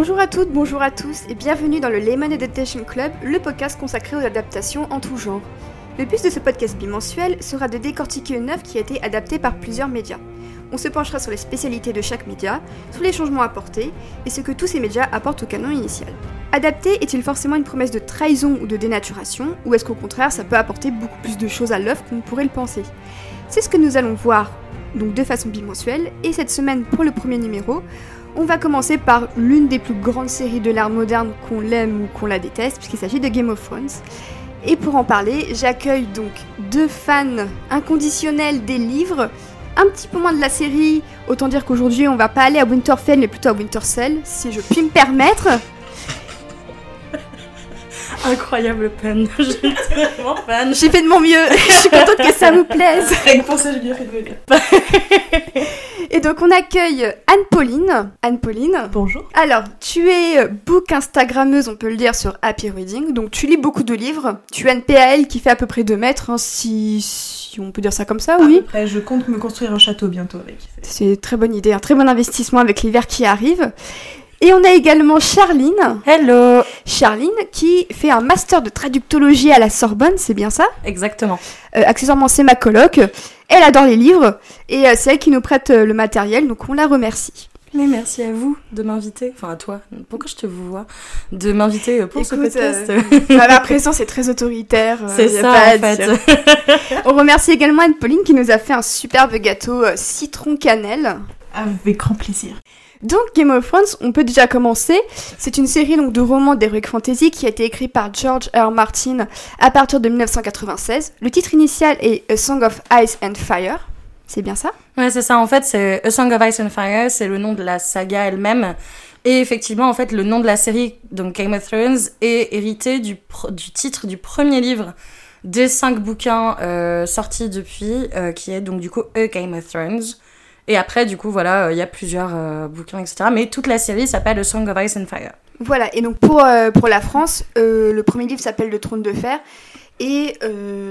Bonjour à toutes, bonjour à tous et bienvenue dans le Lemon Adaptation Club, le podcast consacré aux adaptations en tout genre. Le but de ce podcast bimensuel sera de décortiquer une œuvre qui a été adaptée par plusieurs médias. On se penchera sur les spécialités de chaque média, sur les changements apportés et ce que tous ces médias apportent au canon initial. Adapter est-il forcément une promesse de trahison ou de dénaturation, ou est-ce qu'au contraire ça peut apporter beaucoup plus de choses à l'œuvre qu'on pourrait le penser? C'est ce que nous allons voir donc de façon bimensuelle, et cette semaine pour le premier numéro, on va commencer par l'une des plus grandes séries de l'art moderne qu'on l'aime ou qu'on la déteste, puisqu'il s'agit de Game of Thrones. Et pour en parler, j'accueille donc deux fans inconditionnels des livres, un petit peu moins de la série, autant dire qu'aujourd'hui on va pas aller à Winterfell mais plutôt à Winterfell, si je puis me permettre. Incroyable peine, je suis tellement fan. J'ai fait de mon mieux, je suis contente que ça vous plaise. Rien que pour ça, j'ai bien fait de venir. Et donc on accueille Anne-Pauline. Anne-Pauline. Bonjour. Alors, tu es book Instagrammeuse, on peut le dire, sur Happy Reading. Donc tu lis beaucoup de livres. Tu as une PAL qui fait à peu près 2 mètres, hein, si, si on peut dire ça comme ça, oui. Après, je compte me construire un château bientôt avec. C'est une très bonne idée, un très bon investissement avec l'hiver qui arrive. Et on a également Charline. Hello Charline qui fait un master de traductologie à la Sorbonne, c'est bien ça? Exactement. Euh, accessoirement, c'est ma coloc. Elle adore les livres et euh, c'est elle qui nous prête euh, le matériel, donc on la remercie. Mais merci à vous de m'inviter, enfin à toi, pourquoi je te vous vois, de m'inviter pour ce Écoute, podcast. euh, bah, la présence est très autoritaire. C'est ça pas à en fait. On remercie également Anne-Pauline qui nous a fait un superbe gâteau euh, citron-cannelle. Avec grand plaisir. Donc Game of Thrones, on peut déjà commencer. C'est une série donc de romans d'heroic fantasy qui a été écrit par George R. Martin à partir de 1996. Le titre initial est A Song of Ice and Fire. C'est bien ça? Ouais, c'est ça. En fait, c'est A Song of Ice and Fire, c'est le nom de la saga elle-même. Et effectivement, en fait, le nom de la série, Game of Thrones, est hérité du titre du premier livre des cinq bouquins euh, sortis depuis, euh, qui est donc du coup A Game of Thrones. Et après, du coup, voilà, euh, il y a plusieurs euh, bouquins, etc. Mais toute la série s'appelle A Song of Ice and Fire. Voilà, et donc pour, euh, pour la France, le premier livre s'appelle Le Trône de Fer. Et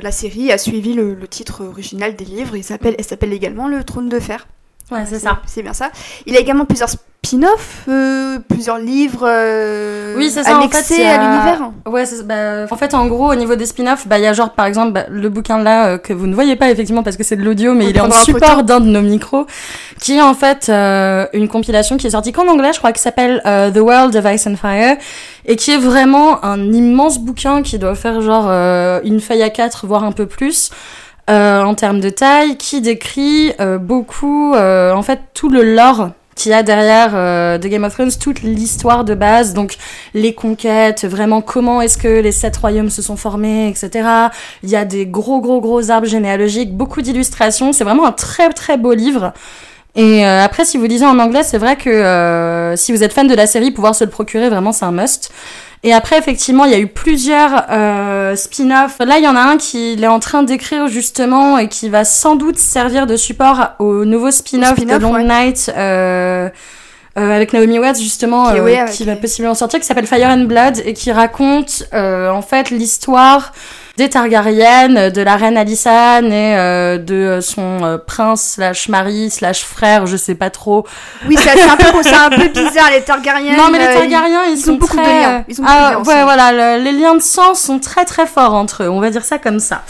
la série a suivi le, titre original des livres. Il elle s'appelle également Le Trône de Fer. Ouais, c'est ça. C'est bien ça. Il a également plusieurs spin-offs, euh, plusieurs livres euh, Oui, c'est ça, en annexés fait, il y a- à l'univers. Ouais, bah, en fait, en gros, au niveau des spin-offs, bah, il y a genre, par exemple, bah, le bouquin là, euh, que vous ne voyez pas effectivement parce que c'est de l'audio, mais On il est en en support d'un de nos micros, qui est en fait euh, une compilation qui est sortie qu'en anglais, je crois, qui s'appelle euh, The World of Ice and Fire, et qui est vraiment un immense bouquin qui doit faire genre euh, une feuille à quatre, voire un peu plus. Euh, en termes de taille, qui décrit euh, beaucoup, euh, en fait, tout le lore qu'il y a derrière de Game of Thrones, toute l'histoire de base, donc les conquêtes, vraiment comment est-ce que les sept royaumes se sont formés, etc. Il y a des gros, gros, gros arbres généalogiques, beaucoup d'illustrations. C'est vraiment un très, très beau livre. Et après, si vous lisez en anglais, c'est vrai que si vous êtes fan de la série, pouvoir se le procurer, vraiment, c'est un must. Et après, effectivement, il y a eu plusieurs euh, spin-offs. Là, il y en a un qui il est en train d'écrire justement et qui va sans doute servir de support au nouveau spin-off de Long ouais. Night. Euh, euh, avec Naomi Watts justement Qui euh, ouais, qui va possiblement sortir qui s'appelle Fire and Blood et qui raconte euh, en fait l'histoire des Targaryennes, de la reine Alysanne et euh, de son euh, prince slash mari slash frère, je sais pas trop. Oui, c'est un, un peu bizarre, les Targaryens. non mais les Targaryens ils, ils sont ont beaucoup de très... liens. Ils ont beaucoup de ah liens ouais ensemble. voilà, le- les liens de sang sont très très forts entre eux, on va dire ça comme ça.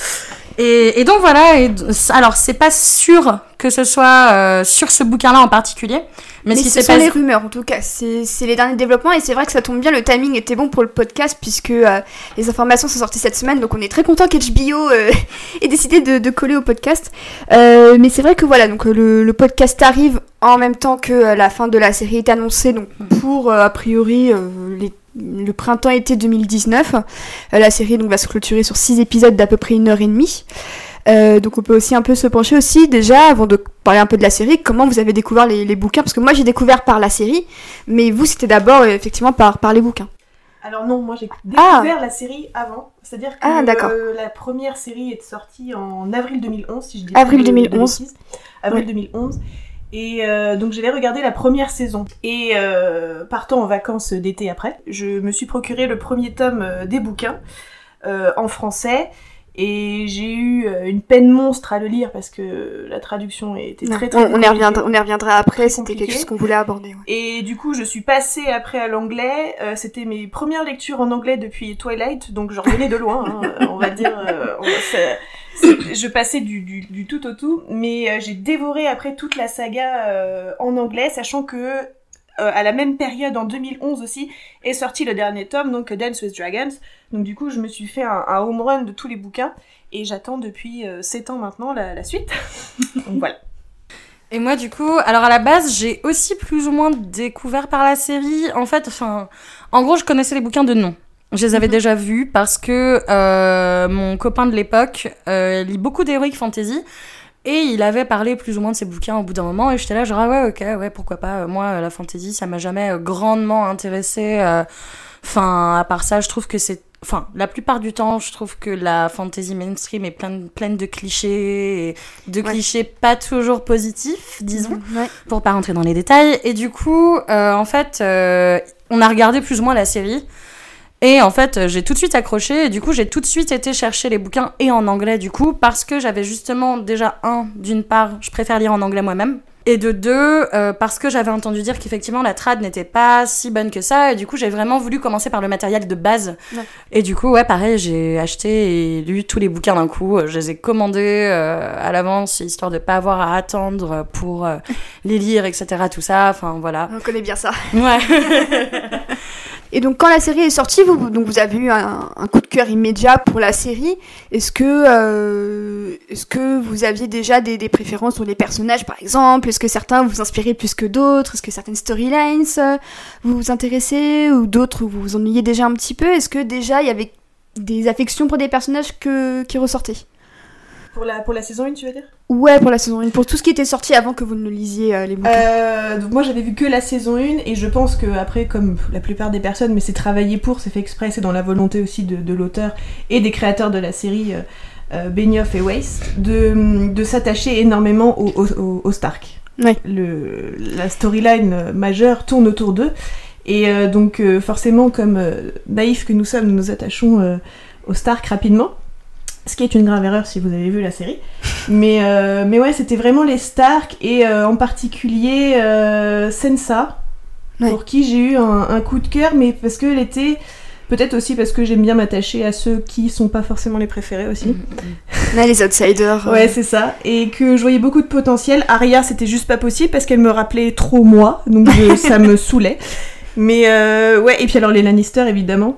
Et, et donc voilà, et, alors c'est pas sûr que ce soit euh, sur ce bouquin-là en particulier, mais, Mais, ce qui ce sont passé... les rumeurs, en tout cas. C'est les derniers développements et c'est vrai que ça tombe bien. Le timing était bon pour le podcast puisque euh, les informations sont sorties cette semaine. Donc on est très content qu'HBO euh, ait décidé de, de coller au podcast. Mais c'est vrai que voilà, donc le, le podcast arrive en même temps que la fin de la série est annoncée. Donc pour euh, a priori les- le printemps-été 2019, Euh, la série donc va se clôturer sur six épisodes d'à peu près une heure et demie. Euh, donc on peut aussi un peu se pencher aussi déjà avant de parler un peu de la série comment vous avez découvert les, les bouquins? Parce que moi j'ai découvert par la série mais vous c'était d'abord euh, effectivement par, par les bouquins Alors non, moi j'ai Ah. découvert la série avant. C'est-à-dire que Ah, euh, la première série est sortie en avril 2011, si je dis Avril pas de- de 2011. bêtises. Avril Ouais. 2011. Et euh, donc j'avais regardé la première saison. Et euh, partant en vacances d'été après, je me suis procuré le premier tome des bouquins en français. Et j'ai eu euh, une peine monstre à le lire parce que la traduction était très on, très on y reviendra, on y reviendra après, c'était quelque chose qu'on voulait aborder. ouais. Et du coup, je suis passée après à l'anglais. Euh, C'était mes premières lectures en anglais depuis Twilight, donc je revenais de loin, hein, on va dire. euh, on- je passais du, du, du tout au tout, mais euh, j'ai dévoré après toute la saga euh, en anglais, sachant que euh, à la même période, en 2011 aussi, est sorti le dernier tome, donc Dance with Dragons. Donc du coup, je me suis fait un, un home run de tous les bouquins, et j'attends depuis 7 ans maintenant la, la suite. donc voilà. Et moi, du coup, alors à la base, j'ai aussi plus ou moins découvert par la série. En fait, enfin, en gros, je connaissais les bouquins de nom. Je les avais Mhm. déjà vus parce que euh, mon copain de l'époque euh, lit beaucoup d'heroic fantasy et il avait parlé plus ou moins de ses bouquins au bout d'un moment et j'étais là genre ah ouais ok ouais pourquoi pas Euh, moi euh, la fantasy ça m'a jamais euh, grandement intéressé enfin à part ça je trouve que c'est enfin la plupart du temps je trouve que la fantasy mainstream est pleine pleine de clichés et de Ouais. clichés pas toujours positifs disons Ouais. pour pas rentrer dans les détails. Et du coup, euh, en fait, euh, on a regardé plus ou moins la série. Et en fait, euh, j'ai tout de suite accroché. Et du coup, j'ai tout de suite été chercher les bouquins et en anglais, du coup, parce que j'avais justement déjà un, d'une part, je préfère lire en anglais moi-même. Et de deux, euh, parce que j'avais entendu dire qu'effectivement la trad n'était pas si bonne que ça. Et du coup, j'ai vraiment voulu commencer par le matériel de base. Ouais. Et du coup, ouais, pareil, j'ai acheté et lu tous les bouquins d'un coup. Je les ai commandés euh, à l'avance, histoire de pas avoir à attendre pour euh, les lire, etc. Tout ça. Enfin, voilà. On connaît bien ça. Ouais. Et donc quand la série est sortie, vous, donc vous avez eu un, coup de cœur immédiat pour la série. Est-ce que, euh, est-ce que vous aviez déjà des, préférences sur les personnages par exemple? Est-ce que certains vous inspiraient plus que d'autres? Est-ce que certaines storylines euh, vous vous intéressaient ou d'autres vous vous ennuyiez déjà un petit peu? Est-ce que déjà il y avait des affections pour des personnages qui ressortaient? Pour la, pour la saison 1, tu veux dire? Ouais, pour la saison 1, pour tout ce qui était sorti avant que vous ne lisiez euh, les bouquins. Euh, donc moi j'avais vu que la saison 1 et je pense que après comme la plupart des personnes mais c'est travaillé pour, c'est fait exprès, c'est dans la volonté aussi de, de l'auteur et des créateurs de la série euh, euh, Benioff et Weiss de, de s'attacher énormément au, au, au- au Stark. Ouais. Le, la storyline majeure tourne autour d'eux et donc forcément comme naïfs que nous sommes nous nous attachons euh, au Stark rapidement. Ce qui est une grave erreur si vous avez vu la série. Mais, euh, mais ouais, c'était vraiment les Stark et euh, en particulier euh, Ouais. pour qui j'ai eu un, un coup de cœur, mais parce qu'elle était. Peut-être aussi parce que j'aime bien m'attacher à ceux qui sont pas forcément les préférés aussi. Là, les outsiders. Ouais, c'est ça. Et que je voyais beaucoup de potentiel. Arya, c'était juste pas possible parce qu'elle me rappelait trop moi, donc je- ça me saoulait. Mais ouais, et puis alors les Lannister, évidemment.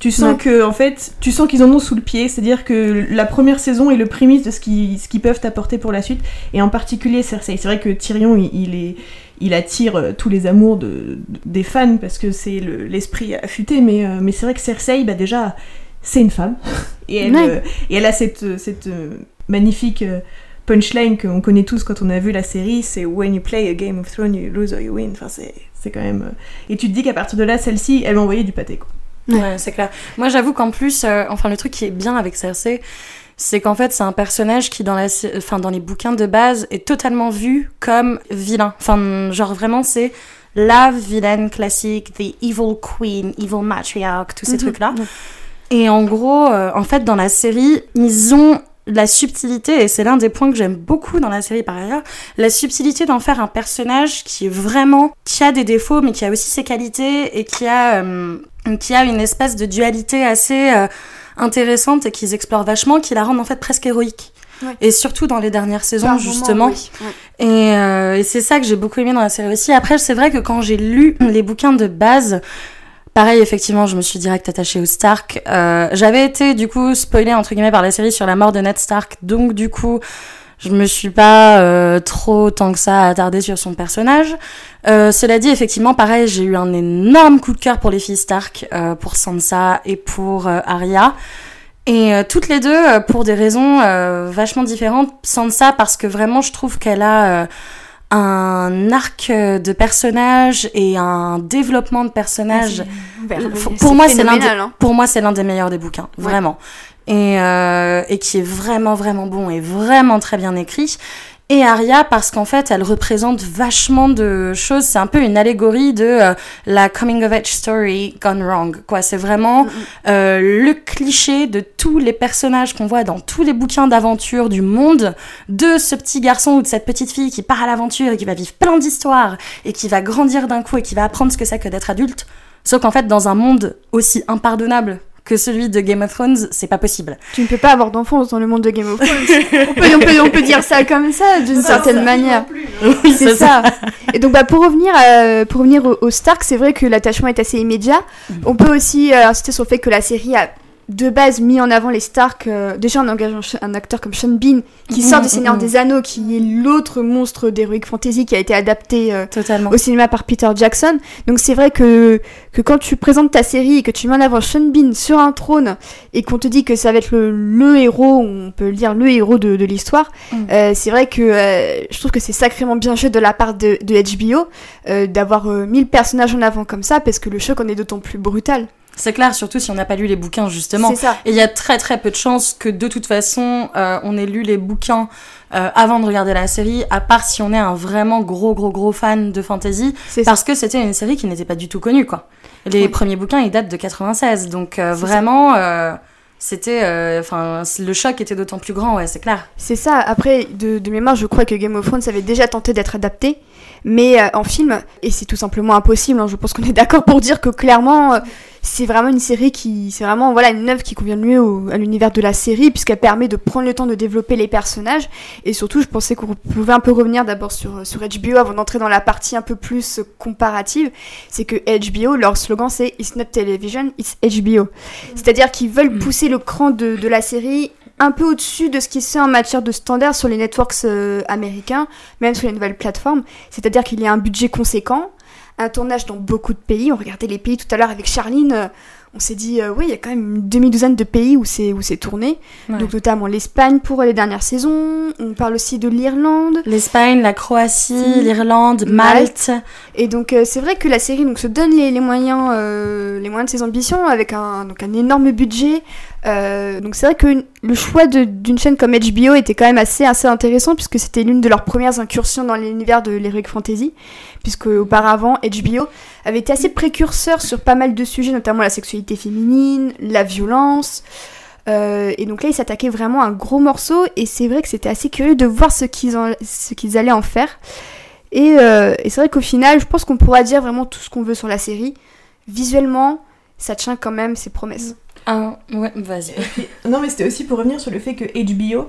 Tu sens Ouais. que, en fait, tu sens qu'ils en ont sous le pied, c'est-à-dire que la première saison est le prémisse de ce qu'ils qu'ils peuvent apporter pour la suite, et en particulier Cersei. C'est vrai que Tyrion, il, il est, il attire euh, tous les amours de, de- des fans parce que c'est le- l'esprit affûté, mais, euh, mais c'est vrai que Cersei, bah déjà, c'est une femme, et elle, Ouais. euh, et elle a cette, cette euh, magnifique punchline qu'on connaît tous quand on a vu la série, c'est When you play a Game of Thrones, you lose or you win. Enfin, c'est c'est quand même. Et tu te dis qu'à partir de là, celle-ci, elle m'a envoyé du pâté, quoi. Ouais, c'est clair. Moi, j'avoue qu'en plus, euh, enfin, le truc qui est bien avec Cersei, c'est qu'en fait, c'est un personnage qui, dans, la, enfin, dans les bouquins de base, est totalement vu comme vilain. Enfin, genre vraiment, c'est la vilaine classique, the evil queen, evil matriarch, tous ces Mhm. trucs-là. Et en gros, euh, en fait, dans la série, ils ont la subtilité, et c'est l'un des points que j'aime beaucoup dans la série par ailleurs, la subtilité d'en faire un personnage qui est vraiment, qui a des défauts, mais qui a aussi ses qualités, et qui a, euh, qui a une espèce de dualité assez euh, intéressante et qu'ils explorent vachement, qui la rendent en fait presque héroïque. Ouais. Et surtout dans les dernières saisons, par justement. moment, oui. Ouais. Et, euh, et c'est ça que j'ai beaucoup aimé dans la série aussi. Après, c'est vrai que quand j'ai lu les bouquins de base, pareil, effectivement, je me suis direct attachée au Stark. Euh, J'avais été, du coup, spoilée, entre guillemets, par la série sur la mort de Ned Stark. Donc, du coup, je me suis pas euh, trop tant que ça attardée sur son personnage. Euh, cela dit, effectivement, pareil, j'ai eu un énorme coup de cœur pour les filles Stark, pour Sansa et pour Arya. Et toutes les deux, pour des raisons vachement différentes. Sansa, parce que vraiment, je trouve qu'elle a un arc de personnage et un développement de personnage. Pour- moi, c'est l'un des- phénoménal, hein. Pour moi, c'est l'un des meilleurs des bouquins, Ouais. vraiment. Et, euh, et qui est vraiment, vraiment bon et vraiment très bien écrit. Et Arya parce qu'en fait elle représente vachement de choses. C'est un peu une allégorie de euh, la coming of age story gone wrong quoi. C'est vraiment euh, le cliché de tous les personnages qu'on voit dans tous les bouquins d'aventure du monde de ce petit garçon ou de cette petite fille qui part à l'aventure et qui va vivre plein d'histoires et qui va grandir d'un coup et qui va apprendre ce que c'est que d'être adulte. Sauf qu'en fait dans un monde aussi impardonnable que celui de Game of Thrones, c'est pas possible. Tu ne peux pas avoir d'enfance dans le monde de Game of Thrones. on, peut, on, peut, on, peut, dire ça comme ça, d'une certaine manière. Oui, c'est ça. Et donc, bah, pour revenir, euh, pour revenir au, au Stark, c'est vrai que l'attachement est assez immédiat. Mm. On peut aussi euh, insister sur le fait que la série a de base mis en avant les Stark, euh, déjà en engageant un acteur comme Sean Bean, qui Mhm, sort du Seigneur des Anneaux, qui est l'autre monstre d'Heroic Fantasy qui a été adapté euh, Totalement. au cinéma par Peter Jackson. Donc c'est vrai que, que quand tu présentes ta série et que tu mets en avant Sean Bean sur un trône et qu'on te dit que ça va être le, le héros, on peut le dire le héros de, de l'histoire, Mm. euh, c'est vrai que euh, je trouve que c'est sacrément bien joué de la part de, de HBO d'avoir mis le personnage en avant comme ça parce que le choc en est d'autant plus brutal. C'est clair, surtout si on n'a pas lu les bouquins, justement. C'est ça. Et il y a très très peu de chances que de toute façon, euh, on ait lu les bouquins euh, avant de regarder la série, à part si on est un vraiment gros gros gros fan de fantasy, C'est ça. parce que c'était une série qui n'était pas du tout connue, quoi. Les Oui. premiers bouquins, ils datent de 96, donc euh, vraiment, c'était, euh, enfin, le choc était d'autant plus grand, ouais, c'est clair. C'est ça. Après, de, de mémoire, je crois que Game of Thrones avait déjà tenté d'être adapté, mais euh, en film, et c'est tout simplement impossible. hein, je pense qu'on est d'accord pour dire que clairement, euh, c'est vraiment une série qui, c'est vraiment voilà une œuvre qui convient le mieux au- à l'univers de la série, puisqu'elle permet de prendre le temps de développer les personnages. Et surtout, je pensais qu'on pouvait un peu revenir d'abord sur sur HBO avant d'entrer dans la partie un peu plus euh, comparative. C'est que HBO, leur slogan, c'est It's not television, it's HBO. C'est-à-dire qu'ils veulent pousser le cran de, de la série un peu au-dessus de ce qui se fait en matière de standards sur les networks euh, américains, même sur les nouvelles plateformes. C'est-à-dire qu'il y a un budget conséquent, un tournage dans beaucoup de pays. On regardait les pays tout à l'heure avec Charline. On s'est dit, euh, oui, il y a quand même une demi-douzaine de pays où c'est où c'est tourné. Ouais. Donc notamment l'Espagne pour les dernières saisons. On parle aussi de l'Irlande. L'Espagne, la Croatie, Si. l'Irlande, Malte. Et donc euh, c'est vrai que la série donc se donne les, les moyens euh, les moyens de ses ambitions avec un donc un énorme budget. Donc c'est vrai que le choix de- d'une chaîne comme HBO était quand même assez assez intéressant puisque c'était l'une de leurs premières incursions dans l'univers de l'heroic fantasy puisque auparavant HBO avait été assez précurseur sur pas mal de sujets notamment la sexualité féminine, la violence. Euh, et donc là, ils s'attaquaient vraiment à un gros morceau, et c'est vrai que c'était assez curieux de voir ce qu'ils en- ce qu'ils allaient en faire. Et, euh, et c'est vrai qu'au final, je pense qu'on pourra dire vraiment tout ce qu'on veut sur la série. Visuellement, ça tient quand même ses promesses. Ah, ouais, vas-y. Non, mais c'était aussi pour revenir sur le fait que HBO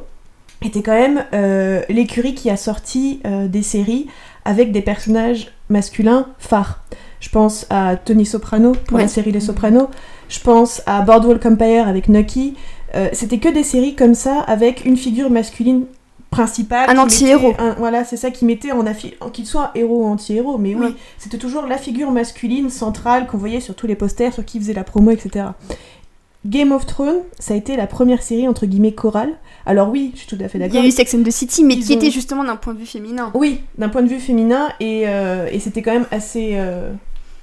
était quand même euh, l'écurie qui a sorti euh, des séries avec des personnages masculins phares. Je pense à Tony Soprano pour Ouais. la série Les Sopranos. Je pense à Boardwalk Empire avec Nucky. Euh, C'était que des séries comme ça avec une figure masculine principale. Un anti-héros. Voilà, c'est ça qui mettait en affiche, qu'il soit héros ou anti-héros, mais oui, c'était toujours la figure masculine centrale qu'on voyait sur tous les posters, sur qui faisait la promo, etc. Game of Thrones, ça a été la première série entre guillemets chorale. Alors oui, je suis tout à fait Il y d'accord. a eu Sex and the City, mais Ils qui ont- était justement d'un point de vue féminin. Oui, d'un point de vue féminin, et, euh, et c'était quand même assez... euh,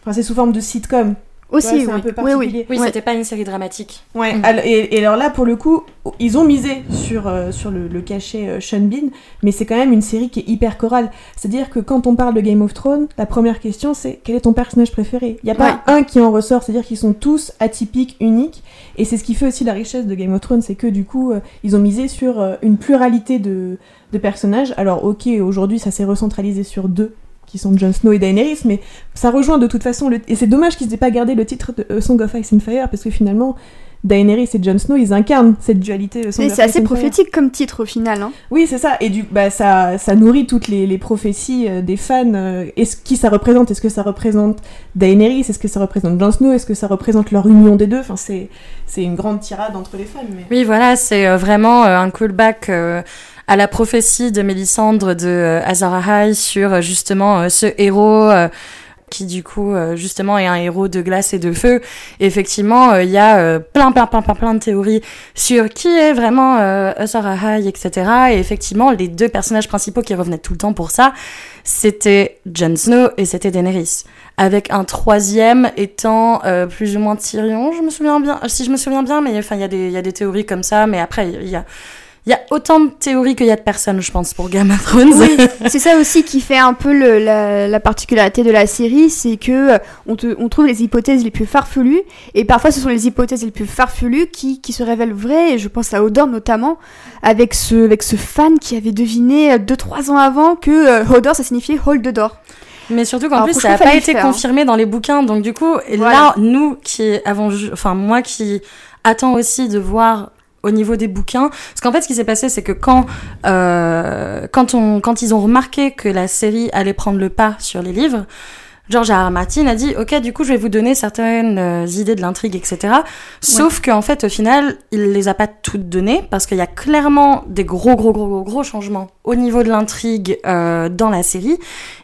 Enfin, c'est sous forme de sitcom. Aussi, Ouais, c'est oui. un peu oui, particulier. oui. Oui, c'était pas une série dramatique. Ouais, Mm. alors- et, et alors là, pour le coup, ils ont misé sur, euh, sur le, le cachet euh, Sean Bean, mais c'est quand même une série qui est hyper chorale. C'est-à-dire que quand on parle de Game of Thrones, la première question c'est quel est ton personnage préféré? Il n'y a pas un qui en ressort, c'est-à-dire qu'ils sont tous atypiques, uniques, et c'est ce qui fait aussi la richesse de Game of Thrones, c'est que du coup, euh, ils ont misé sur euh, une pluralité de, de personnages. Alors ok, aujourd'hui ça s'est recentralisé sur deux qui sont Jon Snow et Daenerys, mais ça rejoint de toute façon, le... et c'est dommage qu'ils aient pas gardé le titre de euh, Song of Ice and Fire, parce que finalement, Daenerys et Jon Snow, ils incarnent cette dualité. euh, Song Mais c'est assez Fire. prophétique comme titre au final. Hein. Oui, c'est ça, et du, bah, ça, ça nourrit toutes les, les prophéties euh, des fans. Est-ce qui ça représente Est-ce que ça représente Daenerys Est-ce que ça représente Jon Snow Est-ce que ça représente leur union des deux? Enfin, c'est, c'est une grande tirade entre les fans. Mais... Oui, voilà, c'est vraiment un callback euh, à la prophétie de Mélisandre de euh, Azor Ahai sur euh, justement euh, ce héros qui du coup justement est un héros de glace et de feu. Effectivement, il y a plein, plein, plein, plein, plein de théories sur qui est vraiment euh, Azor Ahai, etc. Et effectivement, les deux personnages principaux qui revenaient tout le temps pour ça, c'était Jon Snow et c'était Daenerys. Avec un troisième étant plus ou moins Tyrion, je me souviens bien, si je me souviens bien, mais enfin il y a des théories comme ça, mais après il y a, Il y a autant de théories qu'il y a de personnes, je pense, pour Game of Thrones. Oui, c'est ça aussi qui fait un peu le- la, la particularité de la série, c'est que euh, on, te- on trouve les hypothèses les plus farfelues, et parfois ce sont les hypothèses les plus farfelues qui, qui se révèlent vraies, et je pense à Hodor notamment, avec ce, avec ce fan qui avait deviné 2-3 ans avant que euh, Hodor ça signifiait Hold d'or. Mais surtout qu'en plus, ça n'a pas été hein. confirmé dans les bouquins. Donc, du coup, Voilà. là, nous qui avons, enfin, moi qui attends aussi de voir au niveau des bouquins. Parce qu'en fait, ce qui s'est passé, c'est que quand, euh, quand, on, quand ils ont remarqué que la série allait prendre le pas sur les livres, George R. R. Martin a dit, ok, du coup, je vais vous donner certaines euh, idées de l'intrigue, etc. Sauf qu'en fait, au final, il les a pas toutes données parce qu'il y a clairement des gros, gros, gros, gros, gros changements au niveau de l'intrigue euh, dans la série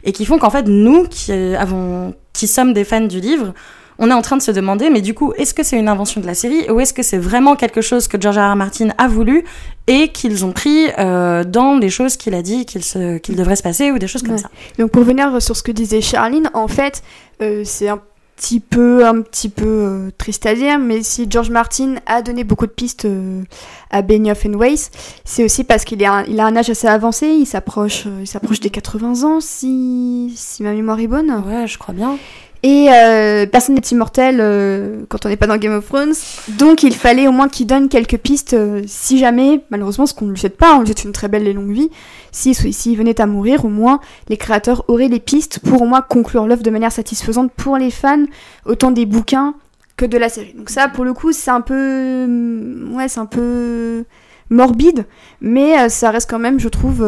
et qui font qu'en fait, nous qui avons, qui sommes des fans du livre, on est en train de se demander, mais du coup, est-ce que c'est une invention de la série ou est-ce que c'est vraiment quelque chose que George R. R. Martin a voulu et qu'ils ont pris euh, dans des choses qu'il a dit qu'il devrait se passer ou des choses comme Ouais. ça. Donc pour revenir sur ce que disait Charline, en fait, euh, c'est un petit peu, un petit peu euh, triste à dire, mais si George Martin a donné beaucoup de pistes euh, à Benioff and Weiss, c'est aussi parce qu'il il a un âge assez avancé, il s'approche, euh, il s'approche des 80 ans, si, si ma mémoire est bonne. Ouais, je crois bien. Et euh, personne n'est immortel euh, quand on n'est pas dans Game of Thrones. Donc il fallait au moins qu'il donne quelques pistes euh, si jamais, malheureusement, ce qu'on ne lui souhaite pas, on lui souhaite une très belle et longue vie, si s'il venait à mourir, au moins les créateurs auraient les pistes pour au moins conclure l'œuvre de manière satisfaisante pour les fans, autant des bouquins que de la série. Donc ça, pour le coup, c'est un peu... hum, Ouais, c'est un peu morbide, mais ça reste quand même, je trouve,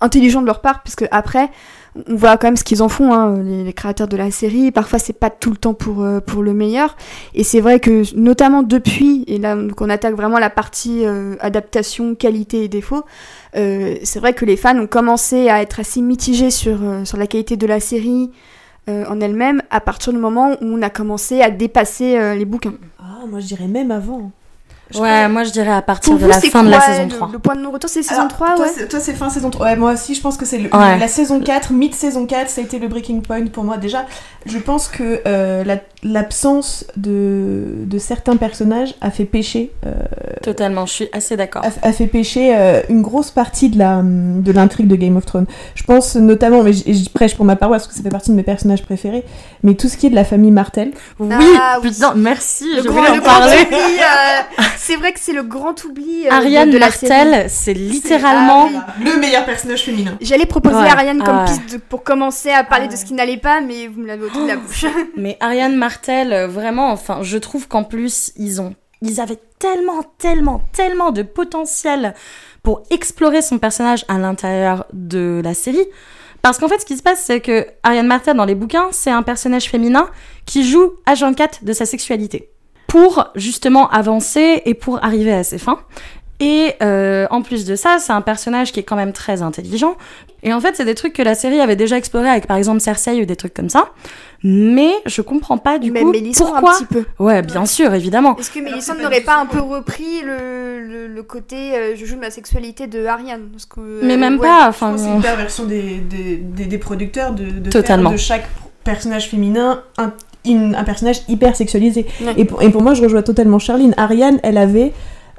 intelligent de leur part, puisque après, on voit quand même ce qu'ils en font, hein, les, créateurs de la série. Parfois, c'est pas tout le temps pour, euh, pour le meilleur. Et c'est vrai que, notamment depuis, et là, donc on attaque vraiment la partie euh, adaptation, qualité et défaut, euh, c'est vrai que les fans ont commencé à être assez mitigés sur, sur la qualité de la série en elle-même à partir du moment où on a commencé à dépasser les bouquins. Ah, moi je dirais même avant. Je Ouais, crois- moi je dirais à partir Pour de vous, la fin de la saison le- 3. Le, point de non-retour, c'est saison Alors, 3, toi, ouais. c'est- Toi, c'est fin saison 3. Ouais, moi aussi, je pense que c'est Ouais. la saison 4, mid-saison 4, ça a été le breaking point pour moi. Déjà, je pense que euh, la- l'absence de, de certains personnages a fait pécher, euh, Totalement, je suis assez d'accord. a, a fait pécher euh, une grosse partie de la de l'intrigue de Game of Thrones. Je pense notamment, mais je prêche pour ma paroisse parce que ça fait partie de mes personnages préférés, mais tout ce qui est de la famille Martel. Oui, Ah, oui. putain, merci, Le je voulais en parler. c'est vrai que c'est le grand oubli euh, de- Ariane de, la série. Martel, c'est littéralement... Ah le meilleur personnage féminin. J'allais proposer Ouais. Ariane comme Ah piste de- pour commencer à parler Ah de ce qui n'allait pas, mais vous me l'avez ôté de la bouche. Mais Ariane Martel, euh, vraiment, enfin, je trouve qu'en plus, ils ont... Ils avaient tellement, tellement, tellement de potentiel pour explorer son personnage à l'intérieur de la série. Parce qu'en fait, ce qui se passe, c'est que Ariane Martel, dans les bouquins, c'est un personnage féminin qui joue à 24 de sa sexualité. Pour justement avancer et pour arriver à ses fins. Et euh, en plus de ça, c'est un personnage qui est quand même très intelligent. Et en fait, c'est des trucs que la série avait déjà exploré avec par exemple Cersei ou des trucs comme ça. Mais je comprends pas du mais coup Mélissandre pourquoi. un petit peu. Ouais, bien sûr, évidemment. Est-ce que pas n'aurait pas un peu repris le, le, le côté euh, je joue de ma sexualité de Ariane? Parce que, euh, Mais même ouais. pas, enfin. c'est une perversion des, des, des, des producteurs de, de Totalement. faire de chaque personnage féminin un, une- un personnage hyper sexualisé. Ouais. Et, pour, et pour moi, je rejoins totalement Charline. Ariane, elle avait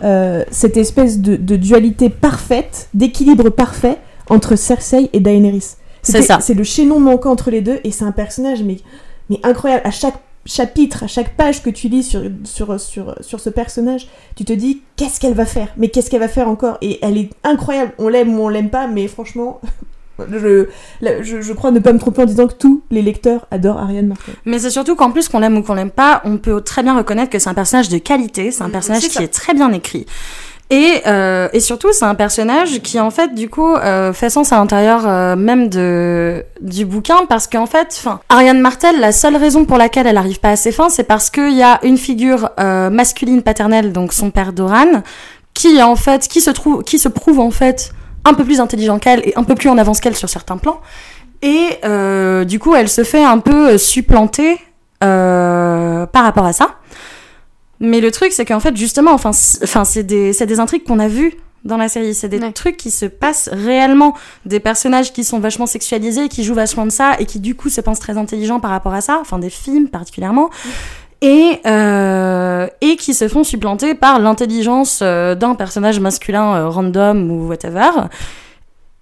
euh, cette espèce de, de dualité parfaite, d'équilibre parfait entre Cersei et Daenerys. C'est ça. C'est le chaînon manquant entre les deux et c'est un personnage mais, mais incroyable. À chaque chapitre, à chaque page que tu lis sur, sur, sur, sur ce personnage, tu te dis qu'est-ce qu'elle va faire? Mais qu'est-ce qu'elle va faire encore? Et elle est incroyable. On l'aime ou on l'aime pas, mais franchement, je, là, je, je crois ne pas me tromper en disant que tous les lecteurs adorent Ariane Martel. Mais c'est surtout qu'en plus qu'on l'aime ou qu'on l'aime pas, on peut très bien reconnaître que c'est un personnage de qualité, c'est un Mm, personnage qui est très bien écrit. Et, euh, et surtout, c'est un personnage qui, en fait, du coup, euh, fait sens à l'intérieur euh, même de, du bouquin, parce qu'en fait, Ariane Martel, la seule raison pour laquelle elle arrive pas à ses fins, c'est parce qu'il y a une figure masculine paternelle, donc son père Doran, qui, en fait, qui se trouve, qui se prouve, en fait, un peu plus intelligent qu'elle et un peu plus en avance qu'elle sur certains plans. Et euh, du coup, elle se fait un peu supplanter euh, par rapport à ça. Mais le truc, c'est qu'en fait, justement, enfin, c'est des, c'est des intrigues qu'on a vues dans la série. C'est des Ouais. trucs qui se passent réellement. Des personnages qui sont vachement sexualisés, qui jouent vachement de ça et qui, du coup, se pensent très intelligents par rapport à ça. Enfin, des films particulièrement. Et, euh, et qui se font supplanter par l'intelligence euh, d'un personnage masculin euh, random ou whatever.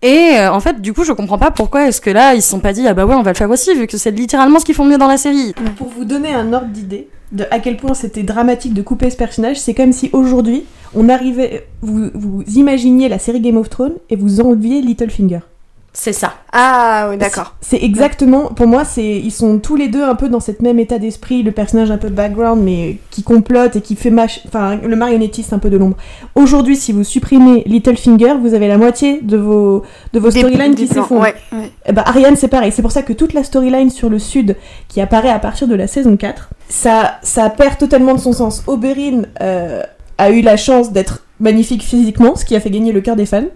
Et en fait, du coup, je comprends pas pourquoi est-ce que là, ils se sont pas dit, ah bah ouais, on va le faire aussi, vu que c'est littéralement ce qu'ils font mieux dans la série. Pour vous donner un ordre d'idée de à quel point c'était dramatique de couper ce personnage, c'est comme si aujourd'hui, on arrivait, vous, vous imaginiez la série Game of Thrones et vous enleviez Littlefinger. C'est ça. Ah, oui, d'accord. C'est exactement, pour moi, c'est ils sont tous les deux un peu dans cet même état d'esprit, le personnage un peu background, mais qui complote et qui fait mach... enfin, le marionnettiste un peu de l'ombre. Aujourd'hui, si vous supprimez Littlefinger, vous avez la moitié de vos, de vos storylines qui s'effondrent. ouais, ouais. Ben, Ariane, c'est pareil. C'est pour ça que toute la storyline sur le sud, qui apparaît à partir de la saison 4, ça, ça perd totalement de son sens. Oberyn euh, a eu la chance d'être magnifique physiquement, ce qui a fait gagner le cœur des fans.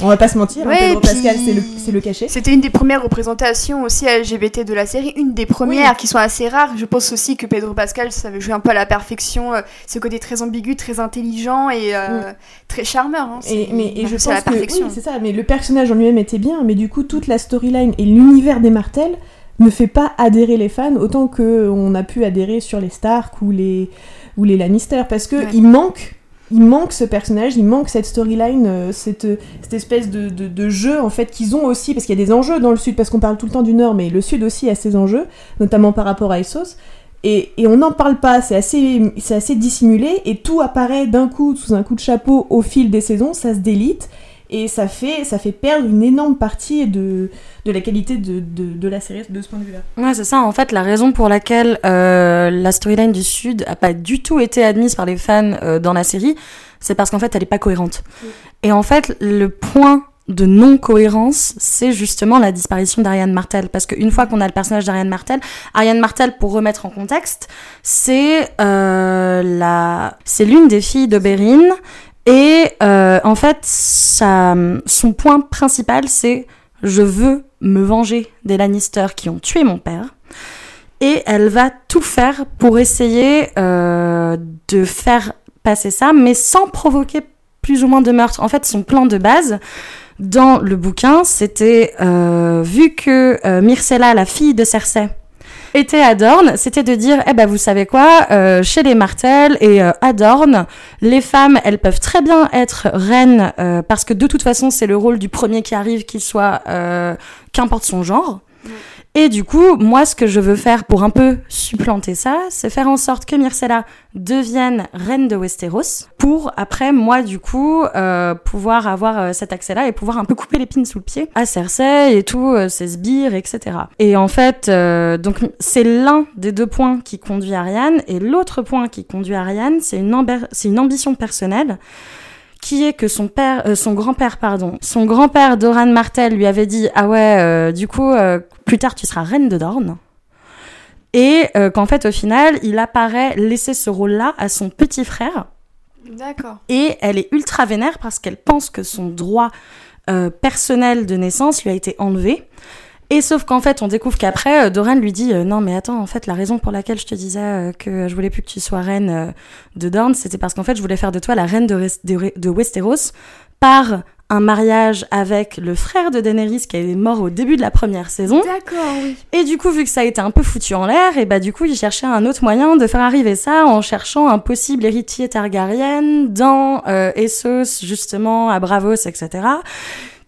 On va pas se mentir, hein, Pedro Pascal, c'est le, cachet. C'était une des premières représentations aussi LGBT de la série, une des premières qui sont assez rares. Je pense aussi que Pedro Pascal savait jouer un peu à la perfection, euh, ce côté très ambigu, très intelligent et euh, très charmeur. Hein. Et, mais, et a je réussi à pense la que perfection. oui, c'est ça. Mais le personnage en lui-même était bien, mais du coup toute la storyline et l'univers des Martels ne fait pas adhérer les fans autant que on a pu adhérer sur les Stark ou les ou les Lannister, parce que Ouais. manque il manque ce personnage, il manque cette storyline, euh, cette, cette espèce de, de, de jeu en fait qu'ils ont aussi, parce qu'il y a des enjeux dans le sud, parce qu'on parle tout le temps du nord, mais le sud aussi a ses enjeux, notamment par rapport à Essos. Et, et on n'en parle pas, c'est assez, c'est assez dissimulé, et tout apparaît d'un coup, sous un coup de chapeau, au fil des saisons, ça se délite, et ça fait, ça fait perdre une énorme partie de, de la qualité de, de, de la série de ce point de vue-là. Ouais, c'est ça. En fait, la raison pour laquelle euh, la storyline du Sud a pas du tout été admise par les fans euh, dans la série, c'est parce qu'en fait, elle est pas cohérente. Et en fait, le point de non-cohérence, c'est justement la disparition d'Ariane Martel. Parce qu'une fois qu'on a le personnage d'Ariane Martel, Ariane Martel, pour remettre en contexte, c'est euh, la, c'est l'une des filles d'Oberyn. Et euh, en fait, son point principal, c'est je veux me venger des Lannister qui ont tué mon père. Et elle va tout faire pour essayer euh, de faire passer ça, mais sans provoquer plus ou moins de meurtre. En fait, son plan de base dans le bouquin, c'était euh, vu que Myrcella, la fille de Cersei, était à Dorne, c'était de dire, eh ben vous savez quoi, euh, chez les Martels et euh, à Dorne, les femmes, elles peuvent très bien être reines euh, parce que de toute façon, c'est le rôle du premier qui arrive, qu'il soit, euh, qu'importe son genre. Et du coup, moi, ce que je veux faire pour un peu supplanter ça, c'est faire en sorte que Myrcella devienne reine de Westeros, pour après, moi, du coup, euh, pouvoir avoir euh, cet accès-là et pouvoir un peu couper l'épine sous le pied à Cersei et tout, euh, ses sbires, etc. Et en fait, euh, donc c'est l'un des deux points qui conduit Ariane, et l'autre point qui conduit Ariane, c'est une, c'est une ambition personnelle qui est que son père, euh, son grand-père, pardon, son grand-père Doran Martel lui avait dit ah ouais, euh, du coup euh, plus tard tu seras reine de Dorne. Et euh, qu'en fait au final il apparaît laisser ce rôle-là à son petit frère D'accord. et elle est ultra vénère parce qu'elle pense que son droit euh, personnel de naissance lui a été enlevé. Et sauf qu'en fait, on découvre qu'après, euh, Doran lui dit euh, Non, mais attends, en fait, la raison pour laquelle je te disais euh, que je voulais plus que tu sois reine euh, de Dorne, c'était parce qu'en fait, je voulais faire de toi la reine de, Res- de, de Westeros par un mariage avec le frère de Daenerys qui est mort au début de la première saison. D'accord, oui. Et du coup, vu que ça a été un peu foutu en l'air, et bah du coup, il cherchait un autre moyen de faire arriver ça en cherchant un possible héritier Targaryen dans euh, Essos, justement, à Bravos, etc.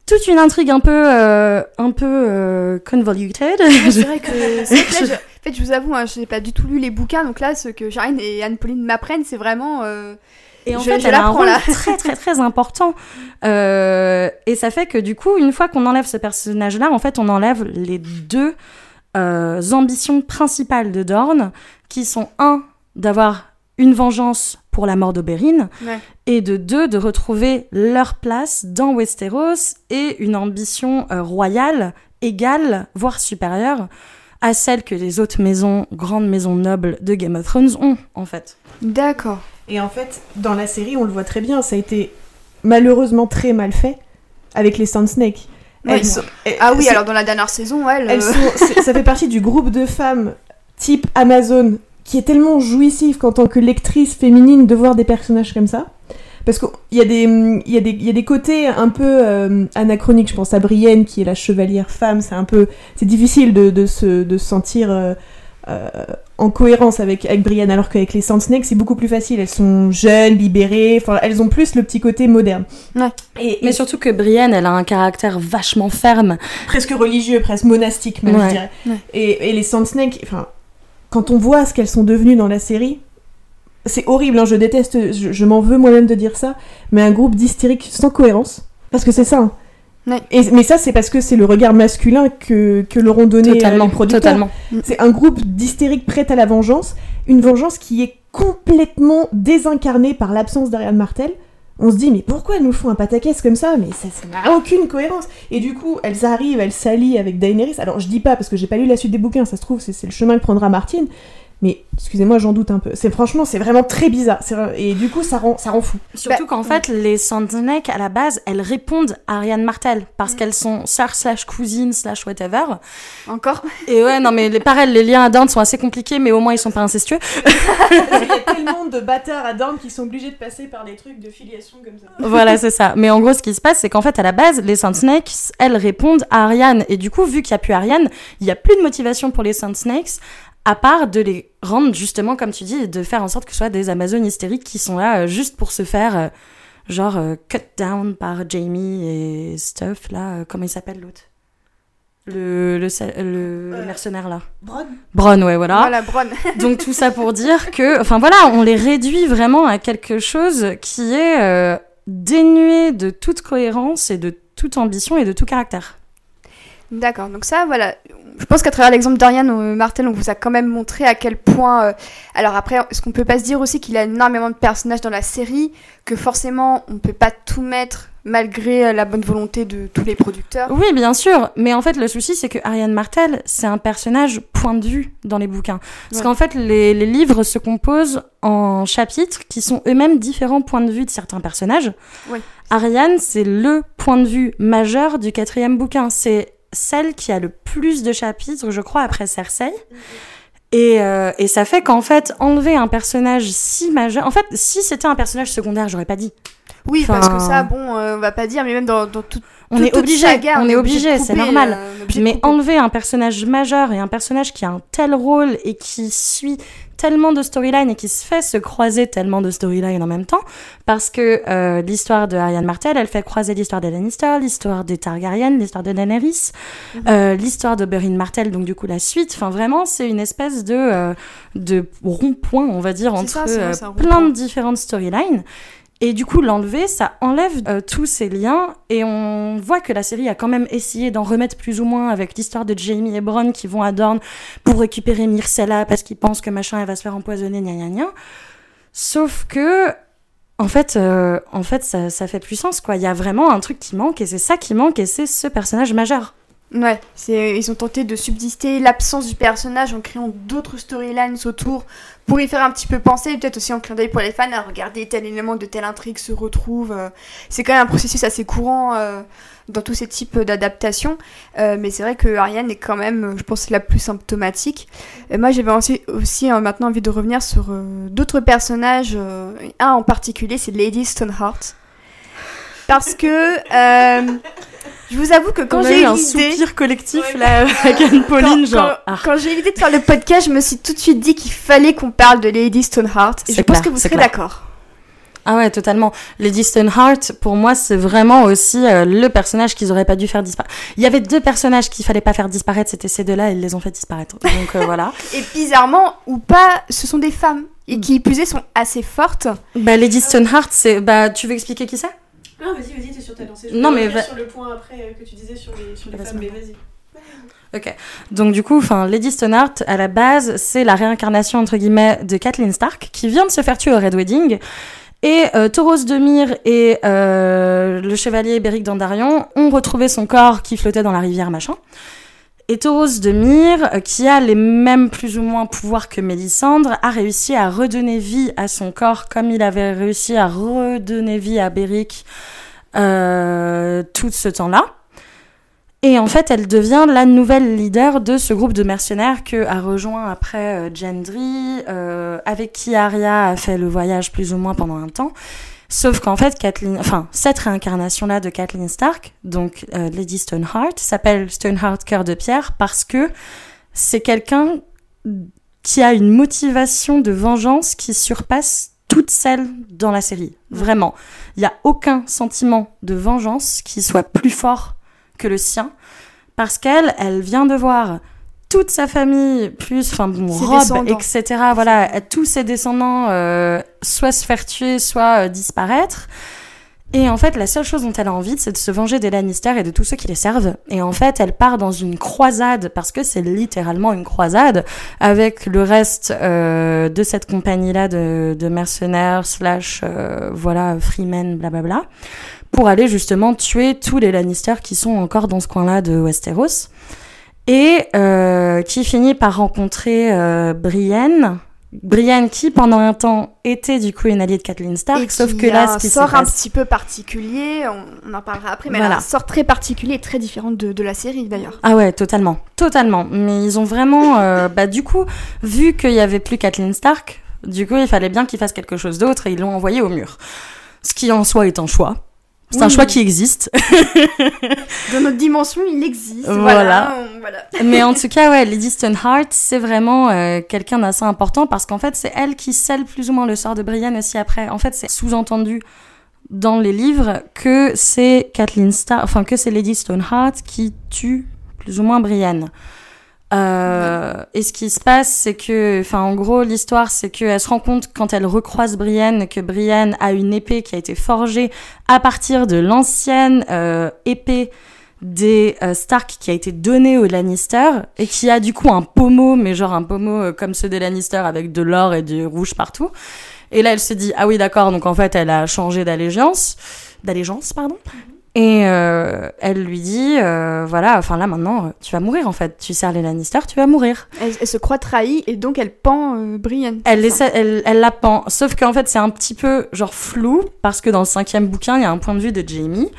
Toute une intrigue un peu, euh, un peu euh, convoluted. Ouais, c'est vrai que, c'est vrai que là, je- en fait, je vous avoue, hein, je n'ai pas du tout lu les bouquins, donc là, ce que Jarine et Anne-Pauline m'apprennent, c'est vraiment. euh, Et en Je- fait, je elle a un rôle là. très très très important. Euh, et ça fait que du coup, une fois qu'on enlève ce personnage-là, en fait, on enlève les deux euh, ambitions principales de Dorne, qui sont un d'avoir une vengeance pour la mort d'Oberyn, Ouais. et de deux de retrouver leur place dans Westeros et une ambition euh, royale égale, voire supérieure à celle que les autres maisons, grandes maisons nobles de Game of Thrones ont, en fait. D'accord. Et en fait, dans la série, on le voit très bien, ça a été malheureusement très mal fait avec les Sand Snake. Ouais, Elles sont- elles- Ah oui, alors dans la dernière saison, elles sont- ça fait partie du groupe de femmes type Amazon qui est tellement jouissif qu'en tant que lectrice féminine de voir des personnages comme ça. Parce qu'il y, a des- y, a des- il y a des côtés un peu euh, anachroniques, je pense à Brienne qui est la chevalière femme, c'est un peu... C'est difficile de, de se, de se sentir euh, euh, en cohérence avec, avec Brienne, alors qu'avec les Sand Snakes, c'est beaucoup plus facile. Elles sont jeunes, libérées, enfin, elles ont plus le petit côté moderne. Ouais. Et, Mais surtout que Brienne, elle a un caractère vachement ferme. Presque religieux, presque monastique, même, je dirais. Et, et, les Sand Snakes, enfin, quand on voit ce qu'elles sont devenues dans la série, c'est horrible, hein, je déteste, je, m'en veux moi-même de dire ça, mais un groupe d'hystériques sans cohérence, parce que c'est ça. Hein. Et, mais ça, c'est parce que c'est le regard masculin que, que leur ont donné euh, totalement, les producteurs. Totalement. C'est un groupe d'hystériques prêts à la vengeance, une vengeance qui est complètement désincarnée par l'absence d'Ariane Martel. On se dit, mais pourquoi elles nous font un pataquès comme ça? Mais ça n'a aucune cohérence. Et du coup, elles arrivent, elles s'allient avec Daenerys. Alors, je dis pas, parce que j'ai pas lu la suite des bouquins, ça se trouve, c'est le chemin que prendra Martine. Mais excusez-moi, j'en doute un peu. C'est franchement, c'est vraiment très bizarre. Et du coup, ça rend, ça rend fou. Surtout bah, qu'en fait, les Sandneck, à la base, elles répondent à Ariane Martel parce qu'elles sont sœurs slash cousines slash whatever. Encore Et ouais, non, mais les, pareil, les liens à Dorne sont assez compliqués, mais au moins ils sont pas incestueux. Il y a tellement de bâtards à Dorne qui sont obligés de passer par des trucs de filiation comme ça. Voilà, c'est ça. Mais en gros, ce qui se passe, c'est qu'en fait, à la base, les Snakes, elles répondent à Ariane. Et du coup, vu qu'il n'y a plus Ariane, il n'y a plus de motivation pour les Snakes à part de les rendre justement, comme tu dis, de faire en sorte que ce soit des Amazones hystériques qui sont là euh, juste pour se faire, euh, genre, euh, cut down par Jamie et Stuff, là, comment il s'appelle l'autre? Le, le, le mercenaire là. Bron. Bron, ouais, voilà. Voilà, Bron. Donc tout ça pour dire que, enfin voilà, on les réduit vraiment à quelque chose qui est dénué de toute cohérence et de toute ambition et de tout caractère. D'accord, donc ça, voilà, je pense qu'à travers l'exemple d'Ariane euh, Martel, on vous a quand même montré à quel point. Euh, alors après, est-ce qu'on peut pas se dire aussi qu'il a énormément de personnages dans la série, que forcément on peut pas tout mettre malgré euh, la bonne volonté de tous les producteurs Oui, bien sûr, mais en fait le souci c'est que Ariane Martel, c'est un personnage point de vue dans les bouquins. Parce qu'en fait les, les, livres se composent en chapitres qui sont eux-mêmes différents points de vue de certains personnages. Oui. Ariane, c'est le point de vue majeur du quatrième bouquin. C'est celle qui a le plus de chapitres, je crois, après Cersei. Et, euh, et, ça fait qu'en fait, enlever un personnage si majeur. En fait, si c'était un personnage secondaire, j'aurais pas dit. Oui, parce que ça, bon, euh, on va pas dire, mais même dans, dans tout. On est obligé, on, est obligé, c'est normal. mais enlever un personnage majeur et un personnage qui a un tel rôle et qui suit tellement de storylines et qui se fait se croiser tellement de storylines en même temps, parce que euh, l'histoire de Ariane Martel, elle fait croiser l'histoire des Lannister, l'histoire des Targaryen, l'histoire de Daenerys, mhm. euh, l'histoire de Beryn Martel, donc du coup la suite. Enfin vraiment, c'est une espèce de euh, de rond-point, on va dire, entre plein de différentes storylines. Et du coup, l'enlever, ça enlève euh, tous ces liens. Et on voit que la série a quand même essayé d'en remettre plus ou moins avec l'histoire de Jamie et Bron qui vont à Dorne pour récupérer Myrcella parce qu'ils pensent que machin, elle va se faire empoisonner, gna gna gna. Sauf que, en fait, euh, en fait ça, ça fait plus sens, quoi. Il y a vraiment un truc qui manque et c'est ça qui manque et c'est ce personnage majeur. Ouais, ils ont tenté de subsister l'absence du personnage en créant d'autres storylines autour pour y faire un petit peu penser, peut-être aussi en clin d'œil pour les fans, à regarder tel élément de telle intrigue se retrouve. Euh. c'est quand même un processus assez courant euh, dans tous ces types d'adaptations, euh, mais c'est vrai que Ariane est quand même, je pense, la plus symptomatique. Et moi, j'avais aussi maintenant envie de revenir sur d'autres personnages. un en particulier, c'est Lady Stoneheart. Parce que je vous avoue que quand j'ai eu un soupir collectif là avec Anne-Pauline, genre. Ah. Quand, j'ai eu l'idée de faire le podcast, je me suis tout de suite dit qu'il fallait qu'on parle de Lady Stoneheart. Et je pense que vous serez d'accord. Ah ouais, totalement. Lady Stoneheart, pour moi, c'est vraiment aussi euh, le personnage qu'ils auraient pas dû faire disparaître. Il y avait deux personnages qu'il fallait pas faire disparaître, c'était ces deux-là, ils les ont fait disparaître. Donc euh, voilà. Et bizarrement, ou pas, ce sont des femmes. Et qui, plus est, sont assez fortes. Bah, Lady Stoneheart, c'est. Bah, tu veux expliquer qui c'est? Non, vas-y, vas-y, sur ta lancée. Je non, mais va... sur le point après euh, que tu disais sur les, sur les femmes, mais vas-y. Ok. Donc du coup, enfin, Lady Stoneheart, à la base, c'est la réincarnation entre guillemets de Kathleen Stark, qui vient de se faire tuer au Red Wedding. Et euh, Tauros de Myr et euh, le chevalier Beric Dandarion ont retrouvé son corps qui flottait dans la rivière machin. Et Tauros de Myr, euh, qui a les mêmes plus ou moins pouvoirs que Mélisandre, a réussi à redonner vie à son corps comme il avait réussi à redonner vie à Beric euh, tout ce temps-là. Et en fait, elle devient la nouvelle leader de ce groupe de mercenaires que a rejoint après euh, Gendry, euh, avec qui Arya a fait le voyage plus ou moins pendant un temps. Sauf qu'en fait, Kathleen, enfin, cette réincarnation-là de Kathleen Stark, donc Lady Stoneheart, s'appelle Stoneheart Cœur de Pierre parce que c'est quelqu'un qui a une motivation de vengeance qui surpasse toutes celles dans la série. Vraiment. Il n'y a aucun sentiment de vengeance qui soit plus fort que le sien. Parce qu'elle, elle vient de voir toute sa famille, plus, enfin bon, Rob, etc. Voilà, tous ses descendants euh, soit se faire tuer, soit euh, disparaître. Et en fait, la seule chose dont elle a envie, c'est de se venger des Lannister et de tous ceux qui les servent. Et en fait, elle part dans une croisade, parce que c'est littéralement une croisade, avec le reste euh, de cette compagnie-là de, de mercenaires, slash, euh, voilà, freemen, blablabla, pour aller justement tuer tous les Lannister qui sont encore dans ce coin-là de Westeros. Et euh, qui finit par rencontrer euh, Brienne. Brienne qui, pendant un temps, était du coup une alliée de Catelyn Stark, Et sauf que là, ce un qui sort un passe... petit peu particulier, on, on en parlera après, mais Voilà. un sort très particulier et très différent de, de la série d'ailleurs. Ah ouais, totalement, totalement. Mais ils ont vraiment, euh, bah du coup, vu qu'il y avait plus Kathleen Stark, du coup il fallait bien qu'ils fassent quelque chose d'autre et ils l'ont envoyé au mur. Ce qui en soi est un choix. C'est un choix qui existe. Dans notre dimension, il existe. Voilà. Mais en tout cas, ouais, Lady Stoneheart, c'est vraiment euh, quelqu'un d'assez important parce qu'en fait, c'est elle qui scelle plus ou moins le sort de Brienne aussi après. En fait, c'est sous-entendu dans les livres que c'est Kathleen Stark, enfin que c'est Lady Stoneheart qui tue plus ou moins Brienne. Euh, et ce qui se passe, c'est que, enfin, en gros, l'histoire, c'est qu'elle se rend compte quand elle recroise Brienne que Brienne a une épée qui a été forgée à partir de l'ancienne euh, épée des euh, Stark qui a été donnée aux Lannister et qui a du coup un pommeau, mais genre un pommeau comme ceux des Lannister avec de l'or et du rouge partout. Et là, elle se dit ah oui d'accord, donc en fait elle a changé d'allégeance, d'allégeance pardon. Et euh, elle lui dit euh, voilà, enfin là maintenant euh, tu vas mourir en fait, tu sers les Lannister, tu vas mourir. Elle, elle se croit trahie et donc elle pend euh, Brienne. Essaie, elle, elle la pend. Sauf qu'en fait, c'est un petit peu genre flou, parce que dans le cinquième bouquin, il y a un point de vue de Jamie.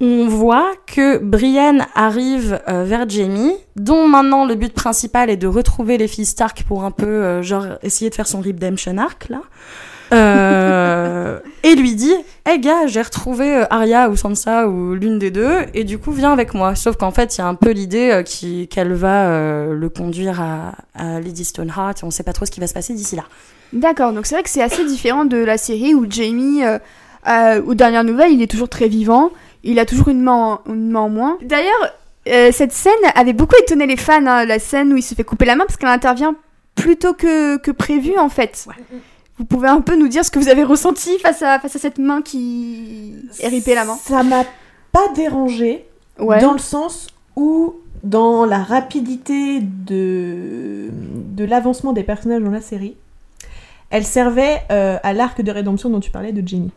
On voit que Brienne arrive euh, vers Jamie, dont maintenant le but principal est de retrouver les filles Stark pour un peu, euh, genre, essayer de faire son redemption arc, là. Euh, et lui dit Hé gars, j'ai retrouvé euh, Arya ou Sansa ou l'une des deux, et du coup, viens avec moi. Sauf qu'en fait, il y a un peu l'idée euh, qu'elle va euh, le conduire à, à Lady Stoneheart, et on sait pas trop ce qui va se passer d'ici là. D'accord, donc c'est vrai que c'est assez différent de la série où Jamie, euh, euh, aux dernières nouvelles, il est toujours très vivant, il a toujours une main en, une main en moins. D'ailleurs, euh, cette scène avait beaucoup étonné les fans, hein, la scène où il se fait couper la main parce qu'elle intervient plus tôt que, que prévu en fait. Vous pouvez un peu nous dire ce que vous avez ressenti face à, face à cette main qui éripait la main? Ça m'a pas dérangé Ouais. dans le sens où dans la rapidité de, de l'avancement des personnages dans la série, elle servait euh, à l'arc de rédemption dont tu parlais de Jamie.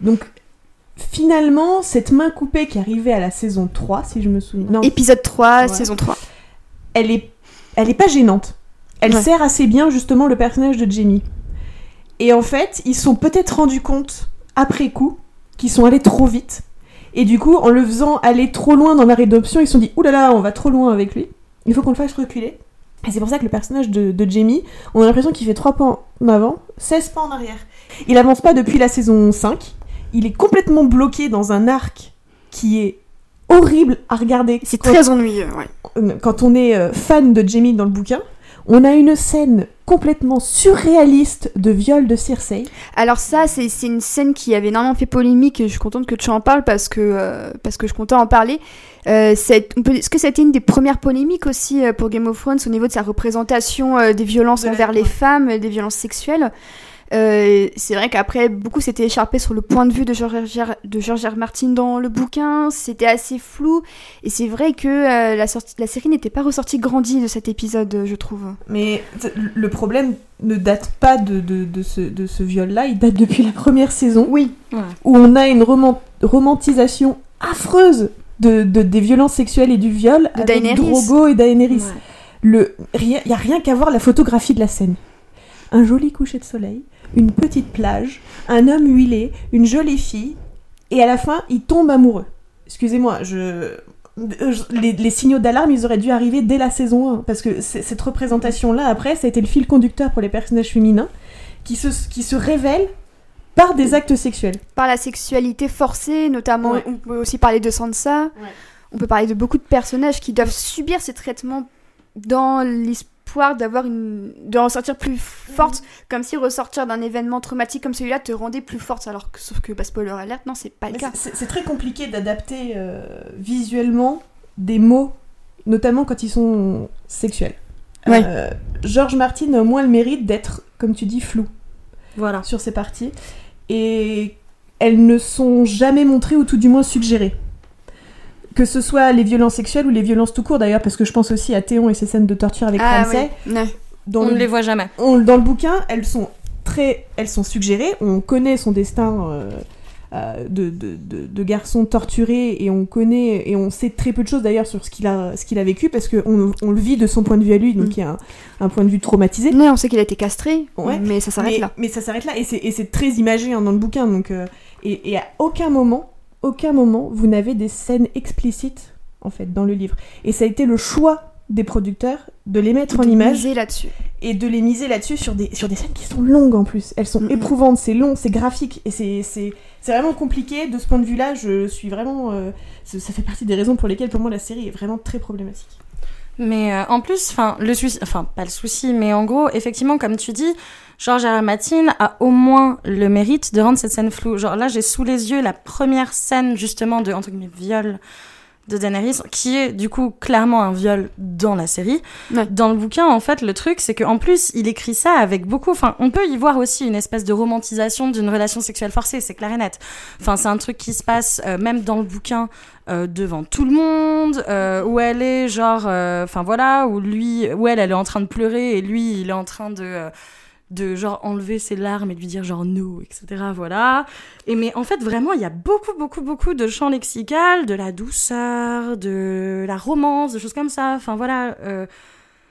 Donc finalement, cette main coupée qui arrivait à la saison 3, si je me souviens. Non, Épisode 3, Ouais. saison 3. elle est, elle est pas gênante. Elle Ouais. sert assez bien justement le personnage de Jamie. Et en fait, ils se sont peut-être rendus compte après coup qu'ils sont allés trop vite. Et du coup, en le faisant aller trop loin dans la rédemption, ils se sont dit oulala, là là, on va trop loin avec lui. Il faut qu'on le fasse reculer. Et c'est pour ça que le personnage de, de Jamie, on a l'impression qu'il fait 3 pas en avant, 16 pas en arrière. Il avance pas depuis la saison 5. Il est complètement bloqué dans un arc qui est horrible à regarder. C'est très ennuyeux, ouais. quand on est euh, fan de Jamie dans le bouquin, on a une scène complètement surréaliste de viol de Cersei. Alors ça, c'est une scène qui avait énormément fait polémique et je suis contente que tu en parles parce que, euh, parce que je comptais en parler. Euh, Est-ce que c'était une des premières polémiques aussi euh, pour Game of Thrones au niveau de sa représentation euh, des violences De envers les femmes, des violences sexuelles? Euh, c'est vrai qu'après, beaucoup s'étaient écharpés sur le point de vue de George R. de George R. Martin dans le bouquin. C'était assez flou. Et c'est vrai que euh, la, série n'était pas ressortie grandie de cet épisode, je trouve. Mais le problème ne date pas de, de, de ce, de ce viol-là, il date depuis la première saison, Oui. où on a une roman- romantisation affreuse de, de- des violences sexuelles et du viol De avec Daenerys. Drogo et Daenerys. Ouais. Le, rien, y a rien qu'à voir la photographie de la scène. Un joli coucher de soleil, une petite plage, un homme huilé, une jolie fille, et à la fin, il tombe amoureux. Excusez-moi, je... euh, Les, les signaux d'alarme, ils auraient dû arriver dès la saison 1, parce que cette représentation-là, après, ça a été le fil conducteur pour les personnages féminins, qui se, qui se révèlent par des actes sexuels. par la sexualité forcée, notamment, Ouais. on peut aussi parler de Sansa. Ouais. On peut parler de beaucoup de personnages qui doivent subir ces traitements dans l'is- d'avoir une de ressortir plus forte, comme si ressortir d'un événement traumatique comme celui-là te rendait plus forte, alors que sauf que bah, spoiler alert, non, c'est pas le Mais cas. c'est- très compliqué d'adapter euh, visuellement des mots, notamment quand ils sont sexuels. Ouais. Euh, George Martin a au moins le mérite d'être, comme tu dis, flou Voilà. sur ces parties. Et elles ne sont jamais montrées ou tout du moins suggérées. Que ce soit les violences sexuelles ou les violences tout court d'ailleurs, parce que je pense aussi à Théon et ses scènes de torture avec Ah Ramsay. oui. Dans On le ne les voit jamais. on- dans le bouquin, elles sont très, elles sont suggérées. On connaît son destin euh, euh, de, de, de- de garçon torturé et on connaît et on sait très peu de choses d'ailleurs sur ce qu'il a, ce qu'il a vécu parce qu'on on le vit de son point de vue à lui, donc Mm. il y a un, un point de vue traumatisé. Ouais, on sait qu'il a été castré, Ouais. mais ça s'arrête mais, là. mais ça s'arrête là et c'est, et c'est très imagé hein, dans le bouquin donc euh, et, et à aucun moment, aucun moment vous n'avez des scènes explicites en fait dans le livre et ça a été le choix des producteurs de les mettre en image miser là-dessus. et de les miser là-dessus sur des, sur des scènes qui sont longues en plus. Elles sont éprouvantes, c'est long, c'est graphique et c'est, c'est, c'est vraiment compliqué. De ce point de vue-là, je suis vraiment. euh, ça fait partie des raisons pour lesquelles pour moi la série est vraiment très problématique. Mais euh, en plus, enfin, le enfin, pas le souci, mais en gros, effectivement, comme tu dis, George R. R. Martin a au moins le mérite de rendre cette scène floue. Genre là, j'ai sous les yeux la première scène, justement, de, entre guillemets, viol de Daenerys, qui est du coup clairement un viol dans la série. Ouais. Dans le bouquin, en fait, le truc, c'est qu'en plus, il écrit ça avec beaucoup. Enfin, on peut y voir aussi une espèce de romantisation d'une relation sexuelle forcée, c'est clair et net. Enfin, c'est un truc qui se passe euh, même dans le bouquin euh, devant tout le monde, euh, où elle est genre, enfin voilà, où lui, où elle, elle est en train de pleurer et lui, il est en train de de genre enlever ses larmes et de lui dire genre no, etc. Voilà. Et mais en fait vraiment il y a beaucoup beaucoup beaucoup de champs lexical, de la douceur, de la romance, de choses comme ça. Enfin voilà, euh,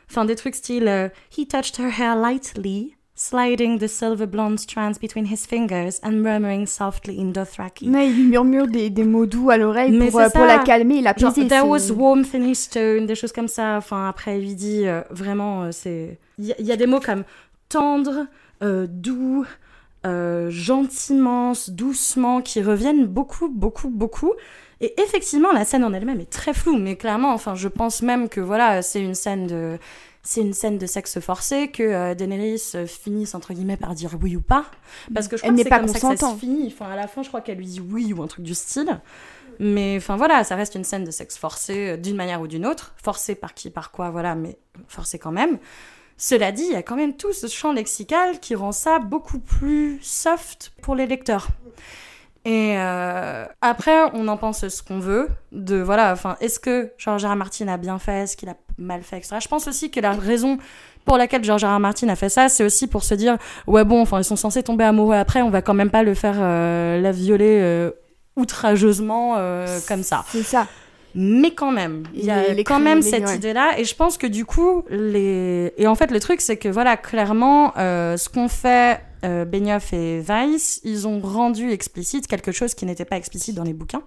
enfin des trucs style euh, he touched her hair lightly. Sliding the silver blonde strands between his fingers and murmuring softly in Dothraki. Mais il murmure des, des mots doux à l'oreille pour, euh, pour la calmer Genre, l'apaiser. there was warmth in his tone, des choses comme ça. Enfin, après, il lui dit euh, vraiment, euh, c'est. Il y, a- il y a des mots comme tendre, euh, doux, euh, gentiment, doucement, qui reviennent beaucoup, beaucoup, beaucoup. Et effectivement, la scène en elle-même est très floue, mais clairement, enfin, je pense même que voilà, c'est une scène de. C'est une scène de sexe forcé que euh, Daenerys euh, finisse entre guillemets par dire oui ou pas parce que je crois Elle que n'est c'est pas comme ça que ça se finit enfin à la fin je crois qu'elle lui dit oui ou un truc du style mais enfin voilà, ça reste une scène de sexe forcé euh, d'une manière ou d'une autre, forcé par qui, par quoi, voilà, mais forcé quand même. Cela dit, il y a quand même tout ce champ lexical qui rend ça beaucoup plus soft pour les lecteurs. Et euh, après, on en pense ce qu'on veut. De voilà, enfin, est-ce que George R. R. Martin a bien fait, est-ce qu'il a mal fait, etc. Je pense aussi que la raison pour laquelle George R. R. Martin a fait ça, c'est aussi pour se dire, ouais bon, enfin, ils sont censés tomber amoureux après, on va quand même pas le faire euh, la violer euh, outrageusement comme ça. C'est ça. Mais quand même, il y a Les- quand même cette ouais. idée-là, et je pense que du coup, les et en fait le truc c'est que voilà clairement, euh, ce qu'ont fait euh, Benioff et Weiss, ils ont rendu explicite quelque chose qui n'était pas explicite dans les bouquins.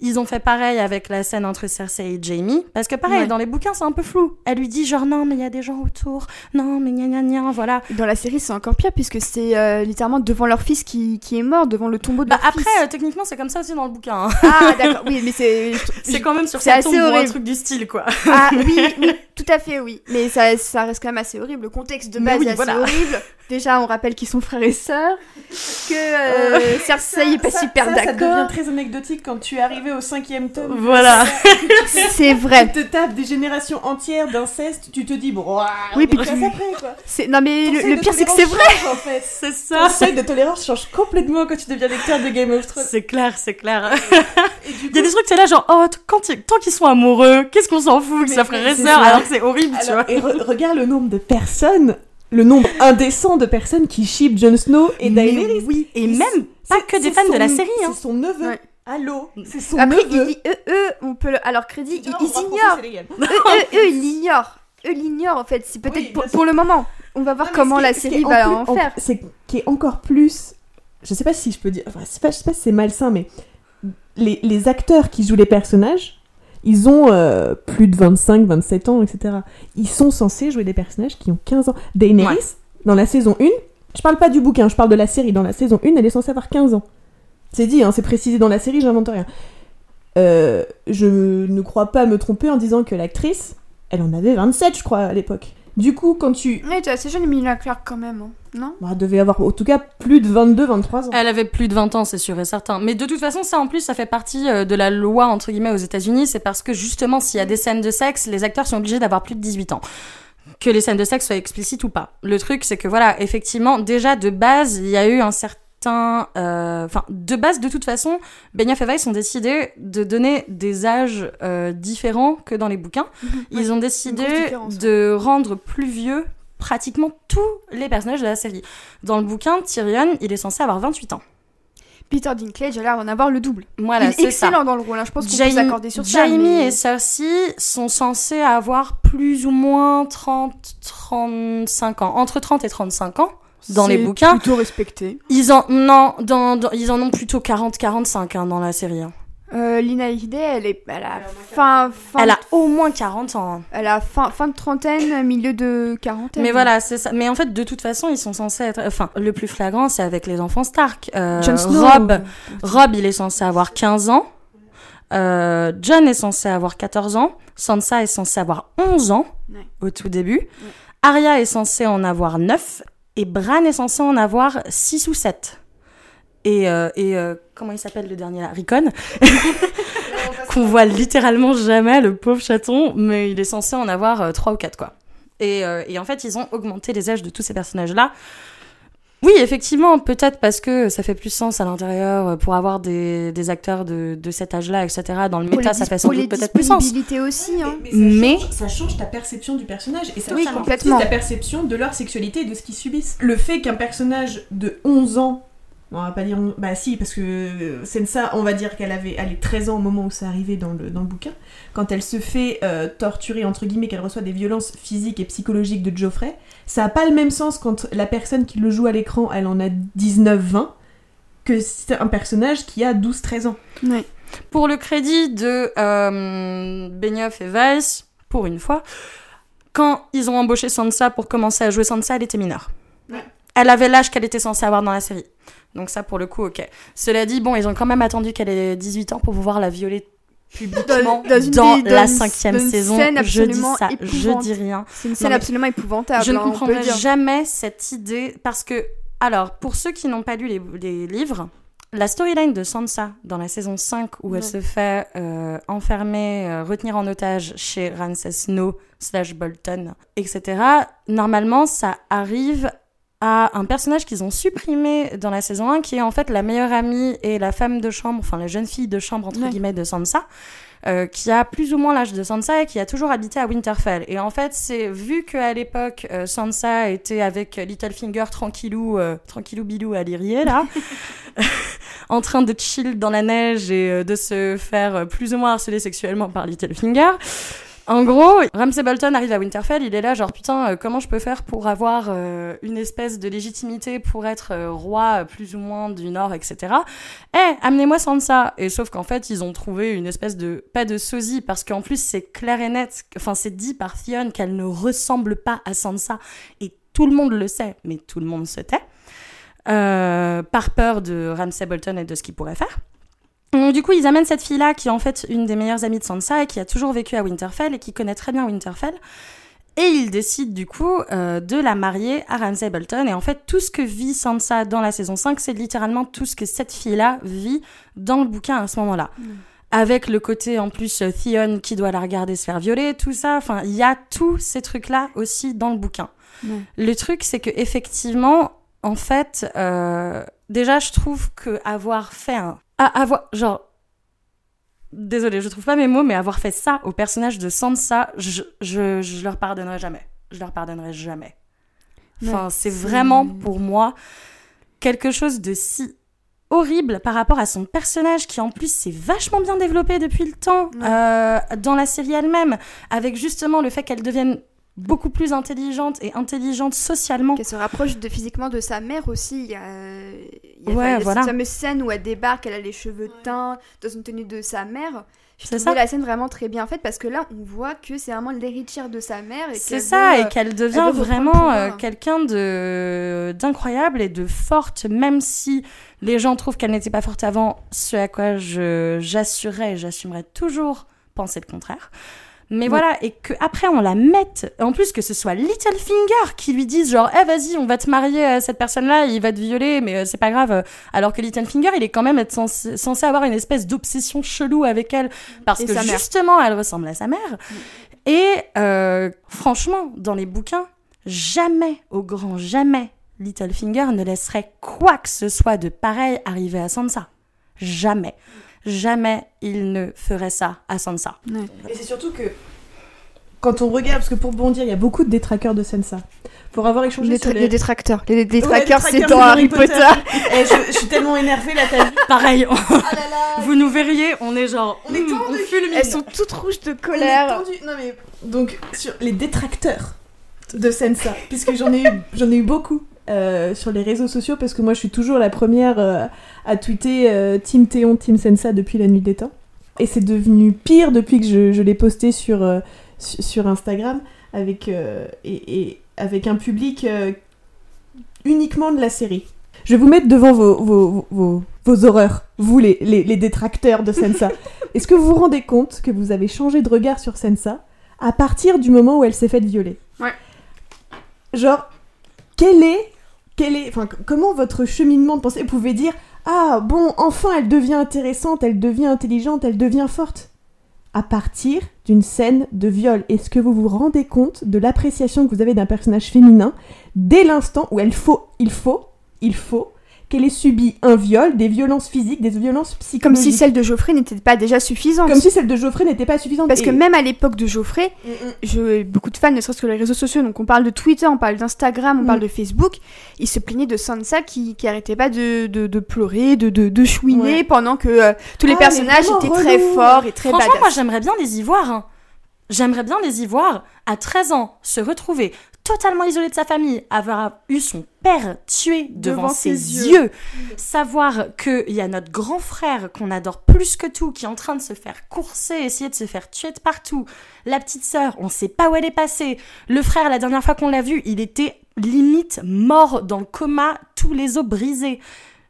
Ils ont fait pareil avec la scène entre Cersei et Jamie, parce que pareil Ouais. dans les bouquins c'est un peu flou. Elle lui dit genre non mais il y a des gens autour, non mais gna gna gna, voilà. Dans la série, c'est encore pire puisque c'est euh, littéralement devant leur fils qui, qui est mort, devant le tombeau de Bah leur après fils. euh, techniquement c'est comme ça aussi dans le bouquin. hein. Ah d'accord, oui, mais c'est... c'est quand même sur sa assez tombe ou un horrible. truc du style quoi. Ah oui, oui, tout à fait, oui. Mais ça, ça reste quand même assez horrible. Le contexte de base oui, est assez voilà. horrible. Déjà, on rappelle qu'ils sont frères et sœurs, que euh, Cersei est pas Ça- super ça, Ça devient d'accord. très anecdotique quand tu es arrivé au cinquième tome. Voilà. C'est vrai. Tu te tapes des générations entières d'inceste, tu te dis, bon, ouah, Oui, puis tu- après, quoi. Non mais Ton le, pire c'est que c'est vrai. en fait. C'est Ton ça. seuil de tolérance change complètement quand tu deviens lecteur de Game of Thrones. C'est clair, c'est clair. Il y a des trucs, c'est là, genre, oh, quand tant qu'ils sont amoureux, qu'est-ce qu'on s'en fout que ça frère et sœur, alors c'est horrible, tu vois. Et re- regarde le nombre de personnes, le nombre indécent de personnes qui ship Jon Snow et Mais Daenerys. oui, et même pas que des fans de la série, hein. C'est son neveu. Ouais. Allô C'est son Après, neveu. ils, eux, eux, on peut le... alors crédit, ils, ignorent. Eux, eux, eux, ils l'ignorent. Eux l'ignorent en fait. C'est peut-être Oui, pour, le moment. On va voir Non, comment la série va plus- en faire. C'est qui est encore plus. Je sais pas si je peux dire. Enfin, je sais pas, je sais pas si c'est malsain, mais les, les acteurs qui jouent les personnages, ils ont euh, plus de 25, 27 ans, etc. Ils sont censés jouer des personnages qui ont 15 ans. Daenerys, Ouais. dans la saison 1, je parle pas du bouquin, je parle de la série. Dans la saison 1, elle est censée avoir 15 ans. C'est dit, hein, c'est précisé dans la série, j'invente rien. Euh, je ne crois pas me tromper en disant que l'actrice, elle en avait 27, je crois, à l'époque. Du coup, quand tu... Ouais, t'es assez jeune, Emilia Clarke quand même, hein. non? Bah, elle devait avoir en tout cas plus de 22-23 ans. Elle avait plus de 20 ans, c'est sûr et certain. Mais de toute façon, ça en plus, ça fait partie euh, de la loi, entre guillemets, aux États-Unis. C'est parce que justement, s'il y a des scènes de sexe, les acteurs sont obligés d'avoir plus de 18 ans. Que les scènes de sexe soient explicites ou pas. Le truc, c'est que voilà, effectivement, déjà de base, il y a eu un certain. Euh, Enfin, de base, de toute façon, Benioff et Weiss ont décidé de donner des âges euh, différents que dans les bouquins. Ils ont décidé de rendre plus vieux pratiquement tous les personnages de la série. Dans le bouquin, Tyrion, il est censé avoir 28 ans. Peter Dinklage a l'air d'en avoir le double. Voilà, Il est c'est ça. excellent dans le rôle, hein. je pense qu'on peut Jamie, s'accorder sur ça. Jamie mais- et Cersei sont censés avoir plus ou moins 30, 35 ans. Entre 30 et 35 ans dans les C'est bouquins. plutôt respecté. Ils en, non, dans, dans- ils en ont plutôt 40, 45 hein, dans la série. hein. Euh, Lina Headey, elle est, elle a fin, fin, Elle a au moins 40 ans. hein. elle a fin, fin de trentaine, milieu de quarantaine. Mais voilà, c'est ça. Mais en fait, de toute façon, ils sont censés être. Enfin, le plus flagrant, c'est avec les enfants Stark. Euh, Jon Snow. Rob, Rob, il est censé avoir 15 ans. Euh, John est censé avoir 14 ans. Sansa est censée avoir 11 ans Ouais. au tout début. Arya est censée en avoir 9. Et Bran est censé en avoir 6 ou 7. Et, euh, et euh, comment il s'appelle le dernier là? Rickon Qu'on voit littéralement jamais, le pauvre chaton. Mais il est censé en avoir 3 ou 4, quoi. Et, euh, et en fait, ils ont augmenté les âges de tous ces personnages-là. Oui, effectivement, peut-être parce que ça fait plus sens à l'intérieur euh, pour avoir des, des acteurs de, de cet âge-là, etc. Dans le méta, ça fait sans doute peut-être plus sens. aussi, hein. ça, Mais- change, ça change ta perception du personnage et ça Oui, change complètement. aussi ta perception de leur sexualité et de ce qu'ils subissent. Le fait qu'un personnage de 11 ans, on va pas dire, bah si, parce que euh, Sensa, on va dire qu'elle avait, elle est 13 ans au moment où c'est arrivé dans le, dans le bouquin, quand elle se fait euh, torturer, entre guillemets, qu'elle reçoit des violences physiques et psychologiques de Geoffrey, ça a pas le même sens quand la personne qui le joue à l'écran, elle en a 19-20, que c'est un personnage qui a 12-13 ans. Ouais. Pour le crédit de euh, Benioff et Weiss, pour une fois, quand ils ont embauché Sansa pour commencer à jouer Sansa, elle était mineure. Ouais. Elle avait l'âge qu'elle était censée avoir dans la série. Donc ça, pour le coup, ok. Cela dit, bon, ils ont quand même attendu qu'elle ait 18 ans pour pouvoir la violer publiquement Dans- dans une dans des- dans la cinquième une saison. scène Je dis ça, je dis rien. C'est une scène absolument épouvantable. Je ne hein, comprendrai jamais cette idée parce que, alors, pour ceux qui n'ont pas lu les, les livres, la storyline de Sansa dans la saison 5 où elle se fait euh, enfermer, euh, retenir en otage chez Ramsay Snow slash Bolton, etc. Normalement, ça arrive à un personnage qu'ils ont supprimé dans la saison 1 qui est en fait la meilleure amie et la femme de chambre, enfin la jeune fille de chambre entre Ouais. guillemets de Sansa. euh, qui a plus ou moins l'âge de Sansa et qui a toujours habité à Winterfell. Et en fait, c'est vu qu'à l'époque, euh, Sansa était avec Littlefinger tranquillou, euh, tranquillou bilou à l'Irier, là, en train de chill dans la neige et euh, de se faire euh, plus ou moins harceler sexuellement par Littlefinger. En gros, Ramsay Bolton arrive à Winterfell, il est là genre putain, euh, comment je peux faire pour avoir euh, une espèce de légitimité pour être euh, roi plus ou moins du Nord, etc. Eh, amenez-moi Sansa. Et sauf qu'en fait, ils ont trouvé une espèce de pas de sosie parce qu'en plus c'est clair et net, enfin c'est dit par Theon qu'elle ne ressemble pas à Sansa et tout le monde le sait, mais tout le monde se tait. Par peur de Ramsay Bolton et de ce qu'il pourrait faire. Donc, du coup, ils amènent cette fille-là qui est en fait une des meilleures amies de Sansa et qui a toujours vécu à Winterfell et qui connaît très bien Winterfell. Et ils décident du coup euh, de la marier à Ramsay Bolton. Et en fait, tout ce que vit Sansa dans la saison 5, c'est littéralement tout ce que cette fille-là vit dans le bouquin à ce moment-là. Avec le côté en plus euh, Theon qui doit la regarder se faire violer, tout ça. Enfin, il y a tous ces trucs-là aussi dans le bouquin. Ouais. Le truc, c'est que effectivement, en fait, euh, déjà, je trouve que avoir fait un, à avoir, genre, désolé, je trouve pas mes mots, mais avoir fait ça au personnage de Sansa, je, je, je leur pardonnerai jamais. Je leur pardonnerai jamais. Enfin, Ouais, c'est c'est- vraiment pour moi quelque chose de si horrible par rapport à son personnage qui en plus s'est vachement bien développé depuis le temps Ouais. euh, dans la série elle-même avec justement le fait qu'elle devienne beaucoup plus intelligente et intelligente socialement Qu'elle se rapproche de, physiquement de sa mère aussi. Il y a, il y a, Ouais, voilà. cette fameuse scène où elle débarque, elle a les cheveux teints, dans une tenue de sa mère. Je ça. la scène vraiment très bien faite parce que là, on voit que c'est vraiment l'héritière de sa mère. et C'est ça, veut, et qu'elle devient vraiment euh, quelqu'un de d'incroyable et de forte, même si les gens trouvent qu'elle n'était pas forte avant, ce à quoi je j'assurerais et j'assumerai toujours penser le contraire. Mais Ouais. voilà, et que après on la mette, en plus que ce soit Littlefinger qui lui dise genre, eh vas-y, on va te marier à cette personne-là, il va te violer, mais euh, c'est pas grave. Alors que Littlefinger, il est quand même être censé, censé avoir une espèce d'obsession chelou avec elle, parce Et que justement, elle ressemble à sa mère. Et euh, franchement, dans les bouquins, jamais, au grand jamais, Littlefinger ne laisserait quoi que ce soit de pareil arriver à Sansa. Jamais. Jamais il ne ferait ça à Sansa. Et c'est surtout que quand on regarde, parce que pour bondir, il y a beaucoup de détraqueurs de Sansa. Pour avoir échangé Les, sur les... les détracteurs. Les Ouais, c'est dans de Harry Potter. Eh, je, je suis tellement énervée là, t'as Pareil, on- Ah là là vous nous verriez, on est genre, On est tendu. fulmine. Elles sont toutes rouges de On est colère. tendu. Non mais donc sur les détracteurs de Sansa, puisque j'en ai eu, j'en ai eu beaucoup euh, sur les réseaux sociaux, parce que moi je suis toujours la première euh, à tweeter euh, Team Théon, Team Sansa depuis la nuit des temps. Et c'est devenu pire depuis que je, je l'ai posté sur, euh, sur Instagram avec, et, et avec un public uniquement de la série. Je vais vous mettre devant vos, vos, vos, vos horreurs, vous les, les, les détracteurs de Sansa. Est-ce que vous vous rendez compte que vous avez changé de regard sur Sansa à partir du moment où elle s'est faite violer? Ouais. Genre, quel est, comment votre cheminement de pensée pouvez dire ah bon, enfin elle devient intéressante, elle devient intelligente, elle devient forte à partir d'une scène de viol. Est-ce que vous vous rendez compte de l'appréciation que vous avez d'un personnage féminin dès l'instant où elle faut, il faut, il faut qu'elle ait subi un viol, des violences physiques, des violences Comme psychologiques si celle de Geoffrey n'était pas déjà suffisante. comme si celle de Geoffrey n'était pas suffisante. Parce que même à l'époque de Geoffrey, Mm, mm. je, beaucoup de fans, ne serait-ce que les réseaux sociaux, donc on parle de Twitter, on parle d'Instagram, on Mm. parle de Facebook, ils se plaignaient de Sansa qui, qui arrêtait pas de, de, de pleurer, de, de, de chouiner Ouais. pendant que euh, tous les Ah, personnages étaient très forts et très Franchement, moi j'aimerais bien les y voir. hein. J'aimerais bien les y voir à 13 ans se retrouver totalement isolé de sa famille, avoir eu son père tué devant, Devant ses, ses yeux, yeux. savoir qu'il y a notre grand frère qu'on adore plus que tout, qui est en train de se faire courser, essayer de se faire tuer de partout, la petite sœur, on sait pas où elle est passée, le frère, la dernière fois qu'on l'a vu, il était limite mort dans le coma, tous les os brisés.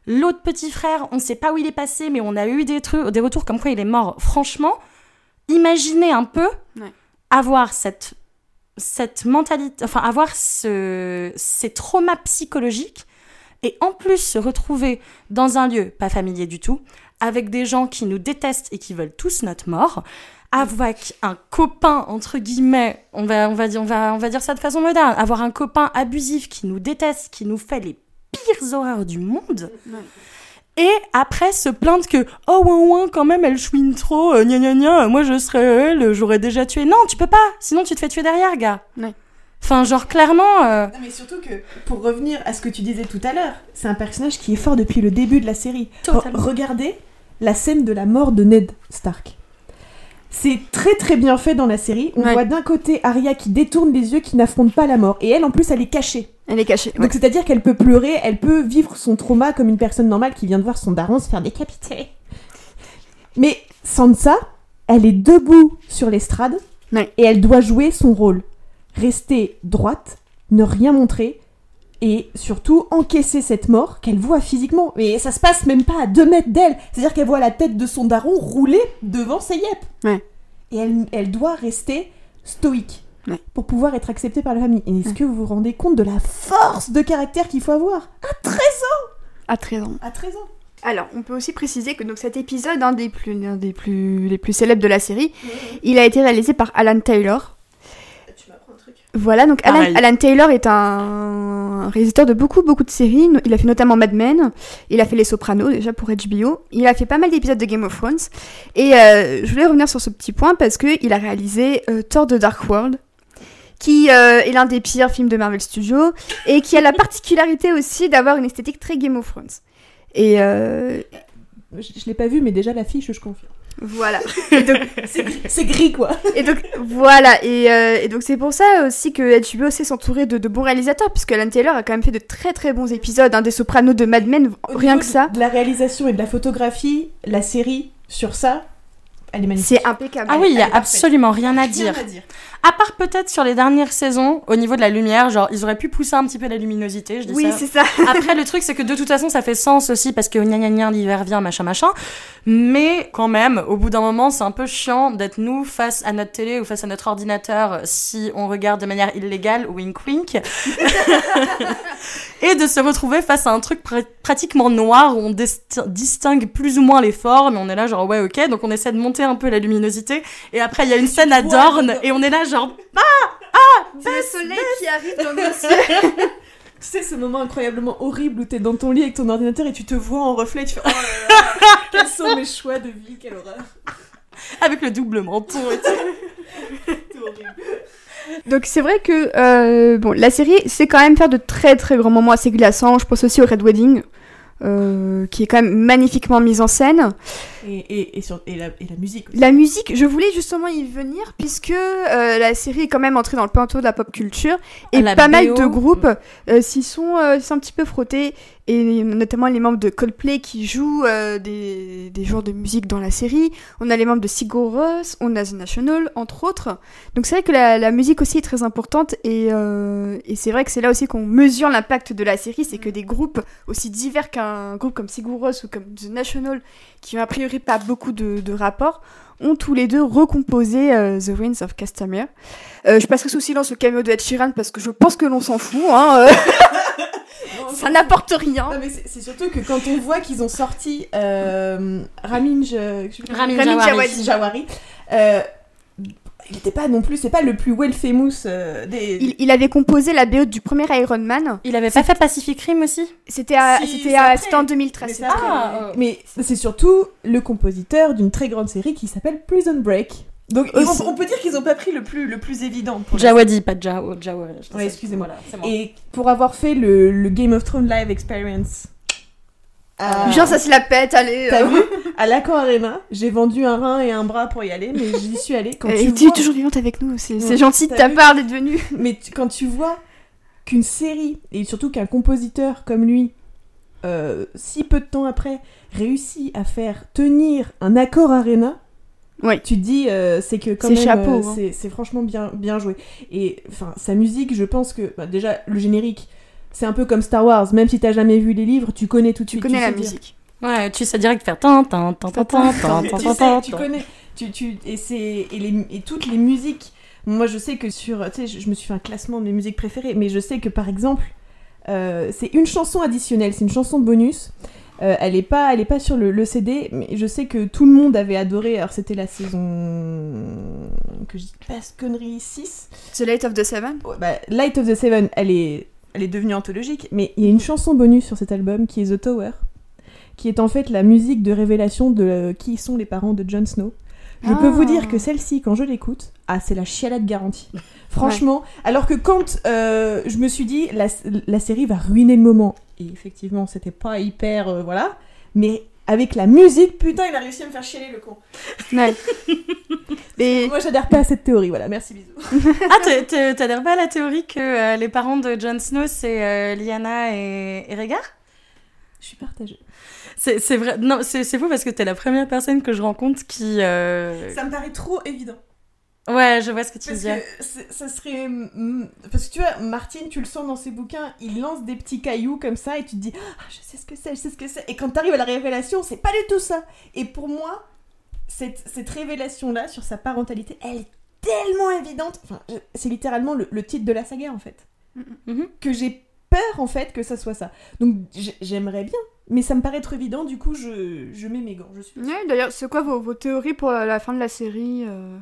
L'autre petit frère, on sait pas où il est passé, mais on a eu des trucs, des retours comme quoi il est mort. Franchement, imaginez un peu Ouais. avoir cette cette mentalité, enfin avoir ce, ces traumas psychologiques et en plus se retrouver dans un lieu pas familier du tout, avec des gens qui nous détestent et qui veulent tous notre mort, avec un copain entre guillemets, on va on va dire on va on va dire ça de façon moderne, avoir un copain abusif qui nous déteste, qui nous fait les pires horreurs du monde. Et après se plaindre que oh ouin ouin quand même elle chouine trop euh, gna gna gna moi je serais elle j'aurais déjà tué non tu peux pas sinon tu te fais tuer derrière gars Ouais. enfin genre clairement euh, Non, mais surtout que, pour revenir à ce que tu disais tout à l'heure, c'est un personnage qui est fort depuis le début de la série. Totalement. Re- regardez la scène de la mort de Ned Stark. C'est très très bien fait dans la série. On Ouais. voit d'un côté Arya qui détourne les yeux, qui n'affronte pas la mort. Et elle, en plus, elle est cachée. Elle est cachée. ouais. Donc c'est-à-dire qu'elle peut pleurer, elle peut vivre son trauma comme une personne normale qui vient de voir son daron se faire décapiter. Mais Sansa, elle est debout sur l'estrade Ouais. et elle doit jouer son rôle. Rester droite, ne rien montrer et surtout encaisser cette mort qu'elle voit physiquement. Mais ça se passe même pas à deux mètres d'elle. C'est-à-dire qu'elle voit la tête de son daron rouler devant ses yep. Ouais. Et elle, elle doit rester stoïque Ouais. pour pouvoir être acceptée par la famille. Et est-ce Ouais. que vous vous rendez compte de la force de caractère qu'il faut avoir? À 13 ans À 13 ans. À 13 ans Alors, on peut aussi préciser que donc cet épisode, un des plus, un des plus, les plus célèbres de la série, il a été réalisé par Alan Taylor. Tu m'apprends un truc. Voilà, donc Alan. Alan Taylor est un réalisateur de beaucoup, beaucoup de séries. Il a fait notamment Mad Men, il a fait Les Sopranos déjà pour HBO, il a fait pas mal d'épisodes de Game of Thrones. Et euh, je voulais revenir sur ce petit point parce qu'il a réalisé euh, Thor The Dark World, qui euh, est l'un des pires films de Marvel Studios, et qui a la particularité aussi d'avoir une esthétique très Game of Thrones. Et euh, Je, je l'ai pas vu, mais déjà l'affiche, je confirme. voilà. C'est gris, quoi. Et donc voilà, et, euh, et donc c'est pour ça aussi que HBO sait s'entourer de, de bons réalisateurs, puisque Alan Taylor a quand même fait de très très bons épisodes, hein, des Sopranos, de Mad Men, Au rien que ça. De la réalisation et de la photographie, la série, sur ça, elle est magnifique. C'est impeccable. Ah oui, il y elle a absolument rien à Rien dire. à dire. À part peut-être sur les dernières saisons, au niveau de la lumière, genre ils auraient pu pousser un petit peu la luminosité, je dis Oui, ça. c'est ça. Après, le truc, c'est que de toute façon, ça fait sens aussi parce que gna gna gna, l'hiver vient, machin, machin. Mais quand même, au bout d'un moment, c'est un peu chiant d'être nous face à notre télé ou face à notre ordinateur si on regarde de manière illégale, wink wink. Et de se retrouver face à un truc pr- pratiquement noir où on distingue plus ou moins les formes. Et on est là, genre, ouais, ok. Donc on essaie de monter un peu la luminosité. Et après, il y a une scène à Dorne et on est là, genre, C'est le soleil qui arrive dans nos yeux. Tu sais, ce moment incroyablement horrible où t'es dans ton lit avec ton ordinateur et tu te vois en reflet et tu fais Oh là là, quels sont mes choix de vie, quelle horreur. avec le double menton et tout. C'est horrible. Donc c'est vrai que euh, bon, la série, c'est quand même faire de très très grands moments assez glaçants. Je pense aussi au Red Wedding, euh, qui est quand même magnifiquement mise en scène. Et, et, et, sur, et, la, et la musique aussi. La musique, je voulais justement y venir puisque euh, la série est quand même entrée dans le panthéon de la pop culture et La pas mal de groupes euh, s'y sont, euh, s'y sont un petit peu frottés et notamment les membres de Coldplay qui jouent euh, des, des genres de musique dans la série. On a les membres de Sigur Rós, on a The National entre autres. Donc c'est vrai que la, la musique aussi est très importante et, euh, et c'est vrai que c'est là aussi qu'on mesure l'impact de la série, c'est que des groupes aussi divers qu'un groupe comme Sigur Rós ou comme The National qui ont a priori pas beaucoup de, de rapports, ont tous les deux recomposé euh, The Winds of Castamere. Je passerai sous silence le cameo de Ed Sheeran parce que je pense que l'on s'en fout, hein, ça n'apporte rien. Non, mais c'est surtout que quand on voit qu'ils ont sorti euh, Ramin, je. Djawadi, euh, il n'était pas non plus, c'est pas le plus well famous euh, des. Il, il avait composé la BO du premier Iron Man. Il avait pas fait Pacific Rim aussi? C'était Si, en 2013. Mais. Ah, Mais c'est surtout le compositeur d'une très grande série qui s'appelle Prison Break. Donc Aussi. on, on peut dire qu'ils ont pas pris le plus, le plus évident pour Jawadi, pas Jawa. Jawa Ouais, excusez-moi. Voilà, c'est moi. Et pour avoir fait le, le Game of Thrones Live Experience. à- Genre ça se la pète, allez. T'as euh. vu À l'Accor Arena, j'ai vendu un rein et un bras pour y aller, mais j'y suis allée. Quand Et tu tu es toujours vivante avec nous, c'est Ouais, c'est gentil de t'as ta part d'être venue. Mais tu- quand tu vois qu'une série, et surtout qu'un compositeur comme lui, euh, si peu de temps après, réussit à faire tenir un accord arena, Oui. tu te dis, euh, c'est que quand C'est même, chapeau, euh, hein. c'est- franchement bien, bien joué. Et enfin, sa musique, je pense que, bah, déjà, le générique, c'est un peu comme Star Wars, même si t'as jamais vu les livres, tu connais tout de Tu suite. connais la sais dire- musique. Ouais, tu sais direct faire tin tin tu, tin sais, tin tin. tu connais, tu, tu, et, c'est, et, les, et toutes les musiques. Moi, je sais que sur. Tu sais, je, je me suis fait un classement de mes musiques préférées, mais je sais que par exemple, euh, c'est une chanson additionnelle, c'est une chanson bonus. Euh, elle est pas, elle est pas sur le, le CD, mais je sais que tout le monde avait adoré. Alors c'était la saison que je dis pas ce connerie 6. The Light of the Seven. Ouais, bah, Light of the Seven, elle est, elle est devenue anthologique, mais il y a une chanson bonus sur cet album qui est The Tower, qui est en fait la musique de révélation de euh, qui sont les parents de Jon Snow. Je peux Ah. vous dire que celle-ci, quand je l'écoute, ah, c'est la chialade garantie. Franchement, alors que quand euh, je me suis dit, la, la série va ruiner le moment, et effectivement, c'était pas hyper. euh, voilà, mais avec la musique, putain, il a réussi à me faire chialer le con. Ouais. Mais Moi, j'adhère pas à cette théorie, voilà, merci, bisous. Ah, t'adhères pas à la théorie que euh, les parents de Jon Snow, c'est euh, Lyanna et, et Rhaegar? Je suis partagée. C'est c'est vrai. Non, c'est c'est fou parce que t'es la première personne que je rencontre qui. euh, Ça me paraît trop évident. Ouais, je vois ce que tu Parce veux dire. ça serait. mm, Parce que tu vois, Martine, tu le sens dans ses bouquins, il lance des petits cailloux comme ça et tu te dis Ah, je sais ce que c'est, je sais ce que c'est. Et quand t'arrives à la révélation, c'est pas du tout ça. Et pour moi, cette, cette révélation-là sur sa parentalité, elle est tellement évidente. Enfin, c'est littéralement le, le titre de la saga en fait. Mhm. Que j'ai peur en fait que ça soit ça. Donc j'aimerais bien, mais ça me paraît trop évident, du coup je, je mets mes gants. Je suis. Ouais, d'ailleurs, c'est quoi vos, vos théories pour la, la fin de la série euh,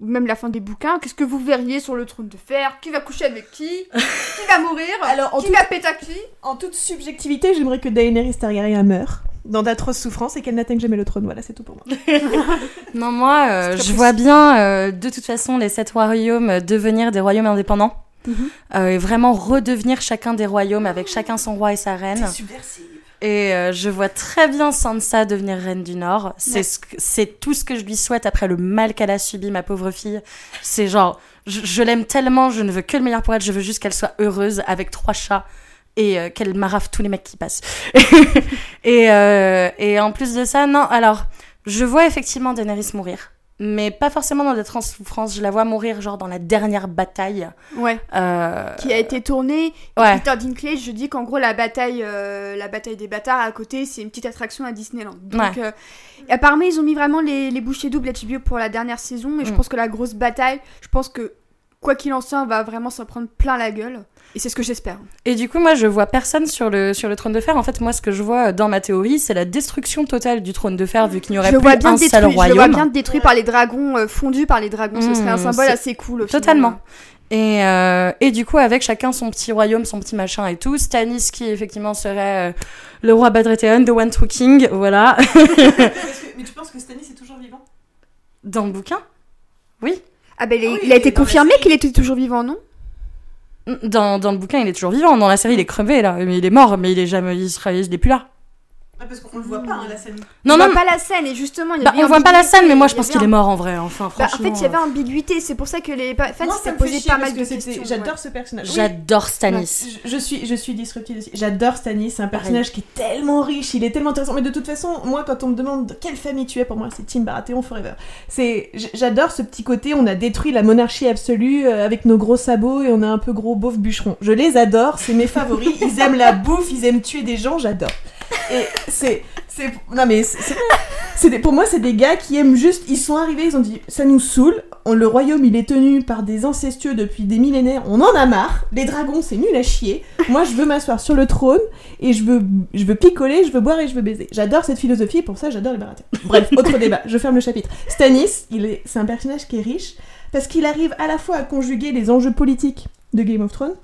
Ou même la fin des bouquins? Qu'est-ce que vous verriez sur le trône de fer? Qui va coucher avec qui? Qui va mourir? Alors, en Qui tout- va péter à qui? En toute subjectivité, j'aimerais que Daenerys Targaryen meure dans d'atroces souffrances et qu'elle n'atteigne jamais le trône. Voilà, c'est tout pour moi. Non, moi, euh, je vois bien, euh, de toute façon, les sept royaumes devenir des royaumes indépendants. Mhm. Euh, et vraiment redevenir chacun des royaumes avec chacun son roi et sa reine. subversif. Et euh, je vois très bien Sansa devenir reine du Nord. C'est Ouais. ce tout ce que je lui souhaite après le mal qu'elle a subi, ma pauvre fille. C'est genre, je, je l'aime tellement, je ne veux que le meilleur pour elle, je veux juste qu'elle soit heureuse avec trois chats et euh, qu'elle maraffe tous les mecs qui passent. et, euh, et en plus de ça, non, alors, Je vois effectivement Daenerys mourir, mais pas forcément dans des souffrance. Je la vois mourir genre dans la dernière bataille. Ouais. Euh, Qui a été tournée. Ouais. Peter Dinklage, je dis qu'en gros la bataille, euh, la bataille des bâtards à côté, c'est une petite attraction à Disneyland. Donc, euh, apparemment ils ont mis vraiment les, les bouchées doubles HBO pour la dernière saison, et je Mm. pense que la grosse bataille, je pense que quoi qu'il en soit, on va vraiment s'en prendre plein la gueule. Et c'est ce que j'espère. Et du coup, moi, je vois personne sur le, sur le trône de fer. En fait, moi, ce que je vois dans ma théorie, c'est la destruction totale du trône de fer, vu qu'il n'y aurait Je plus vois bien un seul détruit, je vois royaume. bien détruit par les dragons, euh, fondu par les dragons. Ce serait un symbole c'est- assez cool. au final. Totalement. Et, euh, et du coup, avec chacun son petit royaume, son petit machin et tout, Stannis qui effectivement serait euh, le roi Badretheon, the one true king, voilà, Mais tu penses que Stannis est toujours vivant? Dans le bouquin? Oui. Ah ben il, Ah oui, il a été confirmé qu'il était toujours vivant, non? Dans, dans le bouquin, il est toujours vivant. Dans la série, il est crevé là, mais il est mort, mais il est jamais, il sera, il est plus là. Ah, parce qu'on le voit pas, hein, la scène. Non, on non, voit pas la scène et justement il y bah, on voit pas la scène, mais moi je pense qu'il est mort en vrai. Enfin, Bah, franchement. en fait, il y avait ambiguïté, c'est pour ça que les fans s'étaient posé pas parce mal que de questions. J'adore ouais. ce personnage. Oui, J'adore Stannis. Je, je suis, je suis disruptive aussi. J'adore Stannis, c'est un personnage qui est tellement riche, il est tellement intéressant. Mais de toute façon, moi, quand on me demande de quelle famille tu es, pour moi, c'est Team Baratheon Forever. J'adore ce petit côté, on a détruit la monarchie absolue euh, avec nos gros sabots et on a un peu gros beauf bûcheron. Je les adore, c'est mes favoris. Ils aiment la bouffe, ils aiment tuer des gens, j'adore. Et c'est, c'est, non mais c'est, c'est- c'est pour moi, c'est des gars qui aiment juste. Ils sont arrivés, ils ont dit ça nous saoule. On- le royaume, il est tenu par des incestueux depuis des millénaires. On en a marre. Les dragons, c'est nul à chier. Moi, je veux m'asseoir sur le trône et je veux, je veux picoler, je veux boire et je veux baiser. J'adore cette philosophie. Et pour ça, j'adore les Baratheons. Bref, autre débat. Je ferme le chapitre. Stannis, il est, c'est un personnage qui est riche parce qu'il arrive à la fois à conjuguer les enjeux politiques de Game of Thrones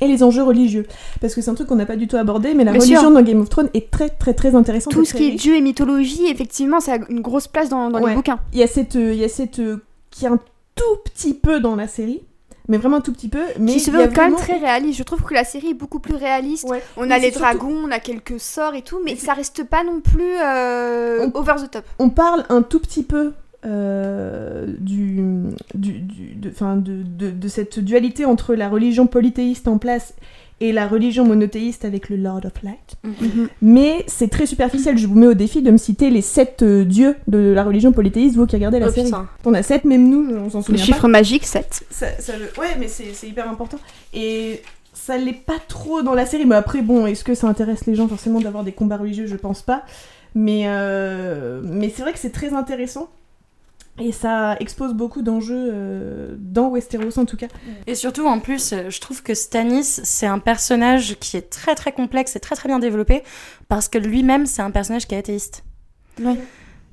et les enjeux religieux. Parce que c'est un truc qu'on n'a pas du tout abordé, mais la Bien religion sûr. dans Game of Thrones est très très très intéressante. Tout ce qui est dieu et mythologie, effectivement, ça a une grosse place dans, dans Ouais. les bouquins. Il y a cette, euh, il y a cette, euh, qui est un tout petit peu dans la série, mais vraiment un tout petit peu. Mais qui se veut quand même très réaliste. Je trouve que la série est beaucoup plus réaliste. Ouais. On Mais a les surtout- dragons, on a quelques sorts et tout, mais ça reste pas non plus euh, On- over the top. On parle un tout petit peu euh, du, du, du- de, enfin, de, de, de cette dualité entre la religion polythéiste en place et la religion monothéiste avec le Lord of Light. Mais c'est très superficiel. Je vous mets au défi de me citer les sept euh, dieux de la religion polythéiste, vous qui regardez la Oh, série. On a sept, même nous, on s'en Le souvient pas. chiffre magique, 7. Ça, ça le- Ouais, mais c'est c'est hyper important. Et ça l'est pas trop dans la série. Mais après, bon, est-ce que ça intéresse les gens forcément d'avoir des combats religieux? Je pense pas. Mais, euh, mais c'est vrai que c'est très intéressant. Et ça expose beaucoup d'enjeux euh, dans Westeros en tout cas. Et surtout, en plus, euh, je trouve que Stannis, c'est un personnage qui est très très complexe et très très bien développé parce que lui-même, c'est un personnage qui est athéiste. Ouais.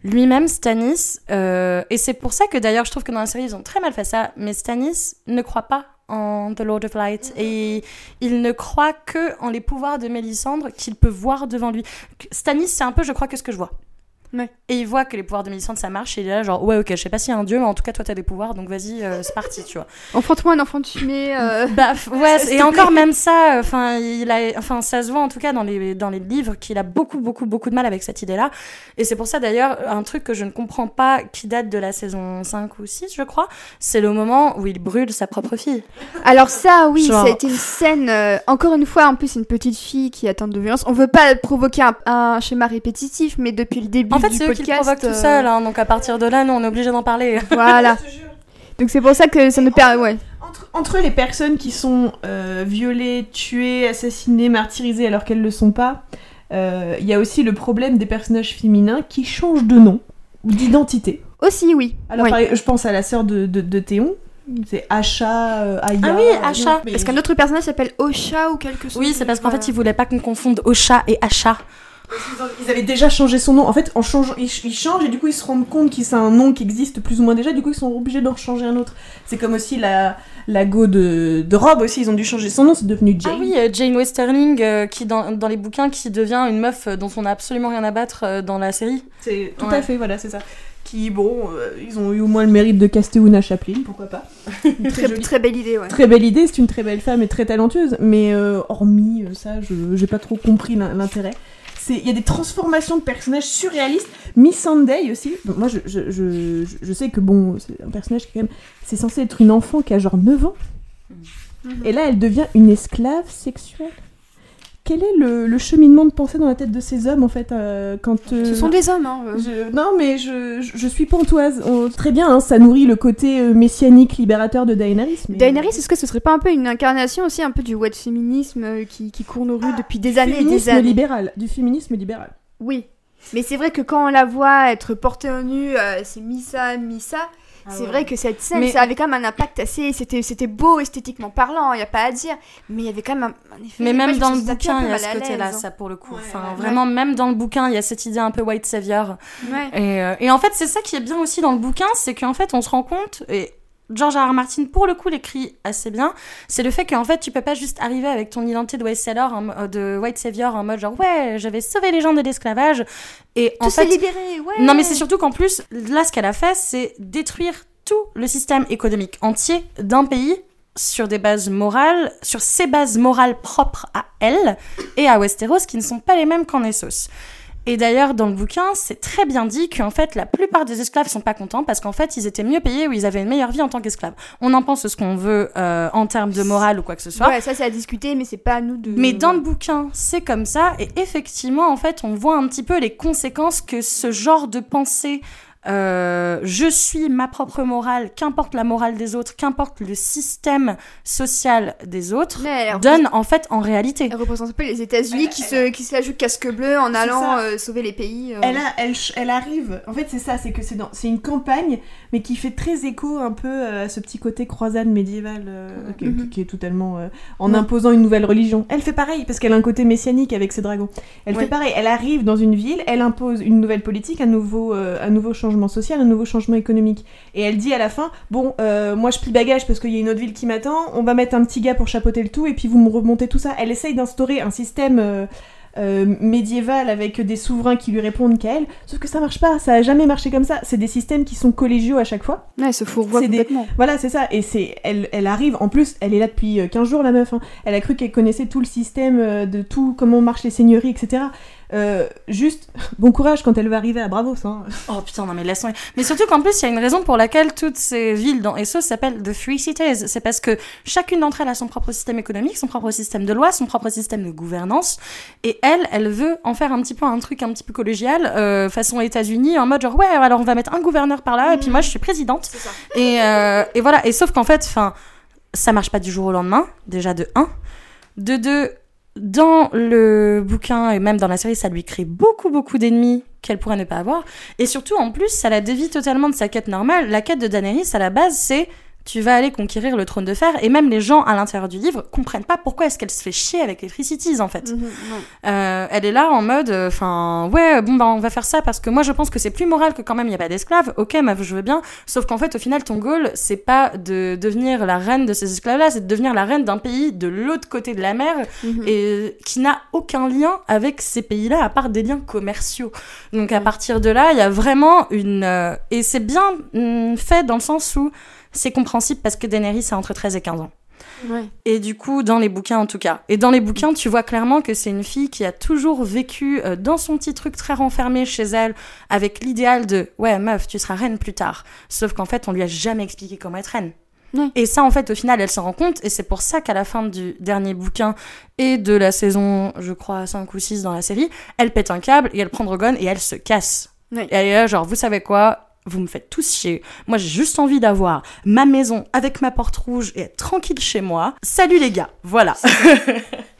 Lui-même, Stannis, euh, et c'est pour ça que d'ailleurs, je trouve que dans la série, ils ont très mal fait ça, mais Stannis ne croit pas en The Lord of Light et il ne croit que en les pouvoirs de Mélisandre qu'il peut voir devant lui. Stannis, c'est un peu, je crois, que ce que je vois. Ouais. Et il voit que les pouvoirs de Mélisandre ça marche et il est là genre ouais ok je sais pas s'il y a un dieu mais en tout cas toi t'as des pouvoirs donc vas-y euh, c'est parti tu vois. Enfante-moi un enfant de fumée. euh, Bah ouais, et encore même ça, enfin il a, enfin ça se voit en tout cas dans les dans les livres qu'il a beaucoup beaucoup beaucoup de mal avec cette idée-là. Et c'est pour ça d'ailleurs un truc que je ne comprends pas qui date de la saison 5 ou 6 je crois, c'est le moment où il brûle sa propre fille. Alors ça, oui, Genre- ça a été une scène. euh, encore une fois, en plus, une petite fille qui est atteinte de violence. On veut pas provoquer un, un schéma répétitif, mais depuis le début En fait du c'est eux qui le provoquent tout euh, seul, hein, donc à partir de là nous on est obligé d'en parler. Voilà. Donc c'est pour ça que ça nous permet. Ouais. Entre, les personnes qui sont euh, violées, tuées, assassinées, martyrisées alors qu'elles ne le sont pas, euh, il y a aussi le problème des personnages féminins qui changent de nom ou d'identité. Aussi, oui. Alors, Oui. par- je pense à la sœur de, de, de Théon, c'est Asha, euh, Aya. Ah oui, Asha. Mais- Parce qu'un autre personnage s'appelle Osha ou quelque chose. Oui c'est parce qu'en fait ils voulaient pas qu'on confonde Ocha et Acha. Ils avaient déjà changé son nom. En fait, en changeant, ils, ch- ils changent et du coup ils se rendent compte que c'est un nom qui existe plus ou moins déjà. Du coup, ils sont obligés d'en changer un autre. C'est comme aussi la, la go de, de Rob aussi. Ils ont dû changer son nom. C'est devenu Jane. Ah oui, euh, Jane Westerling, euh, qui dans, dans les bouquins, qui devient une meuf euh, dont on n'a absolument rien à battre euh, dans la série. C'est tout Ouais. à fait, voilà, c'est ça. Qui, bon, ils ont eu au moins le mérite de caster Una Chaplin, pourquoi pas. Très, belle idée, ouais. très belle idée, c'est une très belle femme et très talentueuse, mais hormis ça, je j'ai pas trop compris l'in- l'intérêt. C'est- Il y a des transformations de personnages surréalistes. Miss Sunday aussi. Bon, moi, je, je, je, sais que bon, c'est un personnage qui, quand même, c'est censé être une enfant qui a genre 9 ans. Mhm. Et là, elle devient une esclave sexuelle. Quel est le, le cheminement de pensée dans la tête de ces hommes en fait euh, quand euh, Ce sont des hommes, hein. euh. je- non mais je, je, suis pantoise. On- très bien, hein, ça nourrit le côté messianique libérateur de Daenerys. mais- Daenerys, est-ce que ce serait pas un peu une incarnation aussi un peu du white féminisme qui, qui court nos rues depuis des années et des années? libéral, du féminisme libéral. Oui. Mais c'est vrai que quand on la voit être portée en nu, c'est Missa, Missa, c'est vrai que cette scène, Mais- ça avait quand même un impact assez. C'était, c'était beau esthétiquement parlant, il n'y a pas à dire. Mais il y avait quand même un, un effet. Mais même dans le bouquin, il y a ce côté-là, l'aise. ça pour le coup. Ouais, enfin, ouais. vraiment, même dans le bouquin, il y a cette idée un peu white savior. Ouais. Et, euh, et en fait, c'est ça qui est bien aussi dans le bouquin, c'est qu'en fait, on se rend compte, et George R. R. Martin, pour le coup, l'écrit assez bien, c'est le fait qu'en fait, tu peux pas juste arriver avec ton identité de white, sailor, en mo- euh, de white savior en mode genre, ouais, j'avais sauvé les gens de l'esclavage. Et en Tout fait, libéré, ouais. non, mais c'est surtout qu'en plus, là, ce qu'elle a fait, c'est détruire tout le système économique entier d'un pays sur des bases morales, sur ses bases morales propres à elle et à Westeros, qui ne sont pas les mêmes qu'en Essos. Et d'ailleurs, dans le bouquin, c'est très bien dit qu'en fait, la plupart des esclaves sont pas contents parce qu'en fait, ils étaient mieux payés ou ils avaient une meilleure vie en tant qu'esclaves. On en pense ce qu'on veut euh, en termes de morale ou quoi que ce soit. Ouais, ça c'est à discuter, mais c'est pas à nous de. Mais dans le bouquin, c'est comme ça. Et effectivement, en fait, on voit un petit peu les conséquences que ce genre de pensée, euh, je suis ma propre morale, qu'importe la morale des autres, qu'importe le système social des autres, elle, donne en fait en réalité. elle représente un peu les États-Unis qui se, qui se la jouent casque bleu en allant euh, sauver les pays. euh. Elle, a, elle, elle arrive. En fait, c'est ça, c'est que c'est dans, c'est une campagne, mais qui fait très écho un peu à ce petit côté croisade médiévale euh, qui, Mhm. qui est totalement euh, en Ouais. imposant une nouvelle religion. Elle fait pareil parce qu'elle a un côté messianique avec ses dragons. Elle Ouais. fait pareil. Elle arrive dans une ville, elle impose une nouvelle politique, un nouveau, euh, un nouveau changement social, un nouveau changement économique. Et elle dit à la fin, bon, euh, moi je plie bagage parce qu'il y a une autre ville qui m'attend. On va mettre un petit gars pour chapeauter le tout et puis vous me remontez tout ça. Elle essaye d'instaurer un système. euh, euh, médiéval avec des souverains qui lui répondent qu'à elle, sauf que ça marche pas, ça a jamais marché comme ça. C'est des systèmes qui sont collégiaux à chaque fois. Ouais, elle se fourvoie des- complètement. Voilà, c'est ça. Et c'est, elle, elle arrive. En plus, elle est là depuis euh, 15 jours, la meuf. hein. Elle a cru qu'elle connaissait tout le système euh, de tout, comment marchent les seigneuries, etc. Euh, juste, bon courage quand elle va arriver à Bravos. Hein. Oh putain, non mais laisse-moi. Mais surtout qu'en plus, il y a une raison pour laquelle toutes ces villes dans Essos s'appellent The Three Cities. C'est parce que chacune d'entre elles a son propre système économique, son propre système de loi, son propre système de gouvernance. Et elle, elle veut en faire un petit peu un truc un petit peu collégial, euh, façon États-Unis, en mode genre ouais, alors on va mettre un gouverneur par là, et puis moi je suis présidente. Ça. Et, euh, et voilà. Et sauf qu'en fait, enfin, ça marche pas du jour au lendemain. Déjà de 1. De 2, dans le bouquin et même dans la série, ça lui crée beaucoup, beaucoup d'ennemis qu'elle pourrait ne pas avoir. Et surtout, en plus, ça la dévie totalement de sa quête normale. La quête de Daenerys, à la base, c'est tu vas aller conquérir le trône de fer. Et même les gens à l'intérieur du livre comprennent pas pourquoi est-ce qu'elle se fait chier avec les Free Cities, en fait. Mhm. Euh, elle est là en mode, enfin, ouais, bon, bah, on va faire ça parce que moi, je pense que c'est plus moral que quand même il n'y a pas d'esclaves. Ok, meuf, je veux bien. Sauf qu'en fait, au final, ton goal, c'est pas de devenir la reine de ces esclaves-là, c'est de devenir la reine d'un pays de l'autre côté de la mer Mhm. et qui n'a aucun lien avec ces pays-là à part des liens commerciaux. Donc, à partir de là, il y a vraiment une, euh, et c'est bien hum, fait dans le sens où c'est compréhensible parce que Daenerys a entre 13 et 15 ans. Ouais. Et du coup, dans les bouquins en tout cas. Et dans les bouquins, tu vois clairement que c'est une fille qui a toujours vécu euh, dans son petit truc très renfermé chez elle, avec l'idéal de ouais meuf, tu seras reine plus tard. Sauf qu'en fait, on lui a jamais expliqué comment être reine. Ouais. Et ça, en fait, au final, elle s'en rend compte, et c'est pour ça qu'à la fin du dernier bouquin et de la saison, je crois, 5 ou 6 dans la série, elle pète un câble et elle prend Drogon et elle se casse. Ouais. Et elle est là, genre, vous savez quoi vous me faites tous chier. Moi, j'ai juste envie d'avoir ma maison avec ma porte rouge et être tranquille chez moi. Salut les gars. Voilà.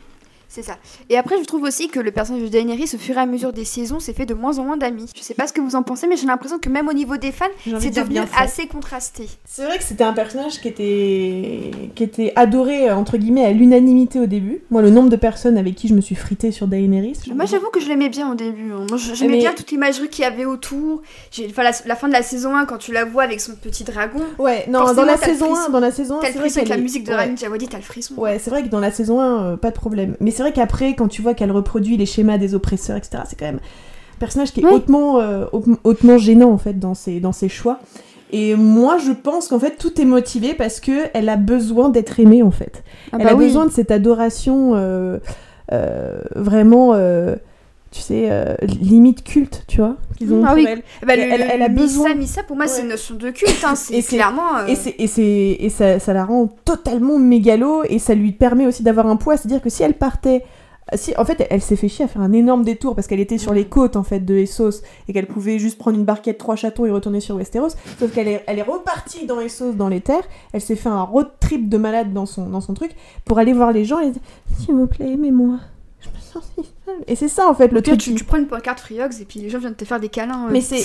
C'est ça. Et après, je trouve aussi que le personnage de Daenerys, au fur et à mesure des saisons, s'est fait de moins en moins d'amis. Je sais pas ce que vous en pensez, mais j'ai l'impression que même au niveau des fans, c'est de devenu assez contrasté. C'est vrai que c'était un personnage qui était, qui était adoré, euh, entre guillemets, à l'unanimité au début. Moi, le nombre de personnes avec qui je me suis fritée sur Daenerys. Moi, j'avoue que je l'aimais bien au début. hein. Moi, j'aimais Mais- bien toute l'imagerie qu'il y avait autour. Enfin, la, la fin de la saison 1, quand tu la vois avec son petit dragon, Ouais, non, dans la saison 1, frisson. dans la saison 1, t'as c'est vrai avec la musique de ouais. Ramin Djawadi, t'as le frisson. Ouais, c'est vrai que dans la saison 1, euh, pas de problème. Mais c'est vrai qu'après, quand tu vois qu'elle reproduit les schémas des oppresseurs, etc., c'est quand même un personnage qui est Oui. hautement, euh, haute- hautement gênant, en fait, dans ses, dans ses choix. Et moi, je pense qu'en fait, tout est motivé parce que elle a besoin d'être aimée, en fait. Ah elle bah a oui. besoin de cette adoration euh, euh, vraiment, tu sais, euh, limite culte, tu vois, qu'ils ont Ah pour oui. elle. Bah, le, elle- le elle a Missa, besoin- Missa, pour moi, c'est une notion de culte. Hein. C'est Et c'est- clairement. euh, Et, c'est, et, c'est, et ça, ça la rend totalement mégalo et ça lui permet aussi d'avoir un poids. C'est-à-dire que si elle partait si, en fait, elle s'est fait chier à faire un énorme détour parce qu'elle était sur les côtes en fait de Essos et qu'elle pouvait juste prendre une barquette, trois chatons et retourner sur Westeros. Sauf qu'elle est, elle est repartie dans Essos, dans les terres. Elle s'est fait un road trip de malade dans son, dans son truc pour aller voir les gens et dire S'il vous plaît, aimez-moi. Je me sens si. Et c'est ça en fait le truc. tu, tu prends une pancarte Friox et puis les gens viennent te faire des câlins. euh, Mais c'est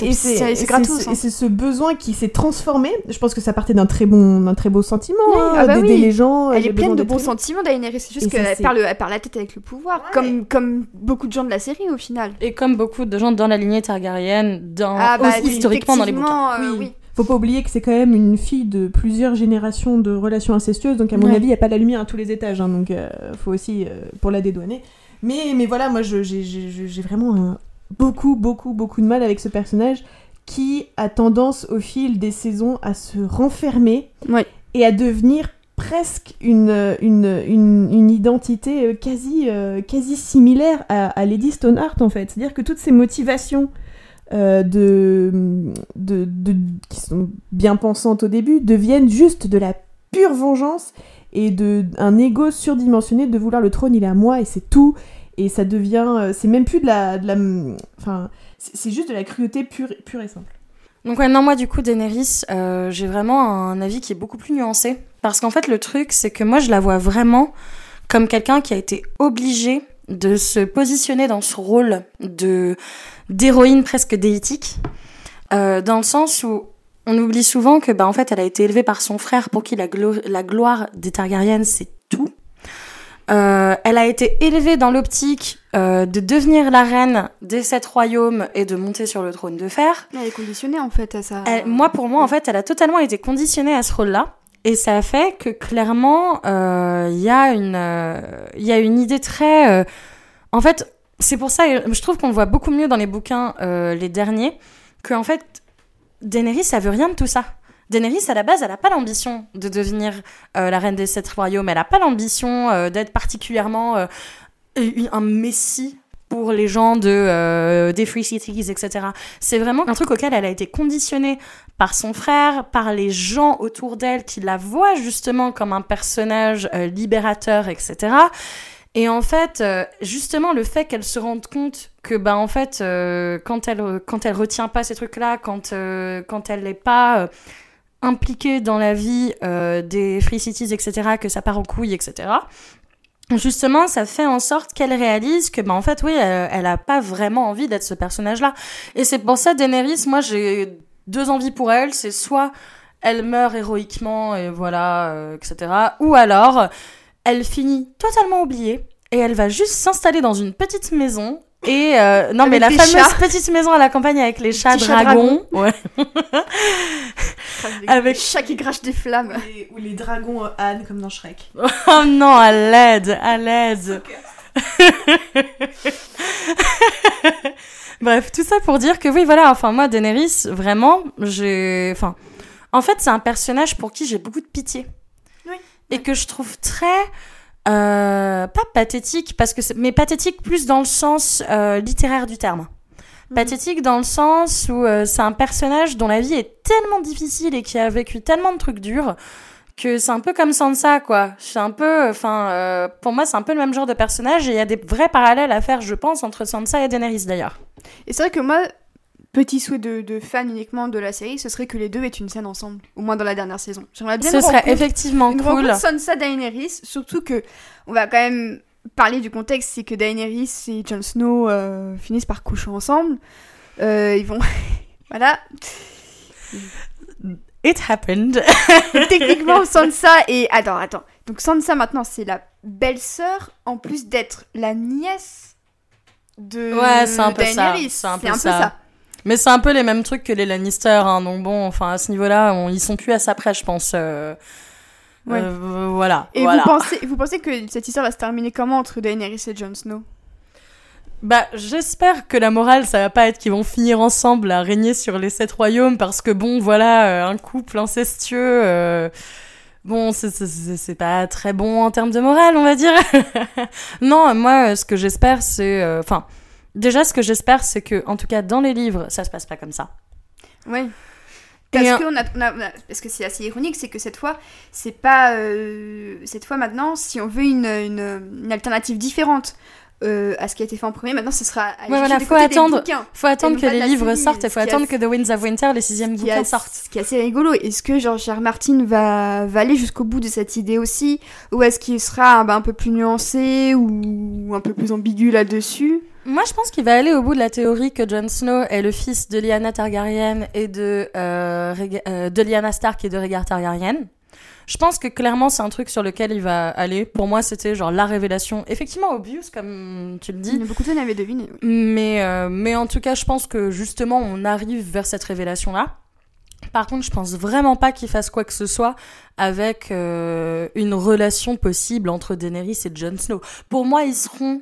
gratos. c'est- hein. et c'est ce besoin qui s'est transformé. Je pense que ça partait d'un très bon d'un très beau sentiment Oui, hein, ah bah d'aider oui. les gens. Elle est pleine de bons sentiments, Daenerys. C'est juste qu'elle parle la tête avec le pouvoir, Ouais. comme, comme beaucoup de gens de la série au final. Et comme beaucoup de gens dans la lignée Targaryen, dans, Ah bah, aussi historiquement dans les bouquins. euh, Oui. oui. Faut pas oublier que c'est quand même une fille de plusieurs générations de relations incestueuses, donc à mon Ouais. avis, il n'y a pas la lumière à tous les étages, hein, donc euh, faut aussi euh, pour la dédouaner. Mais, mais voilà, moi j'ai vraiment un- beaucoup, beaucoup, beaucoup de mal avec ce personnage qui a tendance au fil des saisons à se renfermer Ouais. et à devenir presque une, une, une, une identité euh, quasi, euh, quasi similaire à, à Lady Stoneheart en fait. C'est-à-dire que toutes ces motivations euh, de, de, de- qui sont bien pensantes au début deviennent juste de la pure vengeance et de un ego surdimensionné de vouloir le trône il est à moi et c'est tout et ça devient euh, c'est même plus de la, enfin c'est juste de la cruauté pure, pure et simple Donc ouais, non, moi du coup, Daenerys, euh, j'ai vraiment un avis qui est beaucoup plus nuancé. Parce qu'en fait, le truc, c'est que moi, je la vois vraiment comme quelqu'un qui a été obligé de se positionner dans ce rôle de d'héroïne presque déitique, euh, dans le sens où on oublie souvent que bah en fait elle a été élevée par son frère pour qui la, glo- la gloire des Targaryennes c'est tout. Euh, elle a été élevée dans l'optique euh, de devenir la reine des sept royaumes et de monter sur le trône de fer. Elle est conditionnée en fait à ça. Elle- moi, pour moi, en fait, elle a totalement été conditionnée à ce rôle-là. Et ça a fait que clairement, euh, il y a une, euh, y a une idée très. euh, En fait, c'est pour ça, euh, je trouve qu'on le voit beaucoup mieux dans les bouquins, euh, les derniers, que en fait, Daenerys, ça veut rien de tout ça. Daenerys, à la base, elle a pas l'ambition de devenir euh, la reine des sept royaumes. Elle a pas l'ambition euh, d'être particulièrement euh, un messie pour les gens de des Free Cities, etc. C'est vraiment un truc auquel elle a été conditionnée par son frère, par les gens autour d'elle qui la voient justement comme un personnage libérateur, etc. Et en fait, euh, justement, le fait qu'elle se rende compte que, bah, en fait, euh, quand elle quand elle retient pas ces trucs-là, quand euh, quand elle n'est pas euh, impliquée dans la vie euh, des Free Cities, etc., que ça part en couille, etc. Justement, ça fait en sorte qu'elle réalise que, bah, en fait, oui, elle, elle a pas vraiment envie d'être ce personnage-là. Et c'est pour ça, Daenerys, moi, j'ai deux envies pour elle. C'est soit elle meurt héroïquement, et voilà, euh, etc. Ou alors, elle finit totalement oubliée, et elle va juste s'installer dans une petite maison. Et euh, non, mais la fameuse chats. petite maison à la campagne avec les chats chats dragons. Ouais. Avec avec- chat qui crache des flammes. ou les, ou les dragons euh, Anne comme dans Shrek Oh non, à l'aide, à l'aide. Bref, tout ça pour dire que oui, voilà, enfin moi, Daenerys, vraiment, j'ai... Enfin, en fait, c'est un personnage pour qui j'ai beaucoup de pitié. Et que je trouve très... euh, pas pathétique, parce que. Mais pathétique plus dans le sens euh, littéraire du terme. Pathétique dans le sens où euh, c'est un personnage dont la vie est tellement difficile et qui a vécu tellement de trucs durs que c'est un peu comme Sansa, quoi. C'est un peu, enfin, pour moi, c'est un peu le même genre de personnage et il y a des vrais parallèles à faire, je pense, entre Sansa et Daenerys d'ailleurs. Et c'est vrai que moi, petit souhait de, de fan uniquement de la série, ce serait que les deux aient une scène ensemble, au moins dans la dernière saison. J'aimerais bien Ce serait effectivement une cool. Sansa Daenerys, surtout que on va quand même parler du contexte, c'est que Daenerys et Jon Snow euh, finissent par coucher ensemble. Euh, ils vont, voilà. It happened. Techniquement, Sansa et attends, attends. Donc Sansa maintenant, c'est la belle-sœur en plus d'être la nièce de Ouais, c'est un peu ça, Daenerys. c'est un peu ça. Mais c'est un peu les mêmes trucs que les Lannister, hein, donc bon, enfin à ce niveau-là, on- ils sont plus à sa près, je pense. euh, Ouais. euh, voilà. Et voilà. vous pensez, vous pensez que cette histoire va se terminer comment entre Daenerys et Jon Snow? Bah, j'espère que la morale, ça va pas être qu'ils vont finir ensemble à régner sur les sept royaumes, parce que bon, voilà, euh, un couple incestueux, euh, bon, c'est- pas très bon en termes de morale, on va dire. non, moi, ce que j'espère, c'est, euh, enfin, déjà, ce que j'espère, c'est que, en tout cas, dans les livres, ça se passe pas comme ça. Oui. Parce que, on a, on a- on a- parce que c'est assez ironique, c'est que cette fois, c'est pas. euh, cette fois maintenant, si on veut une, une, une alternative différente euh, à ce qui a été fait en premier. Maintenant, ce sera. à Ouais, voilà, faut des attendre. Faut attendre que les livres série, sortent et faut attendre que The Winds of Winter, les sixièmes bouquins sortent. Ce qui est assez rigolo. Est-ce que George. Martin va, va aller jusqu'au bout de cette idée aussi? Ou est-ce qu'il sera bah, un peu plus nuancé ou un peu plus ambigu là-dessus? Moi, je pense qu'il va aller au bout de la théorie que Jon Snow est le fils de Lyanna Targaryen et de, euh, euh, de Lyanna Stark et de Rhaegar Targaryen. Je pense que clairement, c'est un truc sur lequel il va aller. Pour moi, c'était genre la révélation. Effectivement, obvious, comme tu le dis. Beaucoup de gens l'avaient deviné. oui. Mais, euh, mais en tout cas, je pense que justement, on arrive vers cette révélation-là. Par contre, je pense vraiment pas qu'il fasse quoi que ce soit avec euh, une relation possible entre Daenerys et Jon Snow. Pour moi, ils seront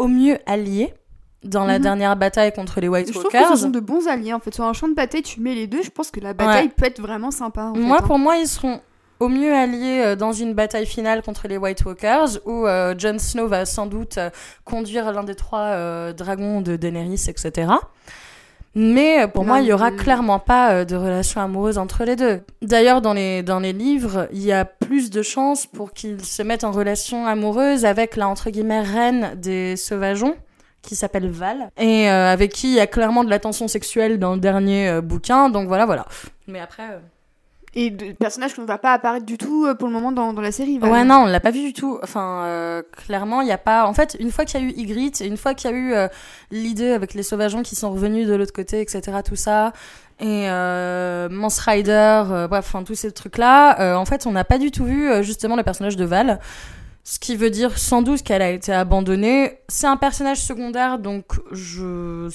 au mieux alliés dans la Mhm. dernière bataille contre les White Je trouve que Walkers. ce sont de bons alliés. En fait, sur un champ de bataille, tu mets les deux. Je pense que la bataille peut être vraiment sympa. en fait, Moi, hein. pour moi, ils seront au mieux alliés euh, dans une bataille finale contre les White Walkers, où euh, Jon Snow va sans doute euh, conduire l'un des trois euh, dragons de Daenerys, etc. Mais euh, pour moi, il y aura clairement pas euh, de relation amoureuse entre les deux. D'ailleurs, dans les, dans les livres, il y a plus de chances pour qu'ils se mettent en relation amoureuse avec la, entre guillemets, reine des sauvageons, qui s'appelle Val, et euh, avec qui il y a clairement de la tension sexuelle dans le dernier euh, bouquin, donc voilà, voilà. Mais après... euh, Et de personnages qui ne va pas apparaître du tout euh, pour le moment dans, dans la série. Ouais, non, on l'a pas vu du tout. Enfin, euh, clairement, il y a pas. En fait, une fois qu'il y a eu Ygritte, une fois qu'il y a eu euh, l'idée avec les sauvageons qui sont revenus de l'autre côté, etc., tout ça, et euh, Rider, bref, enfin, tous ces trucs-là, en fait, on n'a pas du tout vu justement le personnage de Val. Ce qui veut dire sans doute qu'elle a été abandonnée. C'est un personnage secondaire, donc je,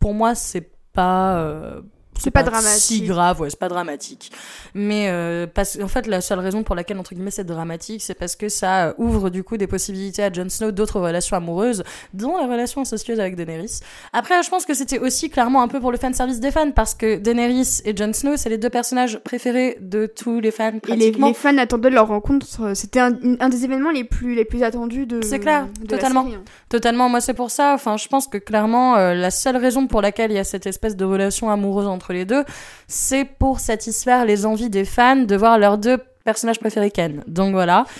pour moi, c'est pas. C'est pas dramatique. si grave, ouais, c'est pas dramatique. Mais euh, parce en fait, la seule raison pour laquelle entre guillemets c'est dramatique, c'est parce que ça euh, ouvre du coup des possibilités à Jon Snow d'autres relations amoureuses, dont la relation incestueuse avec Daenerys. Après, je pense que c'était aussi clairement un peu pour le fan service des fans, parce que Daenerys et Jon Snow, c'est les deux personnages préférés de tous les fans Et les, les fans attendaient leur rencontre. euh, C'était un, des événements les plus, les plus attendus de. C'est clair, de la totalement. série, hein. Totalement, moi c'est pour ça. Enfin, je pense que clairement, euh, la seule raison pour laquelle il y a cette espèce de relation amoureuse entre les deux, c'est pour satisfaire les envies des fans de voir leurs deux personnages préférés Ken. Donc voilà.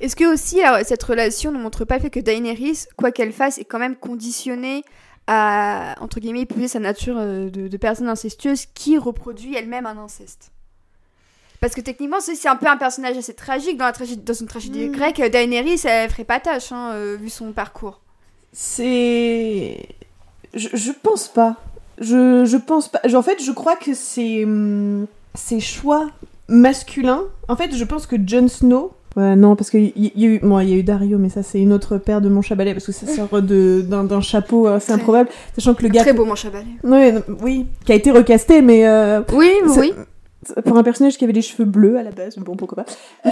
Est-ce que aussi alors, cette relation ne montre pas le fait que Daenerys, quoi qu'elle fasse, est quand même conditionnée à entre guillemets épouser sa nature euh, de, de personne incestueuse qui reproduit elle-même un inceste? Parce que techniquement, c'est un peu un personnage assez tragique dans, la tragédie, dans une tragédie Mm. grecque. Daenerys, elle ferait pas tâche hein, euh, vu son parcours. C'est. Je, je pense pas. Je, je pense pas. En fait, je crois que c'est. hum, Ces choix masculins. En fait, je pense que Jon Snow. Ouais, non, parce qu'il y, y a eu. Bon, il y a eu Dario, mais ça, c'est une autre paire de manches à balai, parce que ça sort d'un chapeau assez Très- improbable. Sachant que le gars. Très beau manche à balai. Non, oui, qui a été recasté, mais. euh, Oui, Ça- oui. pour un personnage qui avait les cheveux bleus à la base, bon pourquoi pas. Euh,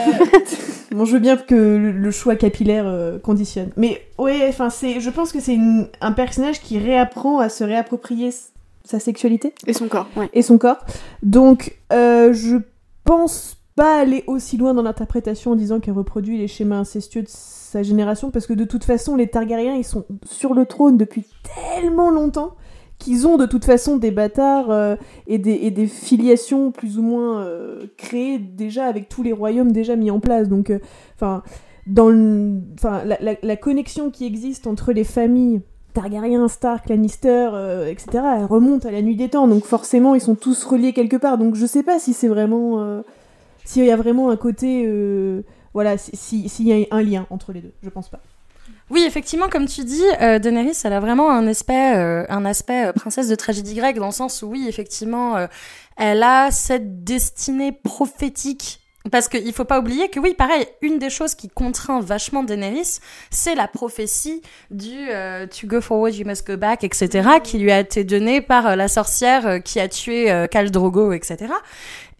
bon, je veux bien que le, choix capillaire euh, conditionne. Mais ouais, enfin c'est, je pense que c'est un personnage qui réapprend à se réapproprier sa sexualité Et son corps, ouais. et son corps. Donc euh, je pense pas aller aussi loin dans l'interprétation en disant qu'elle reproduit les schémas incestueux de sa génération parce que de toute façon les Targaryens ils sont sur le trône depuis tellement longtemps qu'ils ont de toute façon des bâtards euh, et, des, et des filiations plus ou moins euh, créées déjà avec tous les royaumes déjà mis en place. Donc, euh, enfin, dans le- enfin, la, la- la connexion qui existe entre les familles Targaryen, Stark, Lannister, euh, etc., elle remonte à la nuit des temps. Donc forcément, ils sont tous reliés quelque part. Donc je sais pas si c'est vraiment, euh, s'il y a vraiment un côté, euh, voilà, si- si- s'il y a un lien entre les deux. Je pense pas. Oui, effectivement, comme tu dis, Daenerys, elle a vraiment un aspect, un aspect princesse de tragédie grecque, dans le sens où, oui, effectivement, elle a cette destinée prophétique. Parce qu'il faut pas oublier que, oui, pareil, une des choses qui contraint vachement Daenerys, c'est la prophétie du euh, To go forward, you must go back, etc., qui lui a été donnée par euh, la sorcière euh, qui a tué euh, Khal Drogo, etc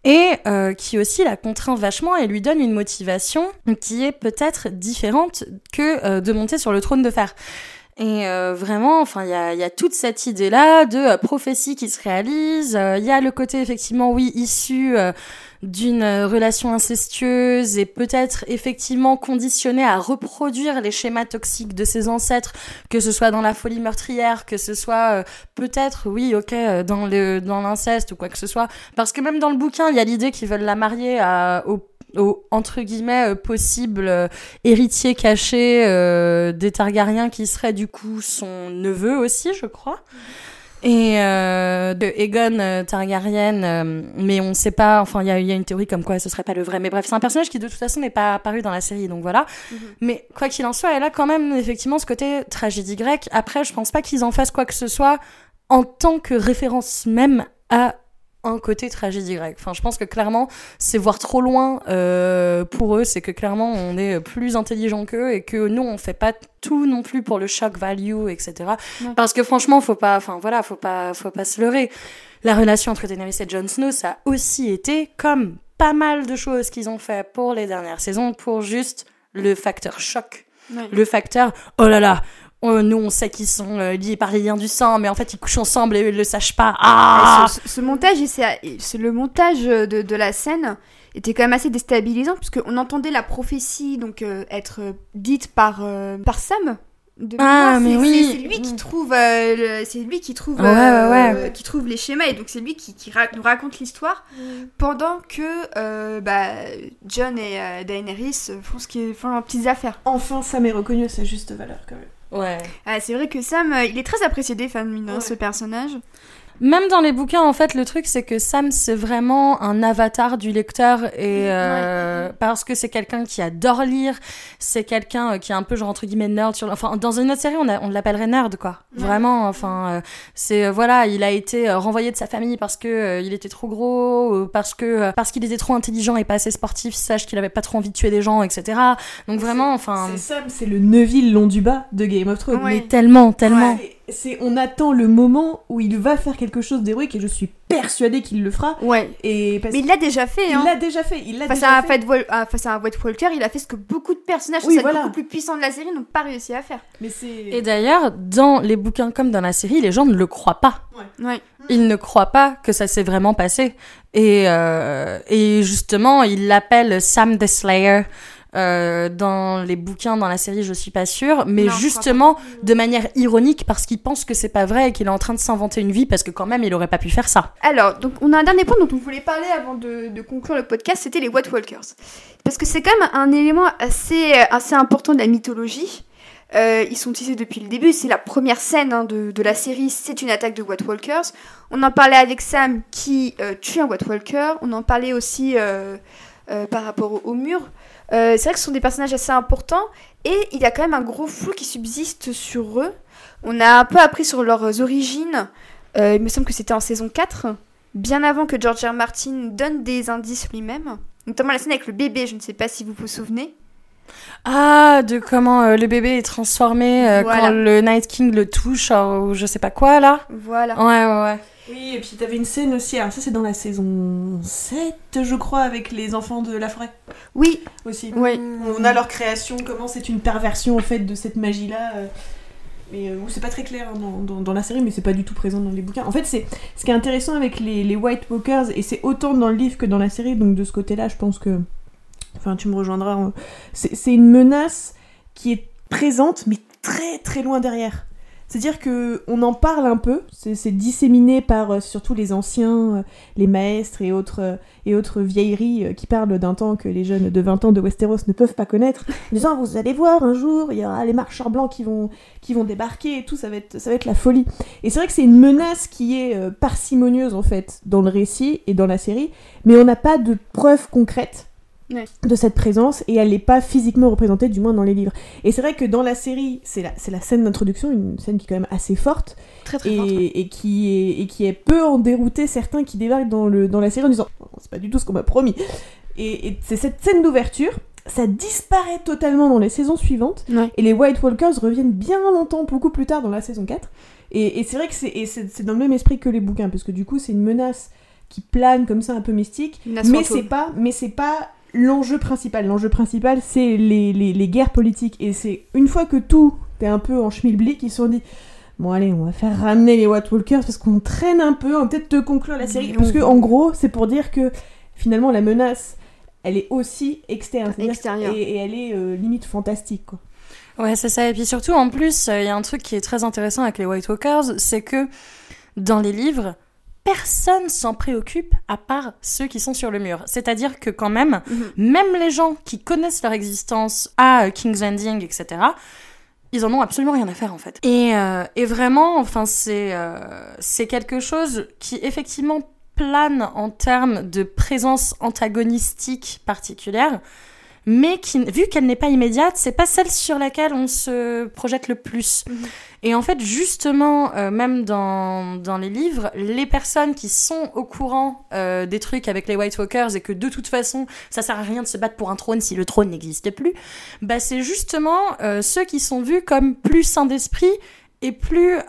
et euh, qui aussi la contraint vachement et lui donne une motivation qui est peut-être différente que de monter sur le trône de fer. Et euh, vraiment, enfin, il y a, y a toute cette idée-là de euh, prophétie qui se réalise. Euh, Il y a le côté effectivement, oui, issu euh, d'une euh, relation incestueuse et peut-être effectivement conditionné à reproduire les schémas toxiques de ses ancêtres, que ce soit dans la folie meurtrière, que ce soit euh, peut-être, oui, ok, euh, dans le dans l'inceste ou quoi que ce soit. Parce que même dans le bouquin, il y a l'idée qu'ils veulent la marier à, au entre guillemets possible héritier caché des Targaryens qui serait du coup son neveu aussi, je crois. Et euh, de Aegon euh, Targaryen, euh, mais on ne sait pas, enfin il y y a une théorie comme quoi ce serait pas le vrai, mais bref, c'est un personnage qui de toute façon n'est pas apparu dans la série, donc voilà. Mhm. Mais quoi qu'il en soit, elle a quand même effectivement ce côté tragédie grecque. Après, je pense pas qu'ils en fassent quoi que ce soit en tant que référence même à un côté tragédie grecque. Enfin, je pense que clairement, c'est voir trop loin euh, pour eux. C'est que clairement, on est plus intelligent qu'eux et que nous, on fait pas tout non plus pour le shock value, etc. Ouais. Parce que franchement, faut pas, enfin voilà, faut pas, faut pas se leurrer. La relation entre Daenerys et Jon Snow, ça a aussi été comme pas mal de choses qu'ils ont fait pour les dernières saisons, pour juste le facteur choc Ouais. le facteur oh là là oh, nous on sait qu'ils sont euh, liés par les liens du sang mais en fait ils couchent ensemble et ils le sachent pas ah Et ce, ce- ce montage, c'est le montage de, de la scène était quand même assez déstabilisant puisque on entendait la prophétie donc euh, être euh, dite par euh, par Sam. De Ah, mais C'est- oui. c'est- lui qui trouve, euh, c'est lui qui trouve, Ouais, euh, ouais, ouais. qui trouve les schémas et donc c'est lui qui, qui ra- nous raconte l'histoire pendant que euh, bah, John et euh, Daenerys euh, font ce qu'ils font leurs petites affaires. Enfin, Sam est reconnu à sa juste valeur quand même. Ouais Ah, c'est vrai que Sam, euh, il est très apprécié des fans, mine, Ouais. ce personnage. Même dans les bouquins en fait le truc c'est que Sam c'est vraiment un avatar du lecteur et euh, parce que c'est quelqu'un qui adore lire c'est quelqu'un euh, qui est un peu genre entre guillemets nerd sur enfin dans une autre série on, a- on l'appellerait nerd quoi Ouais. vraiment enfin euh, c'est euh, voilà il a été euh, renvoyé de sa famille parce que euh, il était trop gros parce que parce qu'il était trop intelligent et pas assez sportif sache qu'il avait pas trop envie de tuer des gens etc donc vraiment enfin C'est Sam, c'est le Neville long du bas de Game of Thrones. Ouais. mais tellement tellement. C'est- on attend le moment où il va faire quelque chose d'héroïque et je suis persuadée qu'il le fera. Ouais. Et parce Mais il l'a déjà fait, hein. l'a déjà fait. Il l'a Face déjà à, fait. Ah, face à un White Walker, il a fait ce que beaucoup de personnages Oui, voilà. beaucoup plus puissants de la série n'ont pas réussi à faire. Mais c'est. Et d'ailleurs, dans les bouquins comme dans la série, les gens ne le croient pas. Ouais. Ils ne croient pas que ça s'est vraiment passé. Et, euh, et justement, ils l'appellent Sam the Slayer. Euh, dans les bouquins, dans la série, je suis pas sûre, mais Non, justement de manière ironique parce qu'il pense que c'est pas vrai et qu'il est en train de s'inventer une vie parce que quand même il aurait pas pu faire ça. Alors, donc on a un dernier point dont on voulait parler avant de, de conclure le podcast, c'était les White Walkers. Parce que c'est quand même un élément assez, assez important de la mythologie. Euh, ils sont tissés depuis le début, c'est la première scène hein, de, de la série, c'est une attaque de White Walkers. On en parlait avec Sam qui euh, tue un White Walker, on en parlait aussi par rapport au, au mur. Euh, c'est vrai que ce sont des personnages assez importants et il y a quand même un gros flou qui subsiste sur eux. On a un peu appris sur leurs origines, euh, il me semble que c'était en saison 4, bien avant que George R. Martin donne des indices lui-même. Notamment la scène avec le bébé, je ne sais pas si vous vous souvenez. Ah, de comment euh, le bébé est transformé euh, Voilà. quand le Night King le touche euh, ou je sais pas quoi là. Voilà. Ouais, ouais, ouais. Oui, et puis t'avais une scène aussi. Alors, ça, c'est dans la saison 7, je crois, avec les enfants de la forêt Oui, aussi. oui. On a leur création, comment c'est une perversion en fait de cette magie-là. euh, Mais euh, où c'est pas très clair hein, dans, dans- dans la série, mais c'est pas du tout présent dans les bouquins. En fait, c'est ce qui est intéressant avec les, les White Walkers, et c'est autant dans le livre que dans la série, donc de ce côté-là, je pense que. Enfin, tu me rejoindras. hein. C'est une menace qui est présente, mais très très loin derrière. C'est-à-dire que on en parle un peu, c'est disséminé par euh, surtout les anciens, euh, les maîtres et autres, euh, et autres vieilleries euh, qui parlent d'un temps que les jeunes de 20 ans de Westeros ne peuvent pas connaître, en disant vous allez voir un jour, il y aura les marcheurs blancs qui vont, qui vont débarquer et tout, ça va être, ça va être la folie. Et c'est vrai que c'est une menace qui est euh, parcimonieuse en fait dans le récit et dans la série, mais on n'a pas de preuves concrètes Ouais. de cette présence et elle n'est pas physiquement représentée, du moins dans les livres. Et c'est vrai que dans la série, c'est la, la scène d'introduction, une scène qui est quand même assez forte Très très et, qui est, et qui est peu en dérouter certains qui débarquent dans, le, dans la série en disant Oh, c'est pas du tout ce qu'on m'a promis. Et, et c'est cette scène d'ouverture, ça disparaît totalement dans les saisons suivantes Ouais. et les White Walkers reviennent bien longtemps, beaucoup plus tard dans la saison 4. Et, et c'est vrai que c'est, dans le même esprit que les bouquins, parce que du coup c'est une menace qui plane comme ça un peu mystique, mais c'est pas, mais c'est pas l'enjeu principal. L'enjeu principal, c'est les, les, les guerres politiques. Et c'est une fois que tout est un peu en schmilblick, ils se sont dit bon allez, on va faire ramener les White Walkers parce qu'on traîne un peu, on va peut-être te conclure la série. Parce que en gros, c'est pour dire que finalement la menace, elle est aussi externe, Extérieure. et, et elle est euh, limite fantastique. Quoi. Ouais, c'est ça. Et puis surtout, en plus, il y a un truc qui est très intéressant avec les White Walkers, c'est que dans les livres, personne s'en préoccupe à part ceux qui sont sur le mur. C'est-à-dire que quand même, Mhm. même les gens qui connaissent leur existence à euh, King's Landing, etc., ils en ont absolument rien à faire en fait. Et, euh, et vraiment, enfin, c'est euh, c'est quelque chose qui effectivement plane en termes de présence antagonistique particulière, mais qui, vu qu'elle n'est pas immédiate, c'est pas celle sur laquelle on se projette le plus. Mhm. Et en fait, justement, euh, même dans, dans les livres, les personnes qui sont au courant euh, des trucs avec les White Walkers et que de toute façon, ça sert à rien de se battre pour un trône si le trône n'existe plus, bah c'est justement euh, ceux qui sont vus comme plus sains d'esprit et plus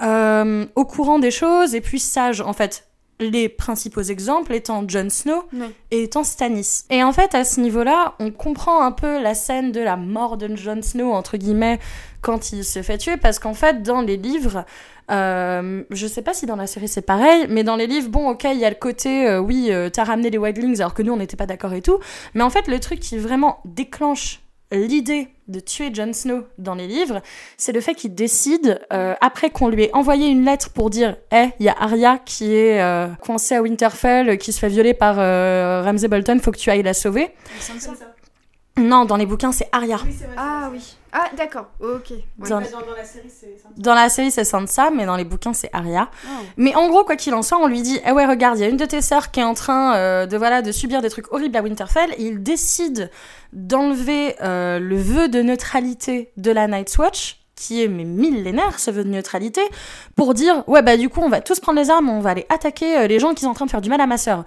au courant des choses et plus sages, en fait. Les principaux exemples étant Jon Snow et étant Stannis. Et en fait, à ce niveau-là, on comprend un peu la scène de la mort de Jon Snow, entre guillemets, quand il se fait tuer, parce qu'en fait, dans les livres, euh, je sais pas si dans la série c'est pareil, mais dans les livres, bon, ok, il y a le côté, euh, oui, euh, t'as ramené les Wildlings alors que nous on n'était pas d'accord et tout, mais en fait, le truc qui vraiment déclenche l'idée de tuer Jon Snow dans les livres, c'est le fait qu'il décide, euh, après qu'on lui ait envoyé une lettre pour dire Eh, il y a Arya qui est euh, coincée à Winterfell, qui se fait violer par euh, Ramsay Bolton, faut que tu ailles la sauver. Non, dans les bouquins, c'est Arya. Oui, c'est vrai. Ah oui. Ah d'accord, ok. Ouais. Dans- Dans, dans la série, c'est ça. Dans la série, c'est Sansa, mais dans les bouquins, c'est Arya. Oh. Mais en gros, quoi qu'il en soit, on lui dit, eh ouais, regarde, il y a une de tes sœurs qui est en train euh, de voilà de subir des trucs horribles à Winterfell, et il décide d'enlever euh, le vœu de neutralité de la Night's Watch qui est mais millénaire ce vœu de neutralité pour dire ouais bah du coup on va tous prendre les armes on va aller attaquer euh, les gens qui sont en train de faire du mal à ma sœur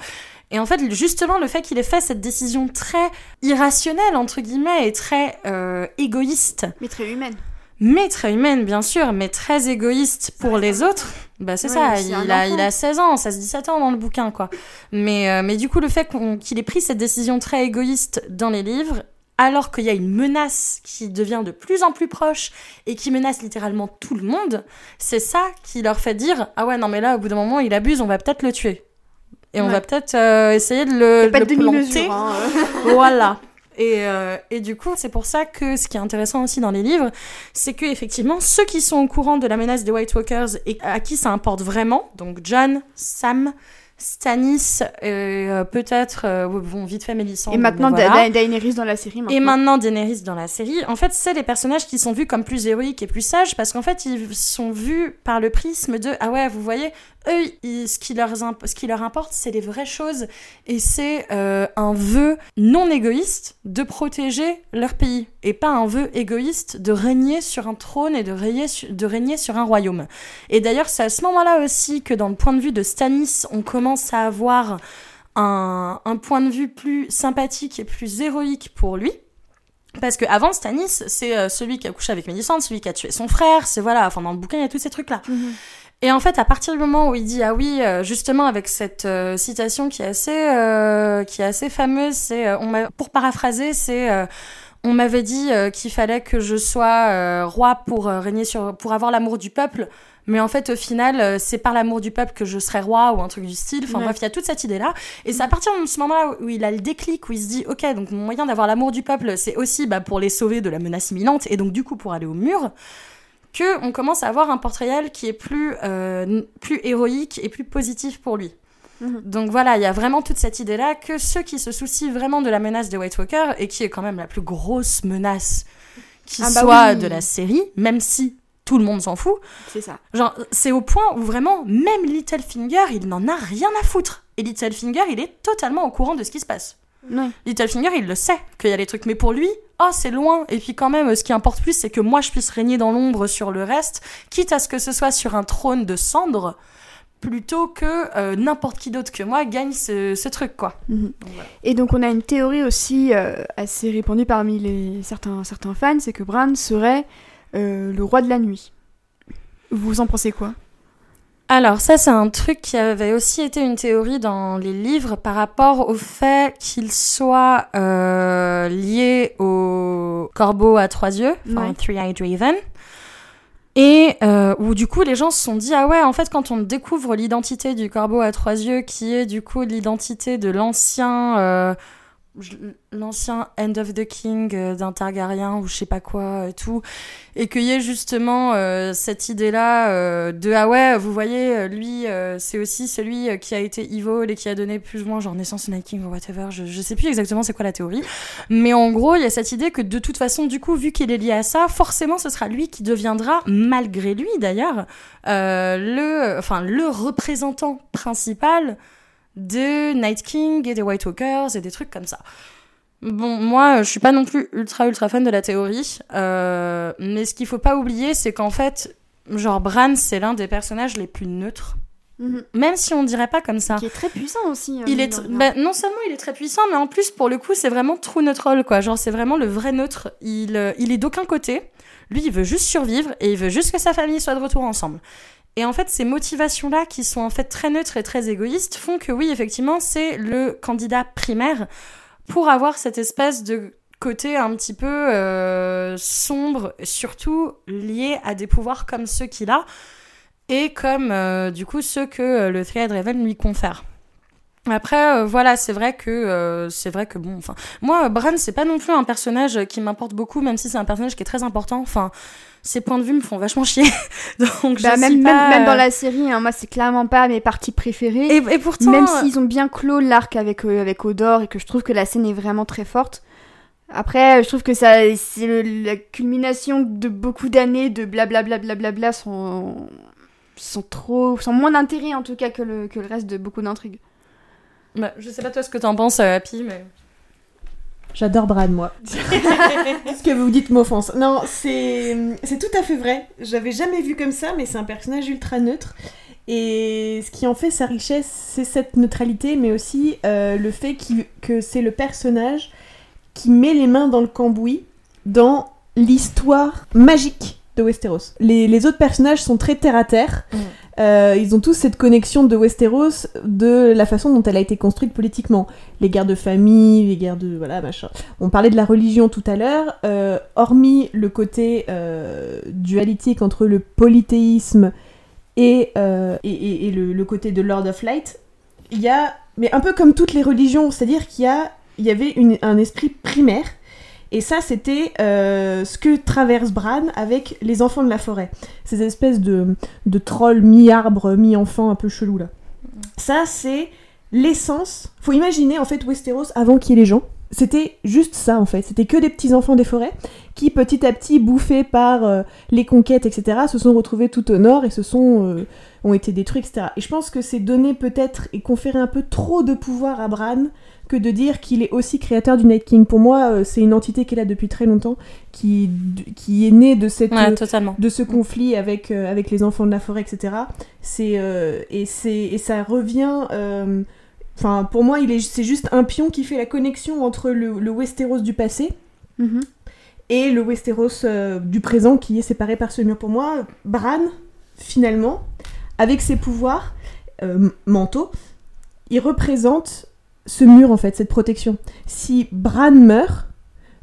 et en fait justement le fait qu'il ait fait cette décision très irrationnelle entre guillemets et très euh, égoïste Mais très humaine. mais très humaine, bien sûr, mais très égoïste pour les autres. Bah, c'est Ouais, ça, il a, il a 16 ans, ça se 17 ans dans le bouquin, quoi. Mais, euh, mais du coup, le fait qu'il ait pris cette décision très égoïste dans les livres, alors qu'il y a une menace qui devient de plus en plus proche et qui menace littéralement tout le monde, c'est ça qui leur fait dire Ah ouais, non, mais là, au bout d'un moment, il abuse, on va peut-être le tuer. Et on va peut-être euh, essayer de le, de de planter. Hein. euh. voilà. Et, euh, et du coup, c'est pour ça que ce qui est intéressant aussi dans les livres, c'est que effectivement, ceux qui sont au courant de la menace des White Walkers et à qui ça importe vraiment, donc John, Sam, Stannis, et euh, peut-être, euh, bon, vite fait Mélisandre. Et maintenant, mais voilà. Da- Da- Daenerys dans la série. Maintenant. Et maintenant Daenerys dans la série, en fait, c'est les personnages qui sont vus comme plus héroïques et plus sages parce qu'en fait, ils sont vus par le prisme de ah ouais, vous voyez, eux, ce qui leur ce qui leur importe, c'est les vraies choses et c'est euh, un vœu non égoïste de protéger leur pays et pas un vœu égoïste de régner sur un trône et de régner de régner sur un royaume. Et d'ailleurs, c'est à ce moment-là aussi que dans le point de vue de Stannis, on commence à avoir un, un point de vue plus sympathique et plus héroïque pour lui. Parce que avant Stannis, c'est euh, celui qui a couché avec Mélisandre, celui qui a tué son frère, c'est voilà, enfin dans le bouquin il y a tous ces trucs là. Mhm. Et en fait, à partir du moment où il dit ah oui, euh, justement avec cette euh, citation qui est assez euh, qui est assez fameuse, c'est euh, on pour paraphraser, c'est on m'avait dit qu'il fallait que je sois roi pour régner sur pour avoir l'amour du peuple. Mais en fait, au final, c'est par l'amour du peuple que je serai roi ou un truc du style. Enfin Ouais. bref, il y a toute cette idée-là. Et c'est à partir de ce moment-là où il a le déclic, où il se dit, ok, donc mon moyen d'avoir l'amour du peuple, c'est aussi bah, pour les sauver de la menace imminente et donc du coup pour aller au mur, que on commence à avoir un portrait qui est plus euh, plus héroïque et plus positif pour lui. Mhm. Donc voilà, il y a vraiment toute cette idée-là que ceux qui se soucient vraiment de la menace des White Walkers, et qui est quand même la plus grosse menace qui Ah bah soit oui. de la série, même si tout le monde s'en fout, C'est ça. Genre, c'est au point où vraiment, même Littlefinger, il n'en a rien à foutre. Et Littlefinger, il est totalement au courant de ce qui se passe. Littlefinger, il le sait qu'il y a des trucs, mais pour lui, oh, c'est loin. Et puis quand même, ce qui importe plus, c'est que moi, je puisse régner dans l'ombre sur le reste, quitte à ce que ce soit sur un trône de cendres, plutôt que euh, n'importe qui d'autre que moi gagne ce, ce truc, quoi. Mhm. Donc, voilà. Et donc on a une théorie aussi euh, assez répandue parmi les certains certains fans, c'est que Bran serait euh, le roi de la nuit. Vous en pensez quoi? Alors ça c'est un truc qui avait aussi été une théorie dans les livres par rapport au fait qu'il soit euh, lié au corbeau à trois yeux, enfin Ouais. Three-Eyed Raven. Et euh, où du coup les gens se sont dit ah ouais en fait quand on découvre l'identité du corbeau à trois yeux qui est du coup l'identité de l'ancien euh, l'ancien End of the King euh, d'un Targaryen ou je sais pas quoi et tout et qu'il y ait justement euh, cette idée là de ah ouais vous voyez euh, lui euh, c'est aussi celui euh, qui a été evil et qui a donné plus ou moins genre naissance au Night King ou whatever je, je sais plus exactement c'est quoi la théorie mais en gros il y a cette idée que de toute façon du coup vu qu'il est lié à ça forcément ce sera lui qui deviendra malgré lui d'ailleurs euh, le enfin le représentant principal de Night King et des White Walkers et des trucs comme ça. Bon, moi, je suis pas non plus ultra ultra fan de la théorie, euh, mais ce qu'il faut pas oublier, c'est qu'en fait, genre Bran, c'est l'un des personnages les plus neutres, Mhm. même si on dirait pas comme ça. Qui est très puissant aussi. euh, Il est bah, non seulement il est très puissant, mais en plus pour le coup c'est vraiment true neutral quoi. Genre c'est vraiment le vrai neutre. Il, euh, il est d'aucun côté. Lui il veut juste survivre et il veut juste que sa famille soit de retour ensemble. Et en fait ces motivations là qui sont en fait très neutres et très égoïstes font que oui effectivement c'est le candidat primaire pour avoir cette espèce de côté un petit peu euh, sombre, surtout lié à des pouvoirs comme ceux qu'il a et comme euh, du coup ceux que euh, le Three Raven lui confère. Après, voilà, c'est vrai que c'est vrai que bon, enfin, moi, Bran, c'est pas non plus un personnage qui m'importe beaucoup, même si c'est un personnage qui est très important. Enfin, ses points de vue me font vachement chier. Donc, Bah, je même, suis même, pas, même dans euh, la série, hein, moi c'est clairement pas mes parties préférées. Et, et pourtant, même euh, s'ils ont bien clos l'arc avec, euh, avec Odor et que je trouve que la scène est vraiment très forte. Après, je trouve que ça, c'est la culmination de beaucoup d'années de blablabla blablabla sont, sont trop, sont moins d'intérêt en tout cas que le, que le reste de beaucoup d'intrigues. bah, je sais pas toi ce que t'en penses, Happy, mais J'adore Brad, moi. Ce que vous dites m'offense. Non, c'est tout à fait vrai. J'avais jamais vu comme ça, mais c'est un personnage ultra neutre. Et ce qui en fait sa richesse, c'est cette neutralité, mais aussi euh, le fait que c'est le personnage qui met les mains dans le cambouis dans l'histoire magique de Westeros. Les, les autres personnages sont très terre à terre. Mm. Euh, ils ont tous cette connexion de Westeros de la façon dont elle a été construite politiquement. Les guerres de famille, les guerres de... voilà, machin. On parlait de la religion tout à l'heure. euh, hormis le côté euh, dualitique entre le polythéisme et, euh, et, et- et le, le côté de Lord of Light, il y a... Mais un peu comme toutes les religions, c'est-à-dire qu'il y, a, il y avait une- un esprit primaire. Et ça, c'était euh, ce que traverse Bran avec les enfants de la forêt. Ces espèces de, de trolls mi-arbre, mi-enfant un peu chelou là. Ça, c'est l'essence. Faut imaginer en fait Westeros avant qu'il y ait les gens. C'était juste ça en fait. C'était que des petits enfants des forêts qui petit à petit, bouffés par euh, les conquêtes, etc., se sont retrouvés tout au nord et se sont euh, ont été détruits, etc. Et je pense que c'est donner peut-être et conférer un peu trop de pouvoir à Bran que de dire qu'il est aussi créateur du Night King. Pour moi, euh, c'est une entité qui est là depuis très longtemps, qui, qui est née de cette ouais, de ce conflit avec, euh, avec les enfants de la forêt, etc. C'est, euh, et, c'est, et ça revient. euh, Enfin, pour moi, il est, c'est juste un pion qui fait la connexion entre le, le Westeros du passé Mhm. Et le Westeros euh, du présent qui est séparé par ce mur. Pour moi, Bran, finalement, avec ses pouvoirs euh, mentaux, il représente ce mur en fait, cette protection. Si Bran meurt,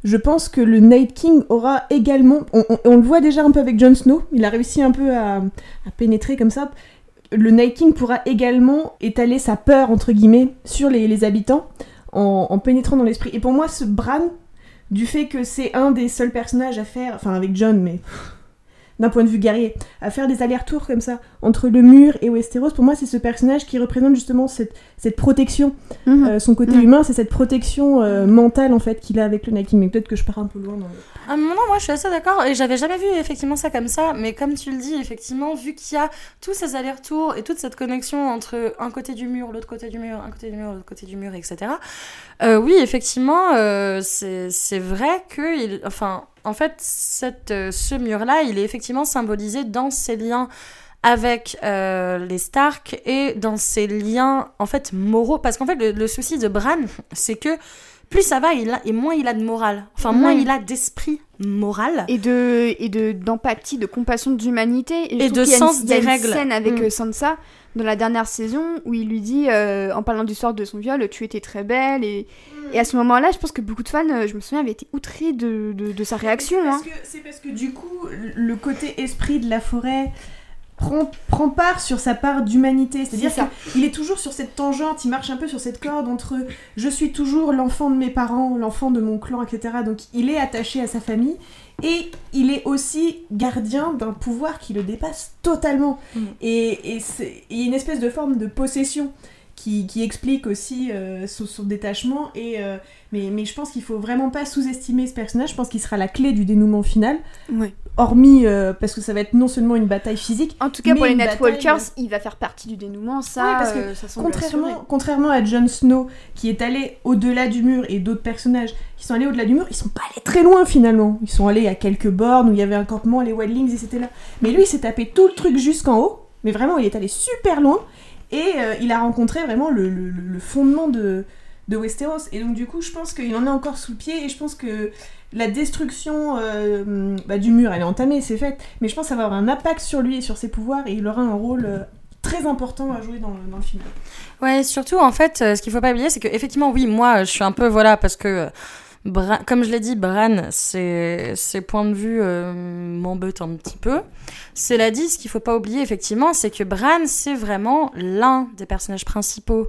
je pense que le Night King aura également. On, on- le voit déjà un peu avec Jon Snow, il a réussi un peu à, pénétrer comme ça. Le Night King pourra également étaler sa peur, entre guillemets, sur les, les habitants en, en pénétrant dans l'esprit. Et pour moi, ce Bran, du fait que c'est un des seuls personnages à faire, enfin avec John, mais d'un point de vue guerrier, à faire des allers-retours comme ça entre le mur et Westeros, pour moi c'est ce personnage qui représente justement cette, cette protection. Mhm. Euh, son côté Mhm. humain, c'est cette protection euh, mentale en fait qu'il a avec le Night King. Mais peut-être que je pars un peu loin dans le... Ah, non, moi je suis assez d'accord et j'avais jamais vu effectivement ça comme ça, mais comme tu le dis, effectivement, vu qu'il y a tous ces allers-retours et toute cette connexion entre un côté du mur, l'autre côté du mur, un côté du mur, l'autre côté du mur, etc. euh, oui, effectivement, euh, c'est c'est vrai que, il, enfin, en fait, euh, ce mur-là, il est effectivement symbolisé dans ses liens avec euh, les Stark et dans ses liens en fait moraux. Parce qu'en fait le souci de Bran c'est que plus ça va il a, et moins il a de morale enfin moins il a d'esprit moral Et de et de d'empathie, de compassion, d'humanité Et je de sens une, il y a des une règles. scène avec Mm. euh, Sansa dans la dernière saison où il lui dit euh, en parlant du sort de son viol, tu étais très belle et, et à ce moment-là, je pense que beaucoup de fans, euh, je me souviens, avaient été outrés de, de, de sa réaction. C'est hein. parce, c'est parce que du coup, le côté esprit de la forêt prend, prend part sur sa part d'humanité. C'est-à-dire qu'il est toujours sur cette tangente, il marche un peu sur cette corde entre je suis toujours l'enfant de mes parents, l'enfant de mon clan, etc. Donc il est attaché à sa famille et il est aussi gardien d'un pouvoir qui le dépasse totalement. Mm. Et, et c'est il y a une espèce de forme de possession qui, qui explique aussi euh, son, son détachement. Et, euh, mais, mais je pense qu'il faut vraiment pas sous-estimer ce personnage. Je pense qu'il sera la clé du dénouement final. Ouais. Hormis euh, parce que ça va être non seulement une bataille physique, En tout cas, pour les Nightwalkers, bataille, il va faire partie du dénouement, ça, Ouais, parce que ça assuré. Contrairement, contrairement à Jon Snow, qui est allé au-delà du mur, et d'autres personnages qui sont allés au-delà du mur, ils sont pas allés très loin finalement. Ils sont allés à quelques bornes où il y avait un campement, les Wildlings, ils étaient là. Mais lui, il s'est tapé tout le truc jusqu'en haut, mais vraiment, il est allé super loin, et euh, il a rencontré vraiment le, fondement de, de Westeros. Et donc, du coup, je pense qu'il en est encore sous le pied, et je pense que la destruction euh, bah, du mur, elle est entamée, c'est fait, mais je pense que ça va avoir un impact sur lui et sur ses pouvoirs, et il aura un rôle euh, très important à jouer dans le, dans film. Ouais, surtout en fait, ce qu'il faut pas oublier, c'est que effectivement, oui, moi, je suis un peu voilà parce que comme je l'ai dit, Bran, ses, points de vue euh, m'embêtent un petit peu. Cela dit, ce qu'il faut pas oublier effectivement, c'est que Bran, c'est vraiment l'un des personnages principaux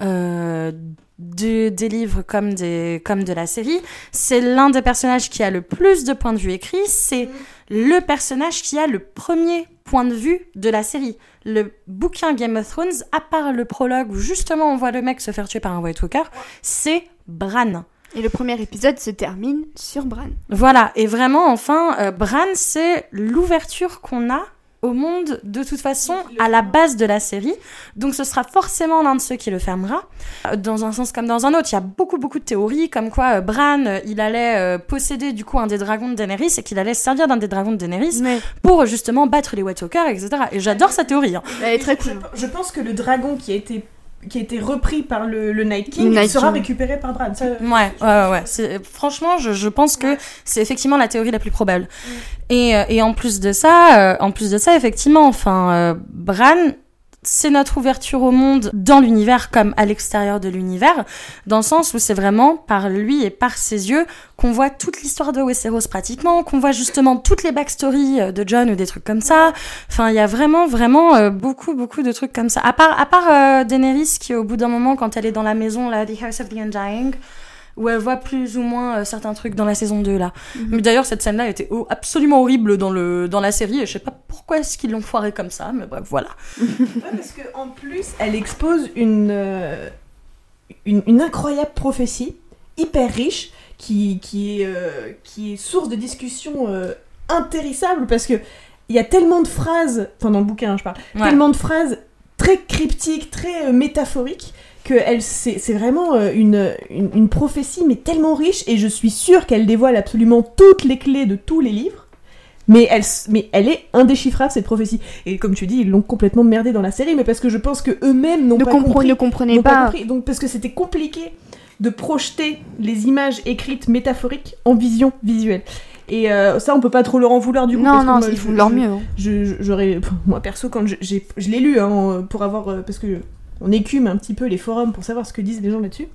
euh, de- des livres comme de la série. C'est l'un des personnages qui a le plus de points de vue écrits. C'est le personnage qui a le premier point de vue de la série. Le bouquin Game of Thrones, à part le prologue où justement on voit le mec se faire tuer par un White Walker, c'est Bran. Et le premier épisode se termine sur Bran. Voilà, et vraiment, enfin, euh, Bran, c'est l'ouverture qu'on a au monde de toute façon à la base de la série. Donc ce sera forcément l'un de ceux qui le fermera. Euh, Dans un sens comme dans un autre, il y a beaucoup beaucoup de théories comme quoi euh, Bran, il allait euh, posséder du coup un des dragons de Daenerys et qu'il allait se servir d'un des dragons de Daenerys Ouais. pour justement battre les White Walkers, etc. Et j'adore cette théorie. hein. Elle est très cool. je pense que le dragon qui a été qui a été repris par le, le Night King Night sera King. récupéré par Bran. Ça, Ouais, ouais, ouais. Franchement, je, je pense que c'est effectivement la théorie la plus probable. Et, euh, et en plus de ça, euh, en plus de ça, effectivement, enfin, euh, Bran, c'est notre ouverture au monde dans l'univers comme à l'extérieur de l'univers, dans le sens où c'est vraiment par lui et par ses yeux qu'on voit toute l'histoire de Westeros pratiquement, qu'on voit justement toutes les backstories euh, de John ou des trucs comme ça. Enfin, il y a vraiment, vraiment euh, beaucoup, beaucoup de trucs comme ça. À part, à part euh, Daenerys qui, au bout d'un moment, quand elle est dans la maison, là, The House of the Undying, où elle voit plus ou moins euh, certains trucs dans la saison 2, là. Mais d'ailleurs, cette scène-là était oh, absolument horrible dans, le, dans la série, et je sais pas pourquoi est-ce qu'ils l'ont foiré comme ça, mais bref, voilà. Ouais, parce que en plus, elle expose une, euh, une, une incroyable prophétie, hyper riche, qui, qui, est, euh, qui est source de discussion euh, intéressable, parce que il y a tellement de phrases, enfin dans le bouquin hein, je parle, Ouais. tellement de phrases très cryptiques, très euh, métaphoriques, que elle, c'est, c'est vraiment euh, une, une, une prophétie, mais tellement riche, et je suis sûre qu'elle dévoile absolument toutes les clés de tous les livres. Mais elle, mais elle est indéchiffrable cette prophétie. Et comme tu dis, ils l'ont complètement merdé dans la série, mais parce que je pense que eux-mêmes n'ont Ne, pas compre- compris. ne comprenez n'ont pas. compris. Donc parce que c'était compliqué de projeter les images écrites métaphoriques en vision visuelle. Et euh, ça, on peut pas trop leur en vouloir du coup. non, parce non, ils font de leur mieux. hein. je- je- j'aurais moi perso quand je, j'ai- je l'ai lu hein, pour avoir euh, parce que on écume un petit peu les forums pour savoir ce que disent les gens là-dessus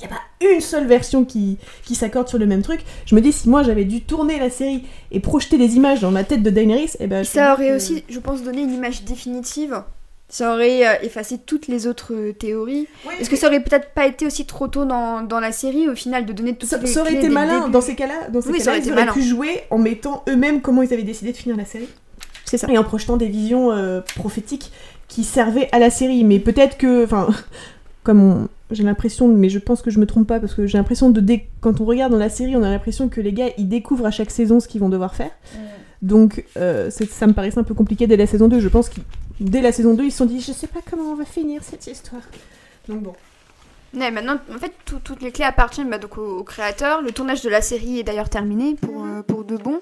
il n'y a pas une seule version qui, qui s'accorde sur le même truc je me dis si moi j'avais dû tourner la série et projeter des images dans ma tête de Daenerys et ben Ça aurait que- aussi, je pense, donné une image définitive. Ça aurait euh, effacé toutes les autres euh, théories. Est-ce que ça aurait peut-être pas été aussi trop tôt dans, dans la série, au final, de donner toutes ça, les ça aurait clés été malin dans ces cas-là dans ces Oui, ça cas-là aurait ils auraient malin. pu jouer en mettant eux-mêmes comment ils avaient décidé de finir la série C'est ça. et en projetant des visions euh, prophétiques qui servaient à la série. Mais peut-être que, enfin, comme on- j'ai l'impression, mais je pense que je me trompe pas parce que j'ai l'impression de dé- quand on regarde dans la série, on a l'impression que les gars ils découvrent à chaque saison ce qu'ils vont devoir faire. Donc euh, c'est- ça me paraissait un peu compliqué dès la saison 2. Je pense que dès la saison 2, ils se sont dit je sais pas comment on va finir cette histoire. Donc bon. Ouais, maintenant, en fait, tout- toutes les clés appartiennent bah, donc au, au créateur. Le tournage de la série est d'ailleurs terminé pour, euh, pour de bon.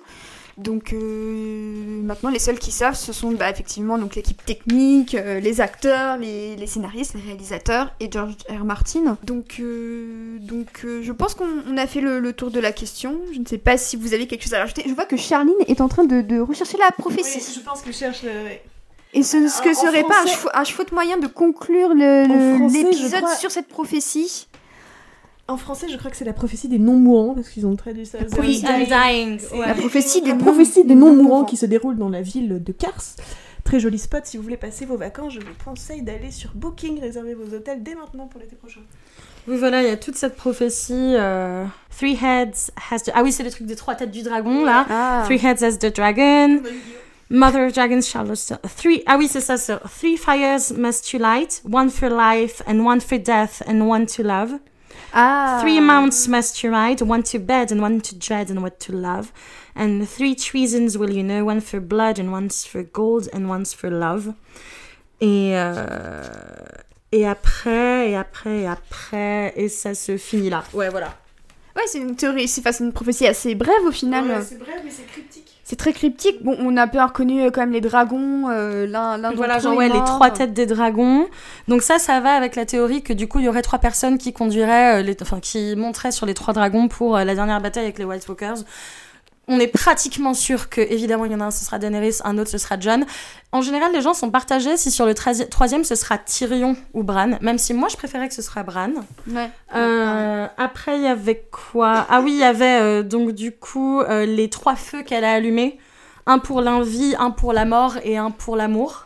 Donc euh, maintenant, les seuls qui savent, ce sont bah, effectivement donc l'équipe technique, euh, les acteurs, les, les scénaristes, les réalisateurs et George R. Martin. Donc, euh, donc je pense qu'on on a fait le, le tour de la question. Je ne sais pas si vous avez quelque chose à rajouter. Je vois que Charline est en train de, de rechercher la prophétie. je pense que je cherche. Et ce, ce que En serait pas un, un chouette moyen de conclure l'épisode sur cette prophétie? En français, je crois que c'est la prophétie des non-mourants parce qu'ils ont traduit ça. Oui, The Undying. La prophétie des des non-mourants qui se déroule dans la ville de Kars. Très joli spot. Si vous voulez passer vos vacances, je vous conseille d'aller sur Booking, réserver vos hôtels dès maintenant pour l'été prochain. Oui, voilà, il y a toute cette prophétie. euh, Three heads has the... Ah oui, c'est le truc des trois têtes du dragon, là. Ah. Three heads as the dragon. Mother of dragons shall also... Three... Ah oui, c'est ça, c'est... Three fires must you light. One for life, and one for death, and one to love. Ah. Three mounts must you ride, one to bed and one to dread and what to love. And three treasons will you know, one for blood and one's for gold and one's for love. Et, euh, et après, et après, et après, et ça se finit là. Ouais, voilà. Ouais, c'est une théorie, c'est enfin, une prophétie assez brève au final. c'est bref, mais c'est cryptique. C'est très cryptique. Bon, on a bien reconnu euh, quand même les dragons, euh, l'un l'un Voilà, genre ouais, les trois têtes des dragons. Donc ça, ça va avec la théorie que du coup, il y aurait trois personnes qui conduiraient, euh, les, enfin, qui monteraient sur les trois dragons pour euh, la dernière bataille avec les White Walkers. On est pratiquement sûr que, évidemment, il y en a un, ce sera Daenerys, un autre, ce sera Jon. En général, les gens sont partagés si sur le troisi- troisième, ce sera Tyrion ou Bran. Même si moi, je préférais que ce soit Bran. Ouais. Euh, après, il y avait quoi? Ah oui, il y avait euh, donc du coup euh, les trois feux qu'elle a allumés. Un pour l'envie, un pour la mort et un pour l'amour.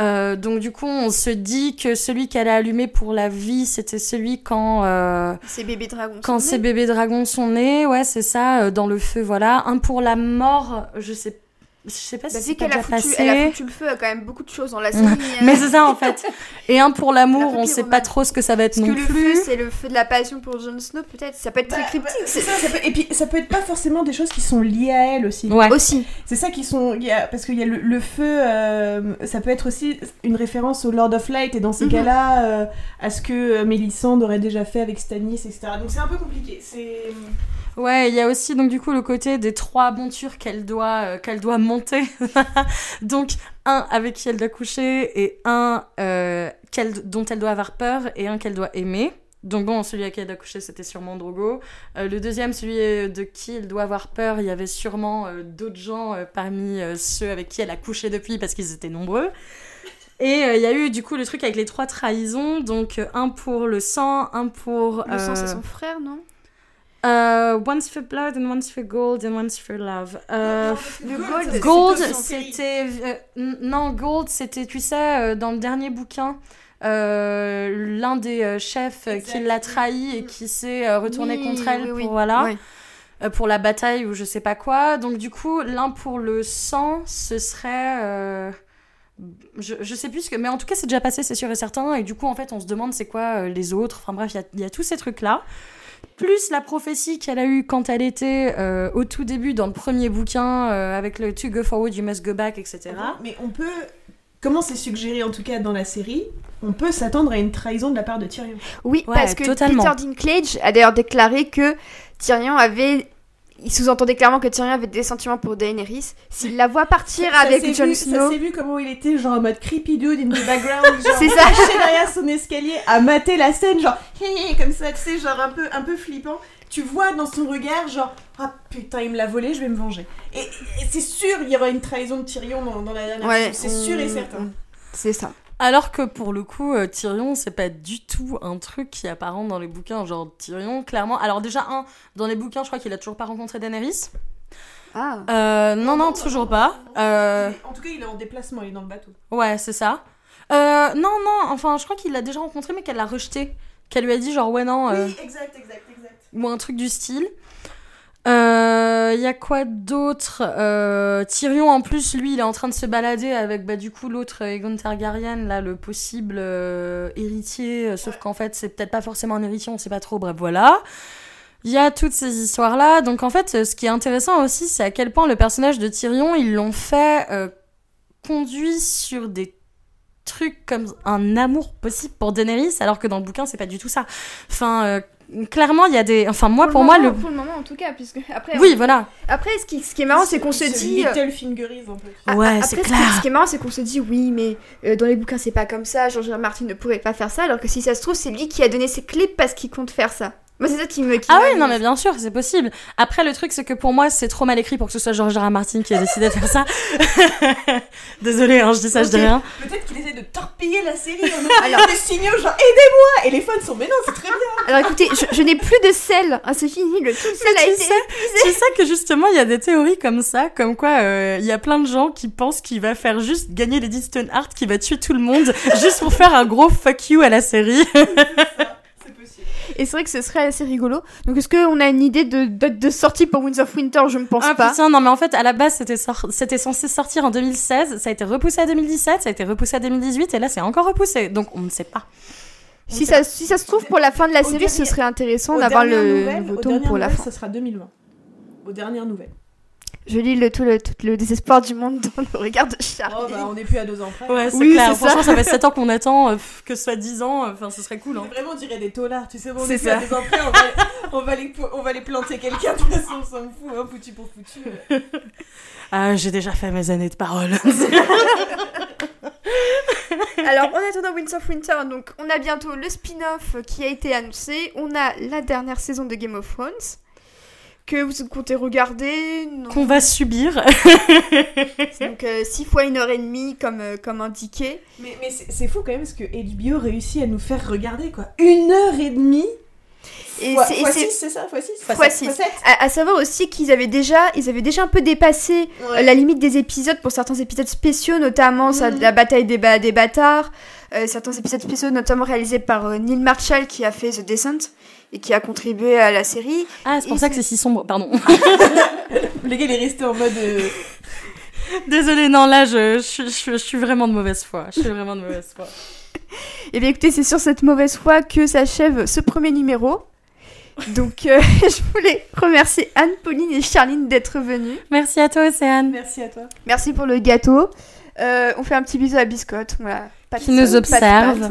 Euh, donc du coup, on se dit que celui qu'elle a allumé pour la vie, c'était celui quand euh, Ces bébés dragons. quand sont ces nés. bébés dragons sont nés. Ouais, c'est ça, euh, dans le feu, voilà. Un pour la mort, je sais, je sais pas Bah, si vu c'est pas qu'elle a, foutu- elle a foutu le feu à quand même beaucoup de choses dans la série. hein. Mais c'est ça en fait. Et un pour l'amour, La on sait pas trop ce que ça va être Parce que non le plus. feu, c'est le feu de la passion pour Jon Snow, peut-être. Ça peut être très Bah, cryptique. bah, c'est c'est- ça, ça peut- et puis ça peut être pas forcément des choses qui sont liées à elle aussi. Ouais. Aussi. C'est ça qui sont. il y a- parce qu'il y a le, le feu, euh, ça peut être aussi une référence au Lord of Light, et dans ces Mhm. cas-là, euh, à ce que euh, Mélissandre aurait déjà fait avec Stannis, etc. Donc c'est un peu compliqué. C'est. Ouais, il y a aussi donc du coup le côté des trois montures qu'elle doit euh, qu'elle doit monter. donc un avec qui elle doit coucher et un euh, dont elle doit avoir peur et un qu'elle doit aimer. Donc bon, celui avec qui elle doit coucher, c'était sûrement Drogo. Euh, le deuxième, celui euh, de qui elle doit avoir peur, il y avait sûrement euh, d'autres gens euh, parmi ceux avec qui elle a couché depuis parce qu'ils étaient nombreux. Et il y a eu du coup le truc avec les trois trahisons, donc un pour le sang, un pour... Le sang, c'est son frère, non? Euh, once for blood and once for gold and once for love. Euh, Le gold, c'était euh, non gold, c'était tu sais euh, dans le dernier bouquin. euh, l'un des euh, chefs qui l'a trahi et qui s'est euh, retourné Oui, contre elle oui, oui. pour voilà euh, pour la bataille ou je sais pas quoi donc du coup l'un pour le sang ce serait euh, je, je sais plus ce que mais en tout cas c'est déjà passé c'est sûr et certain et du coup en fait on se demande c'est quoi euh, les autres enfin bref il y a, il y a tous ces trucs là plus la prophétie qu'elle a eue quand elle était euh, au tout début dans le premier bouquin euh, avec le To go forward, you must go back, etc. Mais on peut. Comment c'est suggéré en tout cas dans la série On peut s'attendre à une trahison de la part de Tyrion. Oui, Ouais, parce que totalement. Peter Dinklage a d'ailleurs déclaré que Tyrion avait. Il sous-entendait clairement que Tyrion avait des sentiments pour Daenerys. S'il la voit partir Ça avec Jon Ça Snow. s'est vu comment il était genre en mode creepy dude in the background, genre C'est ça. caché derrière son escalier à mater la scène, genre comme ça, tu sais, genre un peu, un peu flippant. Tu vois dans son regard, genre ah putain, il me l'a volé, je vais me venger. Et, et c'est sûr, il y aura une trahison de Tyrion dans, dans la dernière Ouais, c'est sûr et certain. C'est ça. Alors que pour le coup, euh, Tyrion, c'est pas du tout un truc qui apparaît dans les bouquins. Genre, Tyrion, clairement. Alors, déjà, un, dans les bouquins, je crois qu'il a toujours pas rencontré Daenerys. Ah. Euh, non, non, toujours pas. Euh, En tout cas, il est en déplacement, il est dans le bateau. ouais, c'est ça. Euh, non, non, enfin, je crois qu'il l'a déjà rencontré, mais qu'elle l'a rejeté. Qu'elle lui a dit, genre, ouais, non. euh, Oui, exact, exact, exact. ou un truc du style. Il y a quoi d'autre? Euh, Tyrion, en plus, lui, il est en train de se balader avec, bah, du coup, l'autre Aegon Targaryen, là, le possible euh, héritier, euh, sauf qu'en fait, c'est peut-être pas forcément un héritier, on sait pas trop, bref, voilà. Il y a toutes ces histoires-là. Donc, en fait, euh, ce qui est intéressant aussi, c'est à quel point le personnage de Tyrion, ils l'ont fait euh, conduit sur des trucs comme un amour possible pour Daenerys, alors que dans le bouquin, c'est pas du tout ça. Enfin, euh, clairement, il y a des. Enfin, moi, pour, le moi, moment- le. Pour le moment, en tout cas, puisque. Après, Oui, on- voilà. Après, ce qui, ce qui est marrant, c'est qu'on se dit. euh, Little fingeries un peu. Ah, Ouais, c'est après, ce qui- clair. Ce qui est marrant, c'est qu'on se dit oui, mais euh, dans les bouquins, c'est pas comme ça. R. Martin ne pourrait pas faire ça, alors que si ça se trouve, c'est lui qui a donné ses clés parce qu'il compte faire ça. Moi, c'est ça qui me. Qui Ah oui, non, mais bien sûr, c'est possible. Après, le truc, c'est que pour moi, c'est trop mal écrit pour que ce soit George R. R. Martin qui a décidé de faire ça. Désolée, hein, je dis ça, je dis rien. Peut-être qu'il essaie de torpiller la série en Alors- des signaux genre aidez-moi Et les fans sont mais non, c'est très bien Alors écoutez, je, je n'ai plus de sel. Ah, c'est fini, le tout sel a tu été. sais, tu sais que justement, il y a des théories comme ça, comme quoi euh, il y a plein de gens qui pensent qu'il va faire juste gagner les Diston Heart, qui va tuer tout le monde, juste pour faire un gros fuck you à la série. Et c'est vrai que ce serait assez rigolo. Donc est-ce qu'on a une idée de date de sortie pour Winds of Winter? Je ne pense Ah pas. putain, non mais en fait, à la base, c'était sor- c'était censé sortir en 2016, ça a été repoussé à 2017, ça a été repoussé à 2018, et là, c'est encore repoussé, donc on ne sait pas. Si ça, si ça se trouve pour la fin de la Au série, dernier- ce serait intéressant d'avoir le nouveau tome pour la fin. Ça sera 2020. Aux dernières nouvelles. Je lis le, tout, le, tout le désespoir du monde dans le regard de Charlie. Oh bah on est plus à deux ans près. Ouais, c'est Oui, clair, c'est franchement, ça. fait 7 ans qu'on attend, euh, que ce soit 10 ans, euh, enfin, ce serait cool, hein. Vraiment, on dirait des taulards, tu sais, bon, on C'est est plus à ça. deux ans près, on va, on va, les, on va les planter quelqu'un, de toute façon, on s'en fout, hein, foutu pour foutu. Ah, j'ai déjà fait mes années de parole. Alors, en attendant Winds of Winter, donc, on a bientôt le spin-off qui a été annoncé. On a la dernière saison de Game of Thrones. Que vous comptez regarder non. Qu'on va subir. Donc, 6 fois une heure et demie, comme, euh, comme indiqué. Mais, mais c'est c'est fou quand même parce que HBO réussit à nous faire regarder quoi. Une heure et demie Et fois, c'est- et fois c'est- six, c'est ça Fois 6 Fois six. À, à savoir aussi qu'ils avaient déjà, ils avaient déjà un peu dépassé euh, la limite des épisodes pour certains épisodes spéciaux, notamment ça, Mhm. la bataille des, ba- des bâtards, euh, certains épisodes spéciaux notamment réalisés par euh, Neil Marshall qui a fait The Descent et qui a contribué à la série. Ah, c'est pour Et ça que c'est- si sombre, pardon. Le gars il est resté en mode. euh, Désolée, non, là, je, je, je- je suis vraiment de mauvaise foi. Je suis vraiment de mauvaise foi. Et bien écoutez, c'est sur cette mauvaise foi que s'achève ce premier numéro. Donc euh, je voulais remercier Anne, Pauline et Charline d'être venues. Merci à toi, Océane. Merci à toi. Merci pour le gâteau. Euh, on fait un petit bisou à Biscotte, voilà. Pas de Qui nous observe. pâte.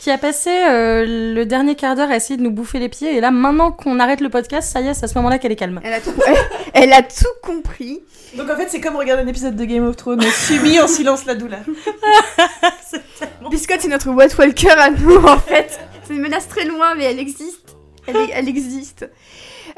Qui a passé euh, le dernier quart d'heure à essayer de nous bouffer les pieds. Et là, maintenant qu'on arrête le podcast, ça y est, c'est à ce moment-là qu'elle est calme. Elle a tout, elle, elle a tout compris. Donc en fait c'est comme regarder un épisode de Game of Thrones, on subit en silence la douleur. Biscotte, c'est notre White Walker à nous, en fait. C'est une menace très loin, mais elle existe. Elle, est- elle existe.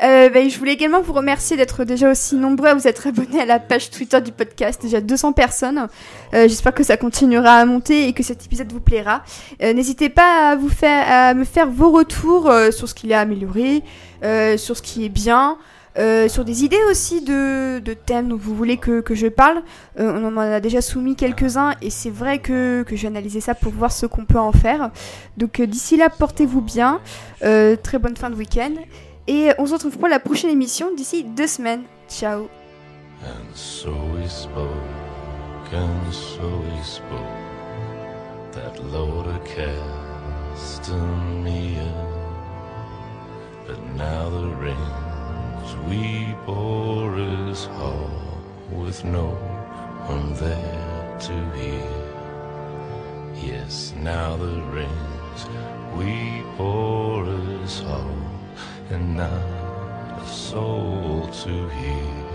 Euh, bah, je voulais également vous remercier d'être déjà aussi nombreux à vous être abonnés à la page Twitter du podcast. Déjà 200 personnes. Euh, J'espère que ça continuera à monter et que cet épisode vous plaira. Euh, N'hésitez pas à, vous faire, à me faire vos retours euh, sur ce qu'il a amélioré, euh, sur ce qui est bien. euh, sur des idées aussi de, de thèmes dont vous voulez que, que je parle. Euh, on en a déjà soumis quelques-uns et c'est vrai que, que je vais analyser ça pour voir ce qu'on peut en faire. Donc euh, d'ici là, portez-vous bien. Très bonne fin de week-end. Et on se retrouve pour la prochaine émission d'ici deux semaines. Ciao And so we spoke, and so we spoke. That load of Castamia. But now the rains we bore is hall with no one there to hear. Yes, now the rains we bore is hall and not a soul to hear.